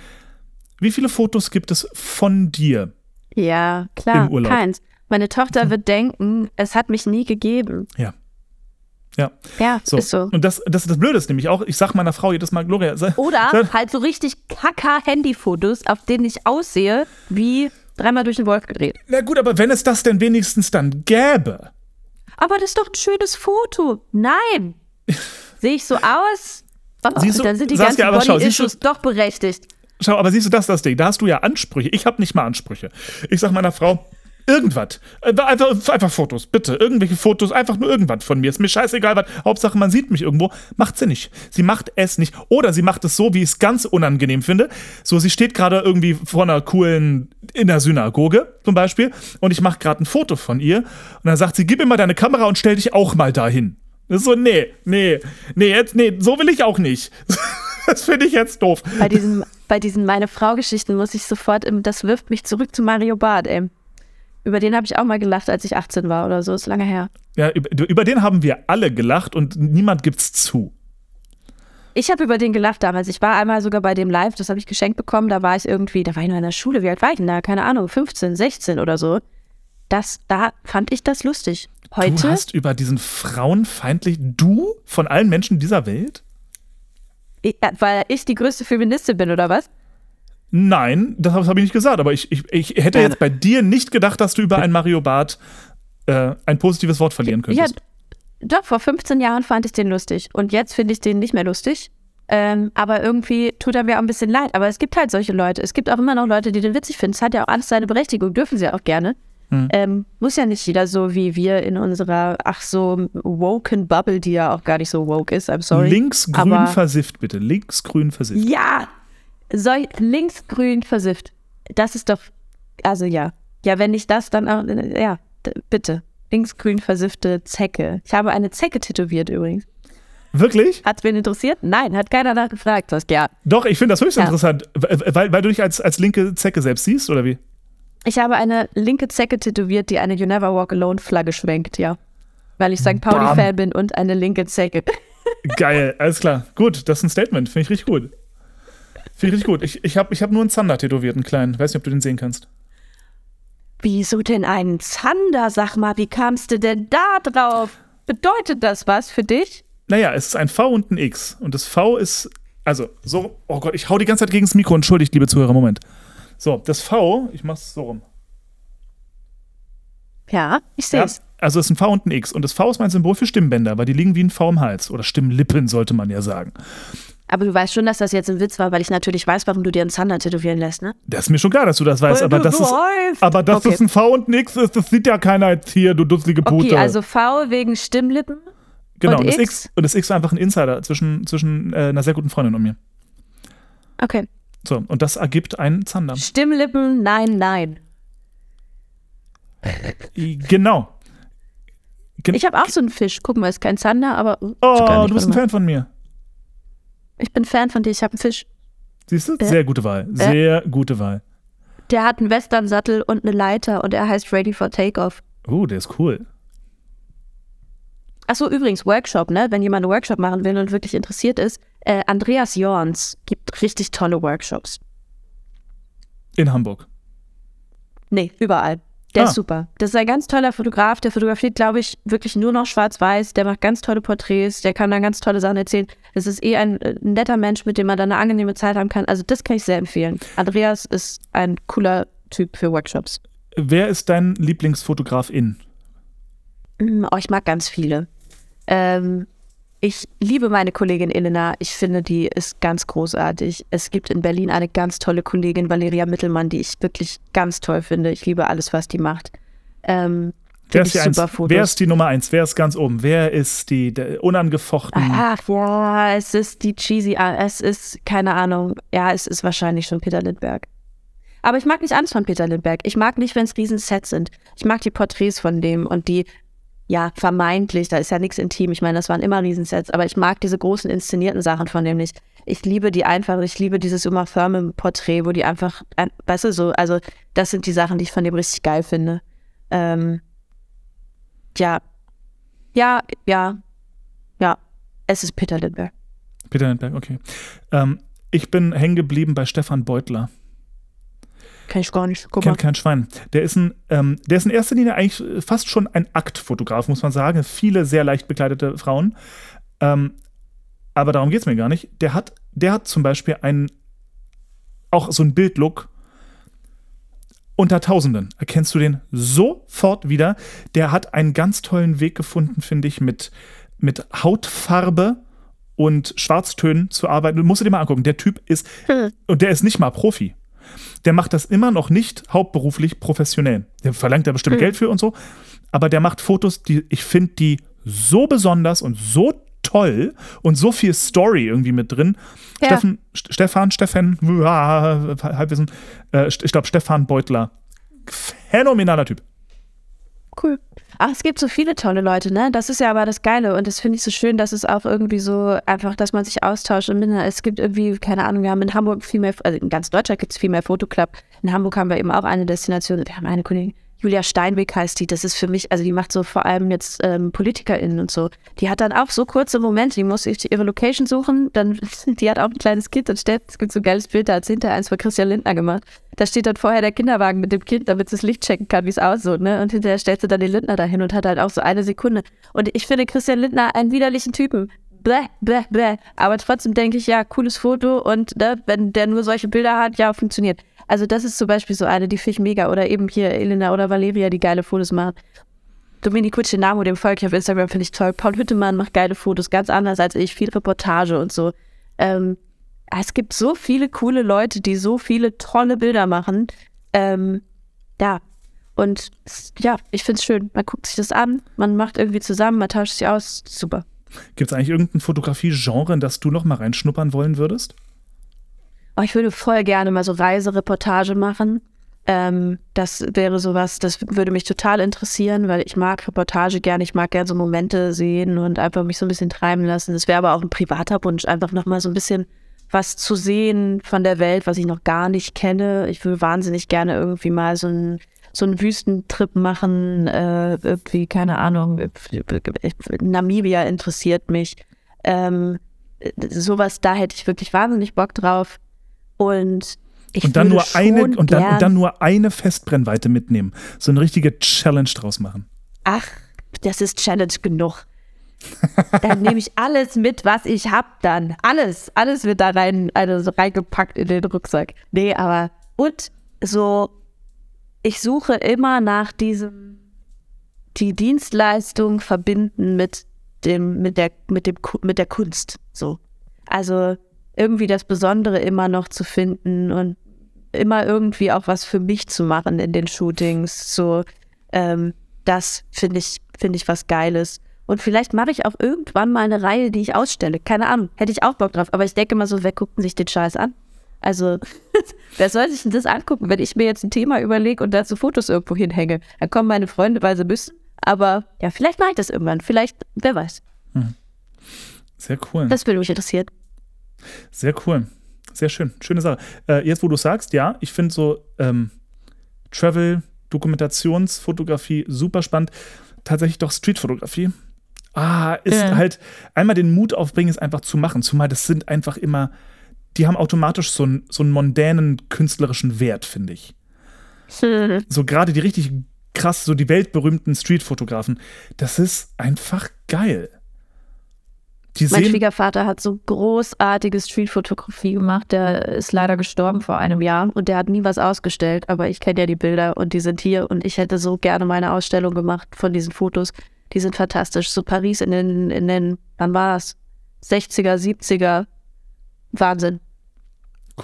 Wie viele Fotos gibt es von dir? Ja, klar. Im Urlaub. Keins. Meine Tochter wird denken, es hat mich nie gegeben. Ja. Ja. Ja, So. ist so. Und das, das, das Blöde ist nämlich auch, ich sag meiner Frau jedes Mal, Gloria, sei, Oder sei, halt so richtig kacker Handyfotos, auf denen ich aussehe, wie dreimal durch den Wolf gedreht. na gut, aber wenn es das denn wenigstens dann gäbe. Aber das ist doch ein schönes Foto. Nein. *laughs* Sehe ich so aus? Oh, Siehst du, dann sind die ganzen du- Body-Issues doch berechtigt. Schau, aber siehst du, das das Ding. Da hast du ja Ansprüche. Ich habe nicht mal Ansprüche. Ich sag meiner Frau, irgendwas. Äh, Einfach, einfach Fotos, bitte. Irgendwelche Fotos, einfach nur irgendwas von mir. Ist mir scheißegal, was. Hauptsache, man sieht mich irgendwo. Macht sie nicht. Sie macht es nicht. Oder sie macht es so, wie ich es ganz unangenehm finde. So, sie steht gerade irgendwie vor einer coolen, in der Synagoge zum Beispiel. Und ich mache gerade ein Foto von ihr. Und dann sagt sie, gib mir mal deine Kamera und stell dich auch mal dahin. Das ist so, nee, nee, nee, jetzt, nee, so will ich auch nicht. *laughs* Das finde ich jetzt doof. Bei diesen, bei diesen meine Frau-Geschichten muss ich sofort, das wirft mich zurück zu Mario Barth, ey. Über den habe ich auch mal gelacht, als ich 18 war oder so, ist lange her. Ja, über, über den haben wir alle gelacht und niemand gibt's zu. Ich habe über den gelacht damals. Ich war einmal sogar bei dem Live, das habe ich geschenkt bekommen. Da war ich irgendwie, da war ich noch in der Schule. Wie alt war ich denn da? Keine Ahnung, 15, 16 oder so. Das, da fand ich das lustig. Du Heute, hast über diesen frauenfeindlichen, du von allen Menschen dieser Welt? ich, äh, weil ich die größte Feministin bin, oder was? Nein, das habe hab ich nicht gesagt, aber ich, ich, ich hätte Ja. jetzt bei dir nicht gedacht, dass du über einen Mario Barth äh, ein positives Wort verlieren Ja, könntest. doch, vor 15 Jahren fand ich den lustig. Und jetzt finde ich den nicht mehr lustig. Ähm, aber irgendwie tut er mir auch ein bisschen leid. Aber es gibt halt solche Leute. Es gibt auch immer noch Leute, die den witzig finden. Es hat ja auch alles seine Berechtigung, dürfen sie auch gerne. Hm. Ähm, muss ja nicht jeder so wie wir in unserer, ach so, woken Bubble, die ja auch gar nicht so woke ist. I'm sorry. Linksgrün aber- versifft, bitte. Linksgrün versifft. Ja! Soll, linksgrün versifft. Das ist doch, also ja. Ja, wenn nicht das, dann auch, ja, bitte. Linksgrün versiffte Zecke. Ich habe eine Zecke tätowiert übrigens. Wirklich? Hat's wen interessiert? Nein, hat keiner nachgefragt. Saskia. Doch, ich finde das höchst Ja. interessant. Weil, weil du dich als, als linke Zecke selbst siehst, oder wie? Ich habe eine linke Zecke tätowiert, die eine You Never Walk Alone Flagge schwenkt, ja. Weil ich St. Pauli-Fan bin und eine linke Zecke. *laughs* Geil, alles klar. Gut, das ist ein Statement. Finde ich richtig gut. Finde ich richtig gut. Ich, ich habe ich hab nur einen Zander tätowiert, einen kleinen. Weiß nicht, ob du den sehen kannst. Wieso denn einen Zander? Sag mal, wie kamst du denn da drauf? Bedeutet das was für dich? Naja, es ist ein V und ein X. Und das V ist, also so, oh Gott, ich hau die ganze Zeit gegen das Mikro. Entschuldigt, liebe Zuhörer, Moment. So, das V, ich mach's so rum. Ja, ich sehe Ja, es. also es ist ein V und ein X. Und das V ist mein Symbol für Stimmbänder, weil die liegen wie ein V im Hals. Oder Stimmlippen, sollte man ja sagen. Aber du weißt schon, dass das jetzt ein Witz war, weil ich natürlich weiß, warum du dir einen Zander tätowieren lässt, ne? Das ist mir schon klar, dass du das weißt, Weil aber du das ist. Aber dass Okay. das ein V und ein X ist, das sieht ja keiner jetzt hier, du dusselige Pute. Okay, also V wegen Stimmlippen. genau, und und das X? X und das X ist einfach ein Insider zwischen, zwischen äh, einer sehr guten Freundin und mir. Okay. So, und das ergibt einen Zander. Stimmlippen, nein, nein. Genau. Gen Ich habe auch so einen Fisch. Guck mal, ist kein Zander, aber oh, du bist ein. Fan von mir. Ich bin Fan von dir. Ich habe einen Fisch. Siehst du? Äh. Sehr gute Wahl. Sehr gute Wahl. Der hat einen Western-Sattel und eine Leiter und er heißt Ready for Takeoff. Oh, der ist cool. Achso, übrigens, Workshop, ne? Wenn jemand einen Workshop machen will und wirklich interessiert ist, äh, Andreas Jorns gibt richtig tolle Workshops. In Hamburg. Nee, überall. Der Ah. ist super. Das ist ein ganz toller Fotograf. Der fotografiert, glaube ich, wirklich nur noch schwarz-weiß. Der macht ganz tolle Porträts. Der kann dann ganz tolle Sachen erzählen. Das ist eh ein äh, netter Mensch, mit dem man dann eine angenehme Zeit haben kann. Also, das kann ich sehr empfehlen. Andreas ist ein cooler Typ für Workshops. Wer ist dein Lieblingsfotograf in? Mm, Oh, ich mag ganz viele. Ähm, ich liebe meine Kollegin Elena. Ich finde, die ist ganz großartig. Es gibt in Berlin eine ganz tolle Kollegin, Valeria Mittelmann, die ich wirklich ganz toll finde. Ich liebe alles, was die macht. Ähm, Wer ist, die eins, wer ist die Nummer eins? Wer ist ganz oben? Wer ist die unangefochten? Ach ja, es ist die cheesy, ah, es ist, keine Ahnung, ja, es ist wahrscheinlich schon Peter Lindbergh. Aber ich mag nicht alles von Peter Lindbergh. Ich mag nicht, wenn es riesen Sets sind. Ich mag die Porträts von dem und die, ja, vermeintlich, da ist ja nichts intim. Ich meine, das waren immer Riesensets, aber ich mag diese großen inszenierten Sachen von dem nicht. Ich liebe die einfach, ich liebe dieses Uma Thurman-Porträt, wo die einfach, ein- weißt du, so, also das sind die Sachen, die ich von dem richtig geil finde. Ähm, ja, ja, ja, ja, es ist Peter Lindbergh. Peter Lindbergh, okay. Ähm, ich bin hängen geblieben bei Stefan Beutler. Kenn ich gar nicht. Guck. Kennt kein Schwein. Der ist, ein, ähm, der ist in erster Linie eigentlich fast schon ein Aktfotograf, muss man sagen. Viele sehr leicht bekleidete Frauen. Ähm, aber darum geht es mir gar nicht. Der hat, der hat zum Beispiel einen, auch so einen Bildlook unter Tausenden. Erkennst du den sofort wieder? Der hat einen ganz tollen Weg gefunden, finde ich, mit, mit Hautfarbe und Schwarztönen zu arbeiten. Du musst dir mal angucken, der Typ ist, und der ist nicht mal Profi. Der macht das immer noch nicht hauptberuflich professionell. Der verlangt da bestimmt Geld für und so, aber der macht Fotos, die ich finde die so besonders und so toll und so viel Story irgendwie mit drin. Ja. Steffen, St- Stefan, Steffen, ah, Halbwissen, äh, ich glaube Stefan Beutler. Phänomenaler Typ. Cool. Ach, es gibt so viele tolle Leute, ne? Das ist ja aber das Geile und das finde ich so schön, dass es auch irgendwie so einfach, dass man sich austauscht und es gibt irgendwie, keine Ahnung, wir haben in Hamburg viel mehr, also in ganz Deutschland gibt es viel mehr Fotoclub. In Hamburg haben wir eben auch eine Destination. Wir haben eine Kollegin, Julia Steinbeck heißt die, das ist für mich, also die macht so vor allem jetzt ähm, PolitikerInnen und so. Die hat dann auch so kurze Momente, die muss sich ihre Location suchen, dann, *laughs* die hat auch ein kleines Kind und stellt, es gibt so ein geiles Bild, da hat hinter eins von Christian Lindner gemacht. Da steht dann vorher der Kinderwagen mit dem Kind, damit sie das Licht checken kann, wie es aussieht, ne? Und hinterher stellt sie dann den Lindner dahin und hat halt auch so eine Sekunde. Und ich finde Christian Lindner einen widerlichen Typen. Bäh, bäh, bäh. Aber trotzdem denke ich, ja, cooles Foto und ne, wenn der nur solche Bilder hat, ja, funktioniert. Also das ist zum Beispiel so eine, die finde ich mega. Oder eben hier Elena oder Valeria, die geile Fotos macht. Dominik Cucinamo, dem folge ich auf Instagram, finde ich toll. Paul Hüttemann macht geile Fotos, ganz anders als ich, viel Reportage und so. Ähm, es gibt so viele coole Leute, die so viele tolle Bilder machen. Ähm, ja, und ja, ich finde es schön. Man guckt sich das an, man macht irgendwie zusammen, man tauscht sich aus. Super. Gibt es eigentlich irgendein Fotografie-Genre, in das du noch mal reinschnuppern wollen würdest? Oh, ich würde voll gerne mal so Reisereportage machen. Ähm, das wäre sowas, das würde mich total interessieren, weil ich mag Reportage gerne, ich mag gerne so Momente sehen und einfach mich so ein bisschen treiben lassen. Das wäre aber auch ein privater Wunsch, einfach nochmal so ein bisschen was zu sehen von der Welt, was ich noch gar nicht kenne. Ich würde wahnsinnig gerne irgendwie mal so einen so einen Wüstentrip machen, äh, irgendwie, keine Ahnung, Namibia interessiert mich. Ähm, sowas, da hätte ich wirklich wahnsinnig Bock drauf. Und ich und dann würde nur eine und dann, und dann nur eine Festbrennweite mitnehmen. So eine richtige Challenge draus machen. Ach, das ist Challenge genug. dann nehme ich alles mit, was ich hab dann. Alles, alles wird da rein, also so reingepackt in den Rucksack. Nee, aber und so, ich suche immer nach diesem, die Dienstleistung verbinden mit dem, mit der, mit dem, mit der Kunst. So. Also irgendwie das Besondere immer noch zu finden und immer irgendwie auch was für mich zu machen in den Shootings. So, ähm, das finde ich, finde ich was Geiles. Und vielleicht mache ich auch irgendwann mal eine Reihe, die ich ausstelle. Keine Ahnung, hätte ich auch Bock drauf. Aber ich denke mal so, wer guckt denn sich den Scheiß an? Also, *laughs* wer soll sich denn das angucken, wenn ich mir jetzt ein Thema überlege und dazu Fotos irgendwo hinhänge? Dann kommen meine Freunde, weil sie müssen. Aber ja, vielleicht mache ich das irgendwann. Vielleicht, wer weiß. Sehr cool. Das würde mich interessieren. Sehr cool. Sehr schön. Schöne Sache. Äh, jetzt, wo du sagst, ja, ich finde so ähm, Travel, Dokumentationsfotografie super spannend. Tatsächlich doch Streetfotografie. Ah, ist Ja. halt einmal den Mut aufbringen, es einfach zu machen. Zumal das sind einfach immer, die haben automatisch so einen, so einen mondänen künstlerischen Wert, finde ich. *laughs* So gerade die richtig krass, so die weltberühmten Streetfotografen, das ist einfach geil. Die Mein Schwiegervater hat so großartige Streetfotografie gemacht. Der ist leider gestorben vor einem Jahr und der hat nie was ausgestellt. Aber ich kenne ja die Bilder und die sind hier und ich hätte so gerne meine Ausstellung gemacht von diesen Fotos. Die sind fantastisch. So Paris in den, in den, wann war das? 60er, 70er. Wahnsinn.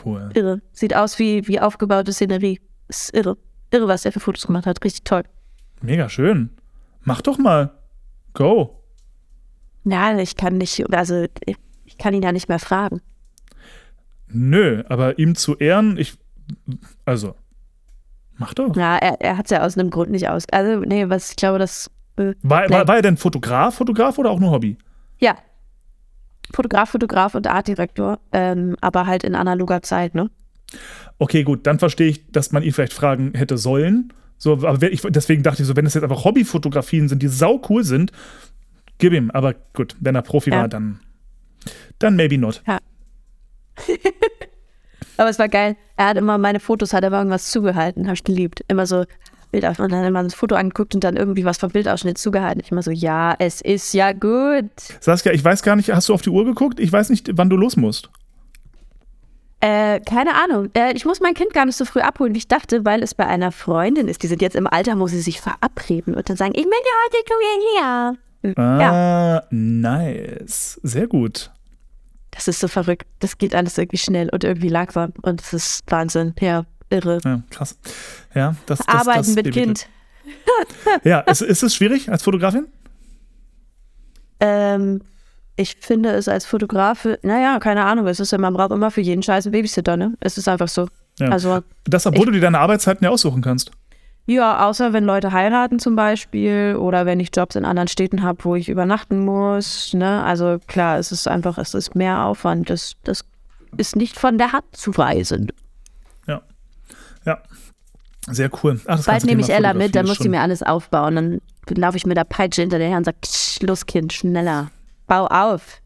cool. Irre. Sieht aus wie, wie aufgebaute Szenerie. Ist irre. Irre, was der für Fotos gemacht hat. Richtig toll. Mega schön. Mach doch mal. Go. Nein, ich kann nicht, also ich kann ihn ja nicht mehr fragen. Nö, aber ihm zu ehren, ich. Also. Mach doch. Ja, er, er hat es ja aus einem Grund nicht aus. Also, nee, was ich glaube, das. Äh, War, war, war er denn Fotograf, Fotograf oder auch nur Hobby? ja. Fotograf, Fotograf und Artdirektor, ähm, aber halt in analoger Zeit, ne? Okay, gut, dann verstehe ich, dass man ihn vielleicht fragen hätte sollen. So, aber ich, deswegen dachte ich so, wenn es jetzt einfach Hobbyfotografien sind, die sau cool sind, gib ihm. Aber gut, wenn er Profi Ja. war, dann, dann maybe not. *laughs* Aber es war geil. Er hat immer meine Fotos, hat er immer irgendwas zugehalten, habe ich geliebt. Immer so Bildausschnitt und dann immer das Foto angeguckt und dann irgendwie was vom Bildausschnitt zugehalten. Ich immer so, ja, es ist ja gut. Saskia, ich weiß gar nicht, hast du auf die Uhr geguckt? Ich weiß nicht, wann du los musst. Äh, keine Ahnung. Äh, ich muss mein Kind gar nicht so früh abholen, wie ich dachte, weil es bei einer Freundin ist. Die sind jetzt im Alter, wo sie sich verabreden und dann sagen, ich möchte heute zu ihr hier. Ah, nice. Sehr gut. Das ist so verrückt. Das geht alles irgendwie schnell und irgendwie langsam. Und das ist Wahnsinn. Ja, irre. Ja, krass. Ja, das, das, Arbeiten das mit ich Kind. *laughs* Ja, ist, ist es schwierig als Fotografin? Ähm, ich finde es als Fotograf, naja, keine Ahnung, es ist, man braucht immer für jeden Scheiß einen Babysitter, ne? Es ist einfach so. Ja. Also, Das, obwohl du dir deine Arbeitszeiten ja aussuchen kannst. ja, außer wenn Leute heiraten zum Beispiel oder wenn ich Jobs in anderen Städten habe, wo ich übernachten muss, ne? Also klar, es ist einfach, es ist mehr Aufwand. Das, das ist nicht von der Hand zu weisen. Ja. Sehr cool. Ach, Bald nehme ich Ella mit, dann muss sie mir alles aufbauen. Dann laufe ich mit der Peitsche hinter der her und sage, "Tsch, los Kind, schneller. Bau auf.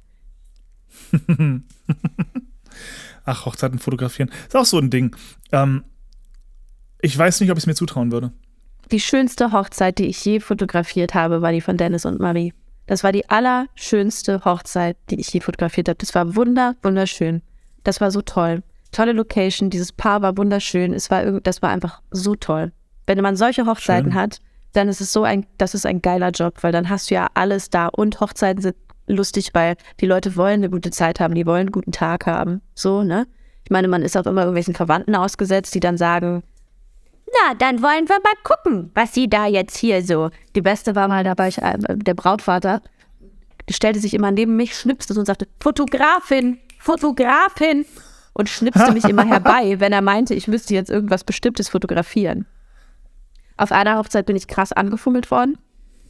*laughs* Ach, Hochzeiten fotografieren. Ist auch so ein Ding. Ähm, ich weiß nicht, ob ich es mir zutrauen würde. Die schönste Hochzeit, die ich je fotografiert habe, war die von Dennis und Marie. Das war die allerschönste Hochzeit, die ich je fotografiert habe. Das war wunder, wunderschön. Das war so toll. Tolle Location, dieses Paar war wunderschön. Es war das war einfach so toll. Wenn man solche Hochzeiten Schön. hat, dann ist es so ein, das ist ein geiler Job, weil dann hast du ja alles da und Hochzeiten sind lustig, weil die Leute wollen eine gute Zeit haben, die wollen einen guten Tag haben. So, ne? Ich meine, man ist auch immer irgendwelchen Verwandten ausgesetzt, die dann sagen, na, dann wollen wir mal gucken, was sie da jetzt hier so. Die beste war mal, da war ich, äh, der Brautvater, stellte sich immer neben mich, schnipste und sagte, Fotografin, Fotografin. Und schnipste mich immer herbei, *laughs* wenn er meinte, ich müsste jetzt irgendwas Bestimmtes fotografieren. Auf einer Hochzeit bin ich krass angefummelt worden.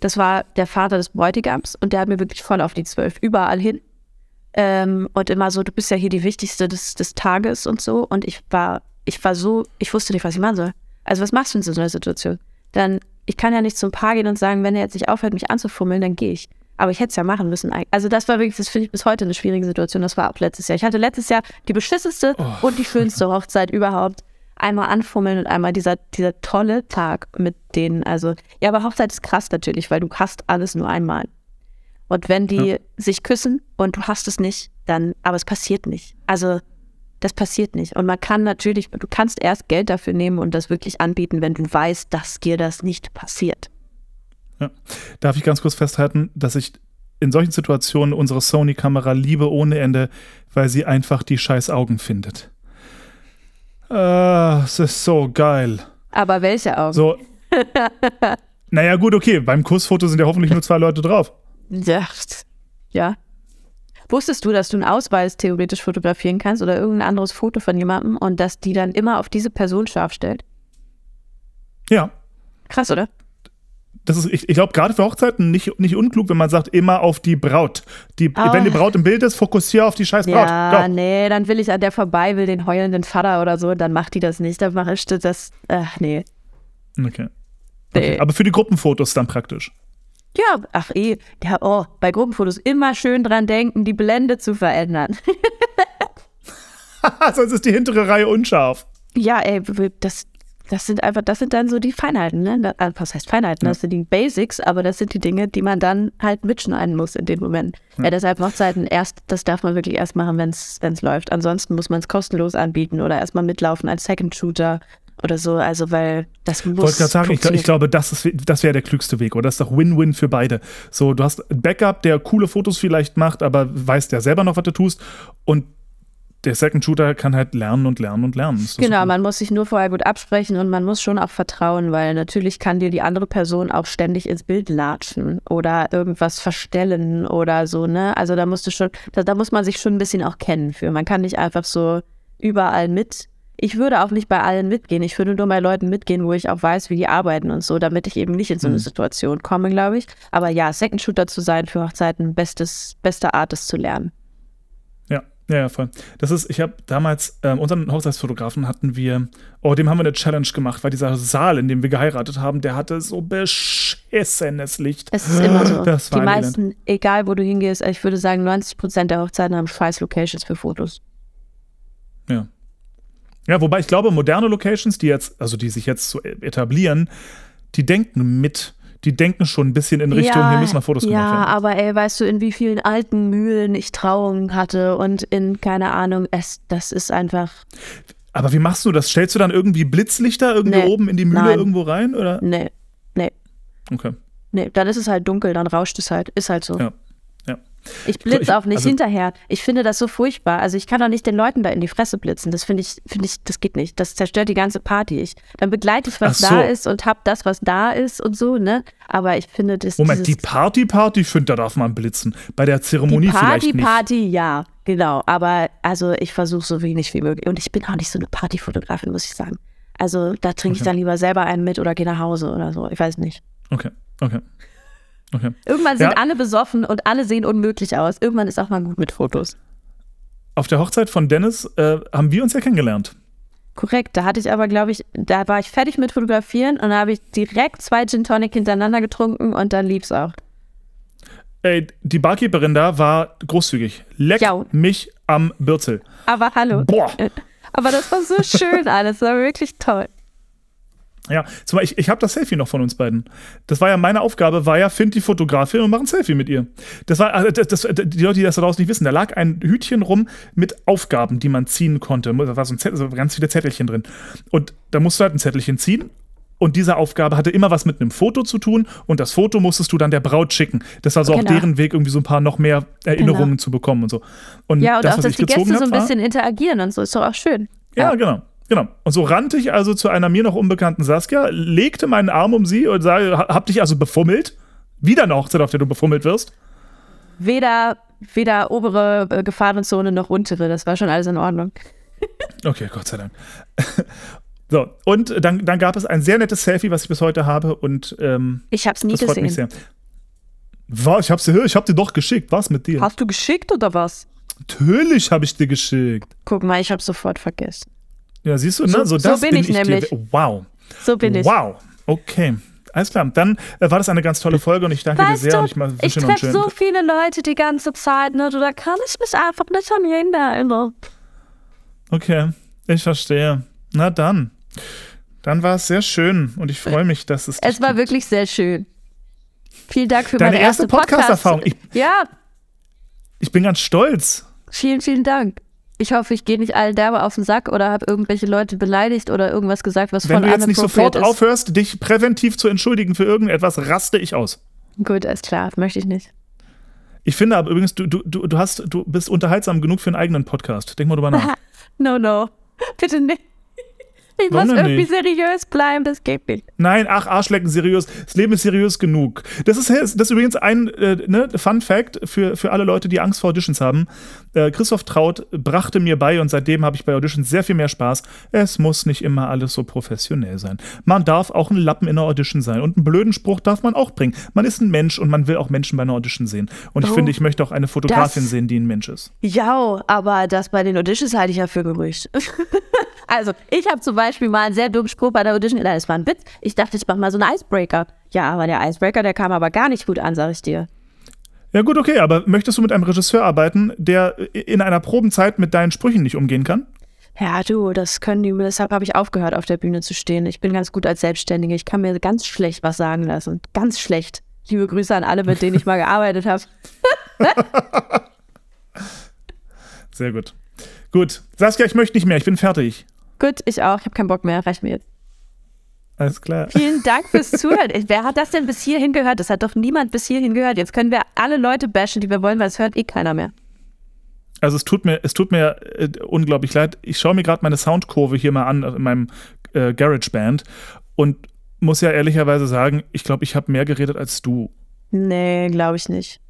Das war der Vater des Bräutigams und der hat mir wirklich voll auf die Zwölf überall hin. Ähm, und immer so, du bist ja hier die Wichtigste des, des Tages und so. Und ich war, ich war so, ich wusste nicht, was ich machen soll. Also was machst du in so einer Situation? Dann, ich kann ja nicht zum Paar gehen und sagen, wenn er jetzt nicht aufhört, mich anzufummeln, dann gehe ich. Aber ich hätte es ja machen müssen. Also das war wirklich, das finde ich bis heute eine schwierige Situation. Das war auch letztes Jahr. Ich hatte letztes Jahr die beschisseste und die schönste Hochzeit überhaupt. Einmal anfummeln und einmal dieser, dieser tolle Tag mit denen. Also, ja, aber Hochzeit ist krass natürlich, weil du hast alles nur einmal. Und wenn die sich küssen und du hast es nicht, dann, aber es passiert nicht. Also, das passiert nicht. Und man kann natürlich, du kannst erst Geld dafür nehmen und das wirklich anbieten, wenn du weißt, dass dir das nicht passiert. Ja. Darf ich ganz kurz festhalten, dass ich in solchen Situationen unsere Sony-Kamera liebe ohne Ende, weil sie einfach die scheiß Augen findet. Ah, es ist so geil. Aber welche Augen? So. *laughs* naja, gut, okay. Beim Kussfoto sind ja hoffentlich nur zwei Leute drauf. Ja. ja. Wusstest du, dass du einen Ausweis theoretisch fotografieren kannst oder irgendein anderes Foto von jemandem und dass die dann immer auf diese Person scharf stellt? Ja. Krass, oder? Das ist, ich, ich glaube, gerade für Hochzeiten nicht, nicht unklug, wenn man sagt, immer auf die Braut. Die, Ah. Wenn die Braut im Bild ist, fokussiere auf die scheiß Braut. Ja, Go. nee, dann will ich an der vorbei, will den heulenden Vater oder so, dann macht die das nicht. Dann mache ich das. Ach, nee. Okay. Nee. okay. Aber für die Gruppenfotos dann praktisch. Ja, ach eh, ja, oh, bei Gruppenfotos immer schön dran denken, die Blende zu verändern. *laughs* *laughs* Sonst ist die hintere Reihe unscharf. ja, ey, das, das sind einfach, das sind dann so die Feinheiten, ne? Ah, Was heißt Feinheiten? Das sind die Basics, aber das sind die Dinge, die man dann halt mitschneiden muss in dem Moment. Ja, deshalb Hochzeiten erst, das darf man wirklich erst machen, wenn es läuft. Ansonsten muss man es kostenlos anbieten oder erstmal mitlaufen als Second Shooter oder so. Also, weil das muss. Ich wollte gerade sagen, ich, ich glaube, das, ist, das wäre der klügste Weg, oder? Das ist doch Win-Win für beide. So, du hast ein Backup, der coole Fotos vielleicht macht, aber weißt ja selber noch, was du tust. Und der Second Shooter kann halt lernen und lernen und lernen. Genau, super. man muss sich nur vorher gut absprechen und man muss schon auch vertrauen, weil natürlich kann dir die andere Person auch ständig ins Bild latschen oder irgendwas verstellen oder so, ne? Also da musst du schon, da, da muss man sich schon ein bisschen auch kennen für. Man kann nicht einfach so überall mit. Ich würde auch nicht bei allen mitgehen. Ich würde nur bei Leuten mitgehen, wo ich auch weiß, wie die arbeiten und so, damit ich eben nicht in so eine Situation komme, glaube ich. Aber ja, Second Shooter zu sein für Hochzeiten, bestes, beste Art, es zu lernen. Ja, ja, voll. Das ist, ich habe damals, ähm, unseren Hochzeitsfotografen hatten wir, oh, dem haben wir eine Challenge gemacht, weil dieser Saal, in dem wir geheiratet haben, der hatte so beschissenes Licht. Es ist immer so. Das die war Elend. meisten, egal wo du hingehst, ich würde sagen, 90 Prozent der Hochzeiten haben scheiß Locations für Fotos. Ja. Ja, wobei ich glaube, moderne Locations, die jetzt, also die sich jetzt so etablieren, die denken mit. Die denken schon ein bisschen in Richtung, hier müssen noch Fotos gemacht Ja, werden. aber ey, weißt du, in wie vielen alten Mühlen ich Trauungen hatte und in, keine Ahnung, es, das ist einfach, Aber wie machst du das? Stellst du dann irgendwie Blitzlichter irgendwie Nee. oben in die Mühle Nein. irgendwo rein? Oder? nee, nee, Okay. nee, dann ist es halt dunkel, dann rauscht es halt, ist halt so. Ja. Ich blitze Ich- auch nicht also- hinterher. Ich finde das so furchtbar. Also ich kann doch nicht den Leuten da in die Fresse blitzen. Das finde ich, finde ich, das geht nicht. Das zerstört die ganze Party. Ich, dann begleite ich, was so. da ist und hab das, was da ist und so, ne? Aber ich finde das. Moment, die Party, Party, ich finde, da darf man blitzen. Bei der Zeremonie die Party, vielleicht nicht. Party, ja, genau. Aber also ich versuche so wenig wie möglich. Und ich bin auch nicht so eine Partyfotografin, muss ich sagen. Also da trinke ich dann lieber selber einen mit oder gehe nach Hause oder so. Ich weiß nicht. Okay, okay. Okay. Irgendwann sind Ja. alle besoffen und alle sehen unmöglich aus. Irgendwann ist auch mal gut mit Fotos. Auf der Hochzeit von Dennis äh, haben wir uns ja kennengelernt. Korrekt, da hatte ich aber, glaube ich, da war ich fertig mit Fotografieren und da habe ich direkt zwei Gin Tonic hintereinander getrunken und dann lief's auch. Ey, die Barkeeperin da war großzügig. Leck Ja. mich am Bürzel. Aber hallo. Boah. Aber das war so schön alles, das war wirklich toll. Ja, zum Beispiel, ich, ich habe das Selfie noch von uns beiden. Das war ja meine Aufgabe, war ja, find die Fotografin und mach ein Selfie mit ihr. Das war, also das, das, die Leute, die das da draußen nicht wissen, da lag ein Hütchen rum mit Aufgaben, die man ziehen konnte. Da war so ein Zettel, so ganz viele Zettelchen drin. Und da musst du halt ein Zettelchen ziehen. Und diese Aufgabe hatte immer was mit einem Foto zu tun und das Foto musstest du dann der Braut schicken. Das war so auch Genau. deren Weg, irgendwie so ein paar noch mehr Erinnerungen Genau. zu bekommen und so. Und Ja, und das, auch, dass die Gäste so ein bisschen interagieren und so, ist doch auch schön. ja, genau. Genau. Und so rannte ich also zu einer mir noch unbekannten Saskia, legte meinen Arm um sie und sage, "Ha- hab dich also befummelt? Wieder eine Hochzeit, auf der du befummelt wirst? Weder, weder obere äh, Gefahrenzone noch untere, das war schon alles in Ordnung. *laughs* Okay, Gott sei Dank. *laughs* So, und dann, dann gab es ein sehr nettes Selfie, was ich bis heute habe und ähm, Ich hab's nie das freut mich gesehen. sehr. Was? Ich hab's dir, ich hab dir doch geschickt. Was mit dir? Hast du geschickt oder was? Natürlich habe ich dir geschickt. Guck mal, ich hab's sofort vergessen. Ja, siehst du, ne? So- So, so das bin bin, ich ich, nämlich. dir. Wow. So bin ich. Wow. Okay. Alles klar. Dann äh, war das eine ganz tolle Folge und ich danke dir Weißt sehr du, und ich mal- ich dir treffe so viele Leute die ganze Zeit, ne? Du, da kann ich mich einfach nicht an jeden erinnern. Okay, ich verstehe. Na dann. Dann war es sehr schön und ich freue mich, dass es. Es war gibt. wirklich sehr schön. Vielen Dank für Deine meine erste erste Podcast-Erfahrung. Podcast. Ja, Ich bin ganz stolz. vielen, vielen Dank. Ich hoffe, ich gehe nicht allen derbe auf den Sack oder habe irgendwelche Leute beleidigt oder irgendwas gesagt, was Wenn voll du jetzt nicht sofort inappropriate aufhörst, dich präventiv zu entschuldigen für irgendetwas, raste ich aus. ist. Gut, alles klar, möchte ich nicht. Ich finde aber übrigens, du, du, du, hast, du bist unterhaltsam genug für einen eigenen Podcast. Denk mal drüber nach. *laughs* No, no. Bitte nicht. Ich Warum muss irgendwie nicht? seriös bleiben, das geht nicht. Nein, ach, Arschlecken, seriös. Das Leben ist seriös genug. Das ist, das ist übrigens ein äh, ne, Fun Fact für, für alle Leute, die Angst vor Auditions haben. Äh, Christoph Traut brachte mir bei und seitdem habe ich bei Auditions sehr viel mehr Spaß. Es muss nicht immer alles so professionell sein. Man darf auch ein Lappen in einer Audition sein und einen blöden Spruch darf man auch bringen. Man ist ein Mensch und man will auch Menschen bei einer Audition sehen. Und ich Oh, finde, ich möchte auch eine Fotografin das- sehen, die ein Mensch ist. Ja, aber das bei den Auditions halte ich ja für Gerücht. *laughs* also, ich habe zum Beispiel mal einen sehr dummen Spruch bei der Audition. Nein, das war ein Witz. Ich dachte, ich mache mal so einen Icebreaker. Ja, aber der Icebreaker, der kam aber gar nicht gut an, sag ich dir. Ja gut, okay, aber möchtest du mit einem Regisseur arbeiten, der in einer Probenzeit mit deinen Sprüchen nicht umgehen kann? Ja, du, das können die, deshalb habe ich aufgehört, auf der Bühne zu stehen. Ich bin ganz gut als Selbstständige. Ich kann mir ganz schlecht was sagen lassen. Ganz schlecht. Liebe Grüße an alle, mit denen ich mal gearbeitet habe. *laughs* Sehr gut. Gut. Saskia, ich möchte nicht mehr, ich bin fertig. Gut, ich auch. Ich habe keinen Bock mehr. Reicht mir jetzt. Alles klar. Vielen Dank fürs *laughs* Zuhören. Wer hat das denn bis hierhin gehört? Das hat doch niemand bis hierhin gehört. Jetzt können wir alle Leute bashen, die wir wollen, weil es hört eh keiner mehr. Also es tut mir, es tut mir äh, unglaublich leid. Ich schaue mir gerade meine Soundkurve hier mal an in meinem äh, GarageBand und muss ja ehrlicherweise sagen, ich glaube, ich habe mehr geredet als du. Nee, glaube ich nicht.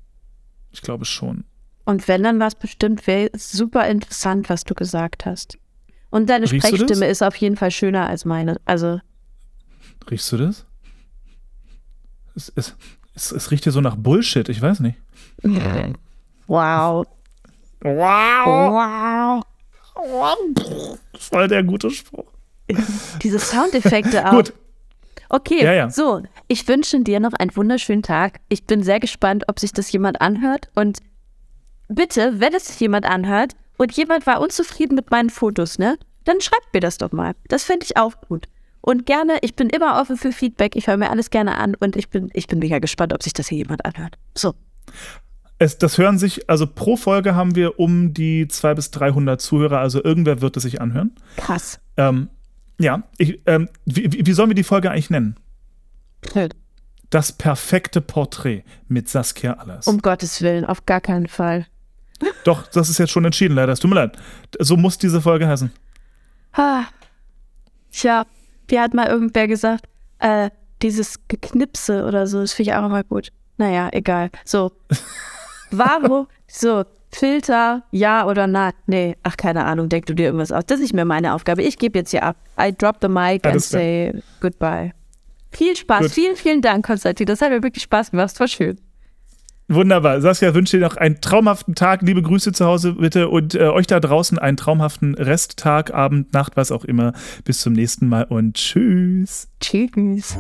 Ich glaube schon. Und wenn, dann war es bestimmt wär super interessant, was du gesagt hast. Und deine Riechst das? Sprechstimme ist auf jeden Fall schöner als meine. Also, Riechst du das? Es, es, es, es riecht hier so nach Bullshit, ich weiß nicht. wow. Wow. Voll der gute Spruch. Diese Soundeffekte *laughs* auch. Gut. Okay, Ja, ja. so. Ich wünsche dir noch einen wunderschönen Tag. Ich bin sehr gespannt, ob sich das jemand anhört. Und bitte, wenn es sich jemand anhört und jemand war unzufrieden mit meinen Fotos, ne? Dann schreibt mir das doch mal. Das fände ich auch gut. Und gerne, ich bin immer offen für Feedback. Ich höre mir alles gerne an und ich bin, ich bin mega gespannt, ob sich das hier jemand anhört. So. Es, das hören sich, also pro Folge haben wir um die 200 bis 300 Zuhörer, also irgendwer wird es sich anhören. das perfekte Porträt mit Saskia Allers. Um Gottes Willen, auf gar keinen Fall. Doch, das ist jetzt schon entschieden, leider. Es tut mir leid. So muss diese Folge heißen. Ha. Tja, wie hat mal irgendwer gesagt, äh, dieses Geknipse oder so, das finde ich auch immer gut. Naja, egal. So. *laughs* Warum? So, Filter, ja oder nein? Nee, ach, keine Ahnung, denk du dir irgendwas aus. Das ist nicht mehr meine Aufgabe. Ich gebe jetzt hier ab. I drop the mic and Alles klar. say goodbye. Viel Spaß. Gut. Vielen, vielen Dank, Konstantin. Das hat mir wirklich Spaß gemacht. Es war schön. Wunderbar. Saskia wünsche dir noch einen traumhaften Tag. Liebe Grüße zu Hause bitte und äh, euch da draußen einen traumhaften Resttag, Abend, Nacht, was auch immer. Bis zum nächsten Mal und tschüss. Tschüss.